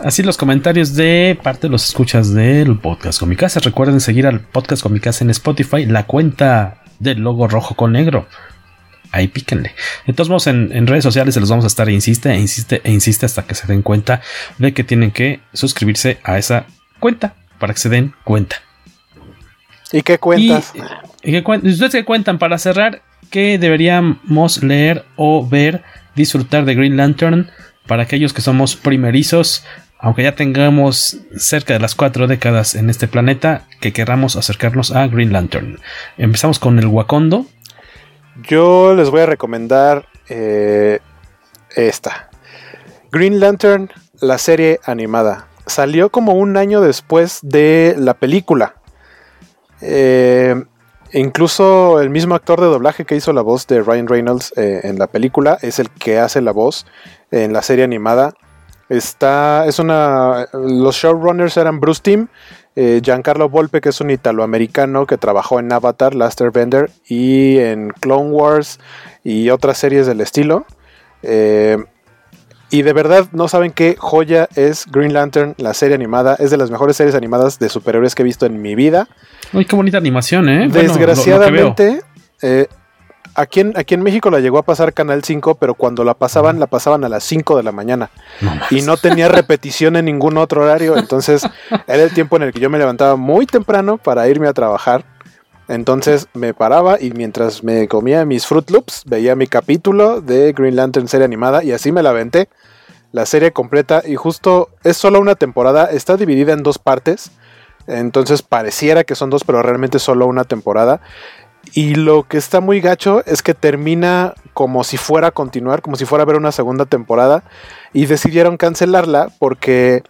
Speaker 7: Así los comentarios de parte de los escuchas del podcast Comicase. Recuerden seguir al podcast Comicase en Spotify, la cuenta del logo rojo con negro ahí píquenle. De todos modos, en, redes sociales se los vamos a estar, insiste, e insiste, e insiste hasta que se den cuenta de que tienen que suscribirse a esa cuenta para que se den cuenta.
Speaker 8: ¿Y qué cuentas?
Speaker 7: Y, ¿Ustedes qué cuentan? Para cerrar, ¿qué deberíamos leer o ver, disfrutar de Green Lantern para aquellos que somos primerizos? Aunque ya tengamos cerca de las cuatro décadas en este planeta, que querramos acercarnos a Green Lantern. Empezamos con el Wakondo,
Speaker 8: yo les voy a recomendar eh, esta. Green Lantern, la serie animada. Salió como un año después de la película. Eh, incluso el mismo actor de doblaje que hizo la voz de Ryan Reynolds eh, en la película es el que hace la voz en la serie animada. Está, es una, los showrunners eran Bruce Timm eh, Giancarlo Volpe, que es un italoamericano que trabajó en Avatar, Laster Bender y en Clone Wars y otras series del estilo. Eh, y de verdad no saben qué joya es Green Lantern, la serie animada. Es de las mejores series animadas de superhéroes que he visto en mi vida.
Speaker 7: Uy, qué bonita animación, ¿eh?
Speaker 8: Desgraciadamente, eh, Aquí en, aquí en México la llegó a pasar Canal 5, pero cuando la pasaban, la pasaban a las 5 de la mañana. y no tenía repetición en ningún otro horario. Entonces, era el tiempo en el que yo me levantaba muy temprano para irme a trabajar. Entonces me paraba y mientras me comía mis Fruit Loops, veía mi capítulo de Green Lantern serie animada y así me la aventé. La serie completa y justo es solo una temporada, está dividida en dos partes. Entonces pareciera que son dos, pero realmente solo una temporada. Y lo que está muy gacho es que termina como si fuera a continuar, como si fuera a haber una segunda temporada. Y decidieron cancelarla porque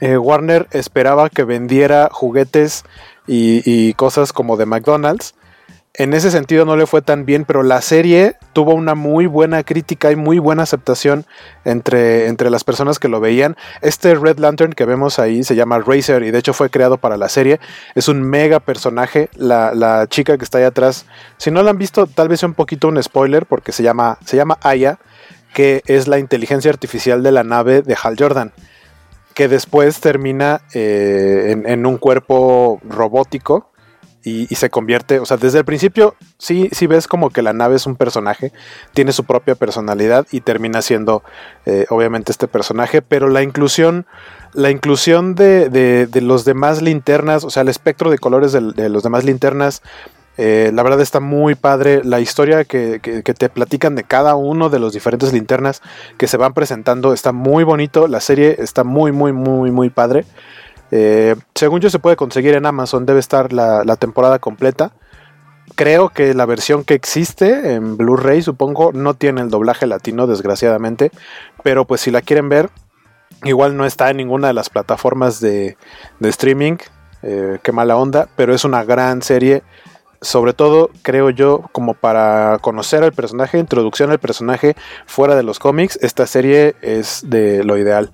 Speaker 8: eh, Warner esperaba que vendiera juguetes y, cosas como de McDonald's en ese sentido no le fue tan bien, pero la serie tuvo una muy buena crítica y muy buena aceptación entre, entre las personas que lo veían. Este Red Lantern que vemos ahí se llama Racer y de hecho fue creado para la serie. Es un mega personaje. La, chica que está ahí atrás, si no la han visto, tal vez sea un poquito un spoiler porque se llama, se llama Aya, que es la inteligencia artificial de la nave de Hal Jordan que después termina eh, en, un cuerpo robótico y, se convierte, o sea, desde el principio sí, sí ves como que la nave es un personaje, tiene su propia personalidad y termina siendo eh, obviamente este personaje, pero la inclusión, la inclusión de, de, los demás linternas, o sea, el espectro de colores de, los demás linternas, eh, la verdad está muy padre. La historia que, que, te platican de cada uno de los diferentes linternas que se van presentando está muy bonito. La serie está muy, muy, muy, muy padre. Eh, según yo se puede conseguir en Amazon, debe estar la, temporada completa. Creo que la versión que existe en Blu-ray, supongo, no tiene el doblaje latino, desgraciadamente. Pero pues si la quieren ver, Igual no está en ninguna de las plataformas de, streaming. Eh, qué mala onda. Pero es una gran serie. Sobre todo, creo yo, como para conocer al personaje, introducción al personaje fuera de los cómics. Esta serie es de lo ideal.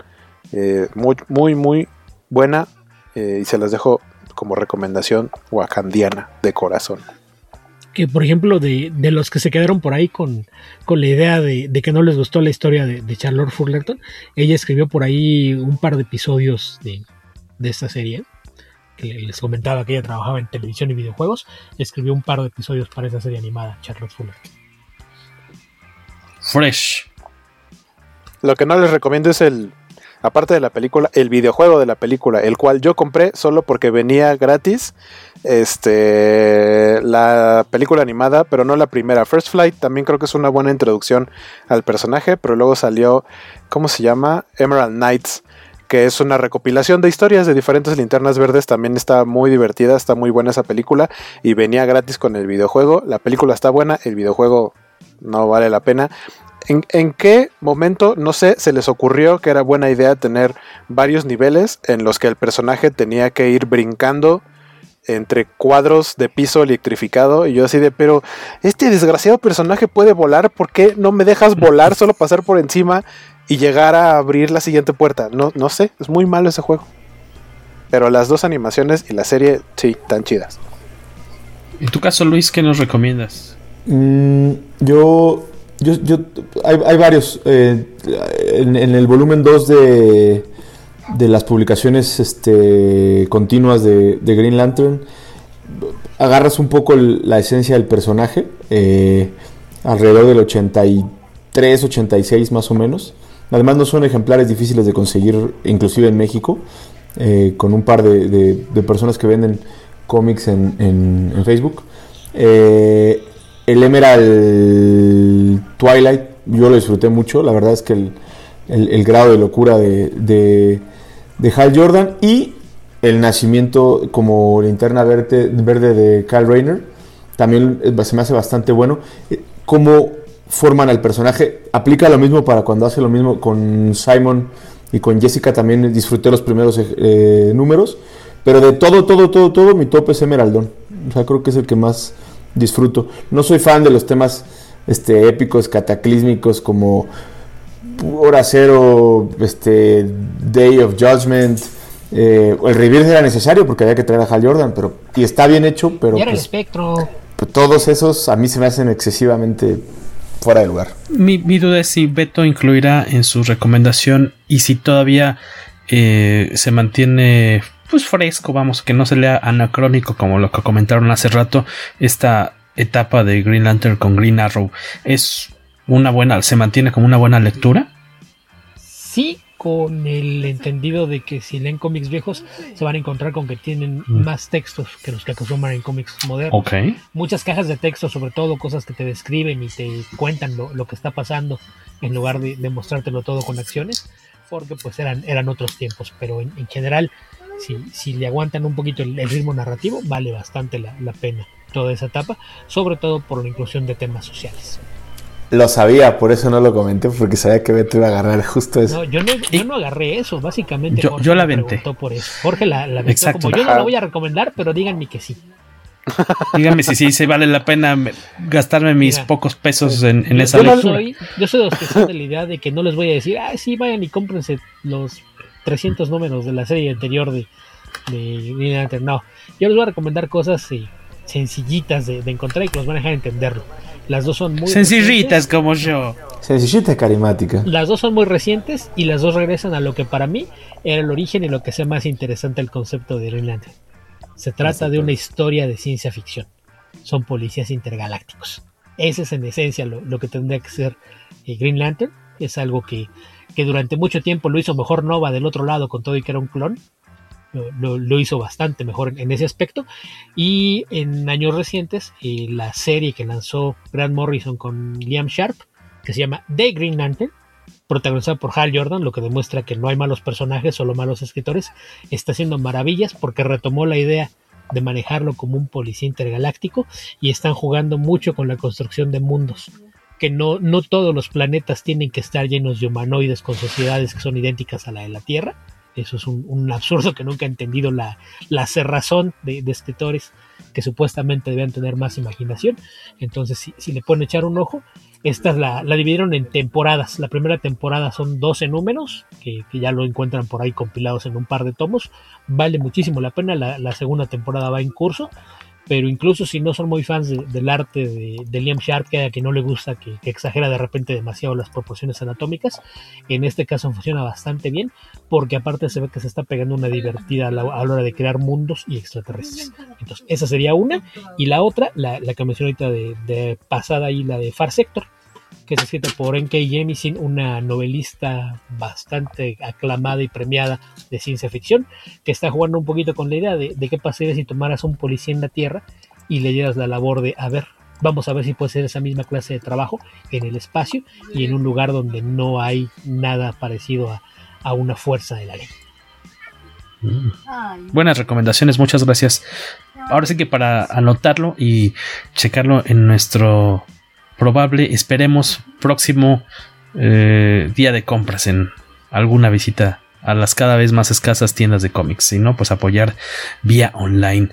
Speaker 8: Eh, muy, muy, muy buena. eh, y se las dejo como recomendación wakandiana de corazón.
Speaker 9: que por ejemplo de, de los que se quedaron por ahí con, con la idea de, de que no les gustó la historia de, de Charlotte Fullerton, ella escribió por ahí un par de episodios de, de esta serie, que le- les comentaba que ella trabajaba en televisión y videojuegos, escribió un par de episodios para esa serie animada, Charlotte Fullerton.
Speaker 7: Fresh.
Speaker 8: Lo que no les recomiendo es el, aparte de la película, el videojuego de la película, el cual yo compré solo porque venía gratis. Este, la película animada, pero no la primera. First Flight también creo que es una buena introducción al personaje, pero luego salió, ¿cómo se llama? Emerald Knights, que es una recopilación de historias de diferentes linternas verdes. También está muy divertida, está muy buena esa película y venía gratis con el videojuego. La película está buena, el videojuego no vale la pena. ¿En, en qué momento, no sé, se les ocurrió que era buena idea tener varios niveles en los que el personaje tenía que ir brincando entre cuadros de piso electrificado? Y yo así de, pero este desgraciado personaje puede volar, ¿por qué no me dejas volar, solo pasar por encima y llegar a abrir la siguiente puerta? No, no sé, es muy malo ese juego. Pero las dos animaciones y la serie, sí, tan chidas.
Speaker 7: En tu caso, Luis, ¿qué nos recomiendas?
Speaker 10: Mm, yo, yo, yo, hay, hay varios. eh, en, el volumen 2 de, de las publicaciones este, continuas de, de Green Lantern, agarras un poco la esencia del personaje, eh, alrededor del 83, 86 más o menos. Además no son ejemplares difíciles de conseguir, inclusive en México, eh, con un par de, de- de personas que venden cómics en, en- en Facebook. Eh, el Emerald Twilight, yo lo disfruté mucho. La verdad es que el, grado de locura de, de, de Hal Jordan y el nacimiento como linterna verde, verde de Kyle Rayner también eh, se me hace bastante bueno. Eh, Cómo forman al personaje. Aplica lo mismo para cuando hace lo mismo con Simon y con Jessica. También disfruté los primeros eh, números. Pero de todo, todo, todo, todo, mi top es Emeraldón. O sea, creo que es el que más disfruto. No soy fan de los temas este, épicos, cataclísmicos como Hora Cero, este, Day of Judgment. Eh, el Rebirth era necesario porque había que traer a Hal Jordan, pero y está bien hecho, pero
Speaker 9: y era el
Speaker 10: pues,
Speaker 9: espectro.
Speaker 10: todos esos a mí se me hacen excesivamente fuera de lugar.
Speaker 7: Mi, mi duda es si Beto incluirá en su recomendación y si todavía eh, se mantiene pues fresco, vamos, que no se lea anacrónico como lo que comentaron hace rato, esta etapa de Green Lantern con Green Arrow es una buena, se mantiene como una buena lectura.
Speaker 9: Sí, con el entendido de que si leen cómics viejos se van a encontrar con que tienen
Speaker 7: Mm.
Speaker 9: más textos que los que acostumbran en cómics modernos. Muchas cajas de texto, sobre todo cosas que te describen y te cuentan lo, lo que está pasando en lugar de, de mostrártelo todo con acciones, porque pues eran, eran otros tiempos, pero en, en general, si, si le aguantan un poquito el, el ritmo narrativo, vale bastante la, la pena toda esa etapa, sobre todo por la inclusión de temas sociales.
Speaker 10: Lo sabía, por eso no lo comenté, porque sabía que Beto iba a agarrar justo eso.
Speaker 9: No, yo no, yo no agarré eso, básicamente
Speaker 7: Yo-
Speaker 9: Jorge
Speaker 7: yo la
Speaker 9: preguntó por eso. Jorge la, la aventó
Speaker 7: Exacto.
Speaker 9: como yo no la voy a recomendar, pero díganme que sí.
Speaker 7: Dígame si sí se vale la pena me- gastarme mis
Speaker 9: Mira,
Speaker 7: pocos pesos en, en
Speaker 9: yo,
Speaker 7: esa
Speaker 9: yo
Speaker 7: lectura.
Speaker 9: soy, yo soy de los que son de la idea de que no les voy a decir, ah, sí, vayan y cómprense los 300 números de la serie anterior de, de Green Lantern. No, yo les voy a recomendar cosas eh, sencillitas de, de encontrar y que los van a dejar entenderlo. Las dos son muy
Speaker 7: Sencillitas como yo.
Speaker 10: Sencillita carismática.
Speaker 9: Las dos son muy recientes y las dos regresan a lo que para mí era el origen y lo que hace más interesante el concepto de Green Lantern. Se trata de una historia de ciencia ficción. Son policías intergalácticos. Ese es en esencia lo, lo que tendría que ser eh, Green Lantern. Es algo que, que durante mucho tiempo lo hizo mejor Nova del otro lado con todo y que era un clon. Lo, hizo bastante mejor en, en ese aspecto. Y en años recientes, eh, la serie que lanzó Grant Morrison con Liam Sharp, que se llama The Green Lantern, protagonizada por Hal Jordan, lo que demuestra que no hay malos personajes, solo malos escritores, está haciendo maravillas porque retomó la idea de manejarlo como un policía intergaláctico y están jugando mucho con la construcción de mundos que no, no todos los planetas tienen que estar llenos de humanoides con sociedades que son idénticas a la de la Tierra. Eso es un, un absurdo que nunca ha entendido la, la cerrazón de, de, escritores que supuestamente debían tener más imaginación. Entonces, si, si le pueden echar un ojo, esta la, la, dividieron en temporadas. La primera temporada son 12 números, que, que, ya lo encuentran por ahí compilados en un par de tomos. Vale muchísimo la pena. La segunda temporada va en curso pero incluso si no son muy fans de, del arte de, Liam Sharp, que no le gusta que, exagera de repente demasiado las proporciones anatómicas, en este caso funciona bastante bien, porque aparte se ve que se está pegando una divertida a la, hora de crear mundos y extraterrestres. Entonces, esa sería una, y la otra, la, la que mencioné ahorita de, de pasada ahí, la de Far Sector, que es escrita por N.K. Jemisin, una novelista bastante aclamada y premiada de ciencia ficción, que está jugando un poquito con la idea de, de qué pasaría si tomaras un policía en la Tierra y le dieras la labor de, a ver, vamos a ver si puede ser esa misma clase de trabajo en el espacio y en un lugar donde no hay nada parecido a, a una fuerza de la ley.
Speaker 7: Mm. Buenas recomendaciones, muchas gracias. Ahora sí que para anotarlo y checarlo en nuestro probable, esperemos, próximo eh, día de compras en alguna visita a las cada vez más escasas tiendas de cómics. Si no, pues apoyar vía online.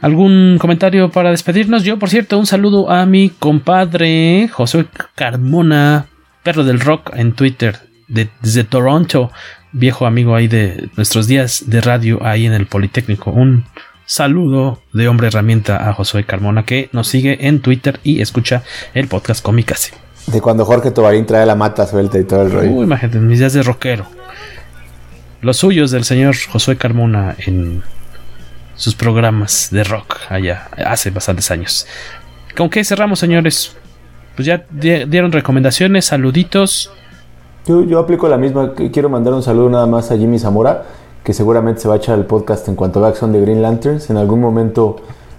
Speaker 7: ¿Algún comentario para despedirnos? Yo, por cierto, un saludo a mi compadre José Carmona, perro del rock, en Twitter, de, desde Toronto, viejo amigo ahí de nuestros días de radio ahí en el Politécnico. Un saludo de hombre herramienta a Josué Carmona que nos sigue en Twitter y escucha el podcast Comicase.
Speaker 10: De cuando Jorge Tobarín trae la mata suelta y todo el rollo.
Speaker 7: Uy, imagínate, mis días de rockero. Los suyos del señor Josué Carmona en sus programas de rock allá hace bastantes años. ¿Con qué cerramos, señores? Pues ya dieron recomendaciones, saluditos.
Speaker 10: Yo, yo aplico la misma. Quiero mandar un saludo nada más a Jimmy Zamora que seguramente se va a echar el podcast en cuanto a acción de Green Lanterns. En algún momento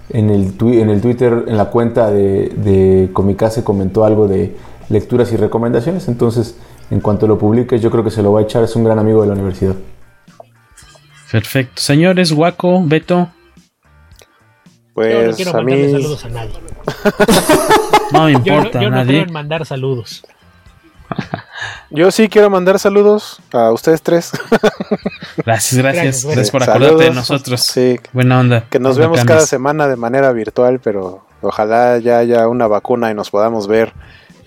Speaker 10: en el, en el Twitter, en la cuenta de, de Comicase comentó algo de lecturas y recomendaciones. Entonces, en cuanto lo publique, yo creo que se lo va a echar. Es un gran amigo de la universidad.
Speaker 7: Perfecto. Señores, Guaco, Beto.
Speaker 9: Pues yo no quiero a mandarle mí... saludos a nadie.
Speaker 7: no me importa.
Speaker 9: Yo, yo
Speaker 7: nadie.
Speaker 9: no creo en mandar saludos.
Speaker 8: Yo sí quiero mandar saludos a ustedes tres.
Speaker 7: Gracias, gracias. Gracias por acordarte saludos. de nosotros.
Speaker 8: Sí.
Speaker 7: Buena onda.
Speaker 8: Que nos vemos cada semana de manera virtual, pero ojalá ya haya una vacuna y nos podamos ver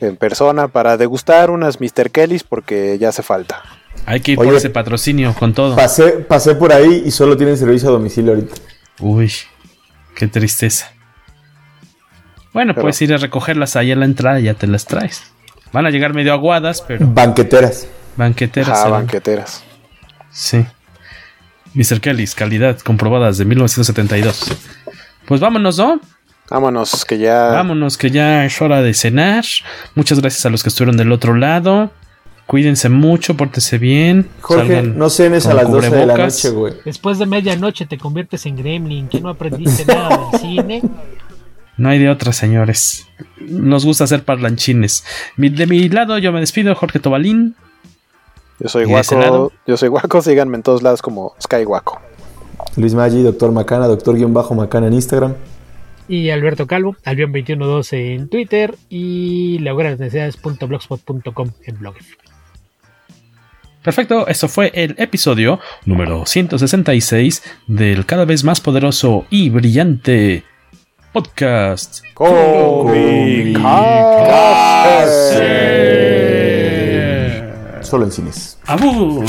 Speaker 8: en persona para degustar unas Mr. Kellys porque ya hace falta.
Speaker 7: Hay que ir Oye, por ese patrocinio con todo.
Speaker 10: Pasé, pasé por ahí y solo tienen servicio a domicilio ahorita.
Speaker 7: Uy, qué tristeza. Bueno, pero, puedes ir a recogerlas ahí a la entrada y ya te las traes. Van a llegar medio aguadas, pero.
Speaker 10: Banqueteras.
Speaker 7: Banqueteras.
Speaker 8: Ah, banqueteras.
Speaker 7: Sí. Mr. Kelly's, calidad comprobada desde 1972. Pues vámonos, ¿no?
Speaker 8: Vámonos, que ya.
Speaker 7: Vámonos, que ya es hora de cenar. Muchas gracias a los que estuvieron del otro lado. Cuídense mucho, pórtese bien.
Speaker 10: Jorge, no cenes a las 12 de la noche, güey.
Speaker 9: Después de medianoche te conviertes en gremlin, que no aprendiste nada del cine.
Speaker 7: No hay de otra, señores. Nos gusta hacer parlanchines. De mi lado, yo me despido, Jorge Tobalín.
Speaker 8: Yo soy Guaco. Yo soy Guaco. Síganme en todos lados como Sky Guaco.
Speaker 10: Luis Maggi, Doctor Macana, Doctor-Macana en Instagram.
Speaker 9: Y Alberto Calvo, Albion2112 en Twitter y lahoguerasnecesidades.blogspot.com en blog.
Speaker 7: Perfecto, eso fue el episodio número 166 del cada vez más poderoso y brillante podcast.
Speaker 10: Solo en cines.
Speaker 7: ¡Abur!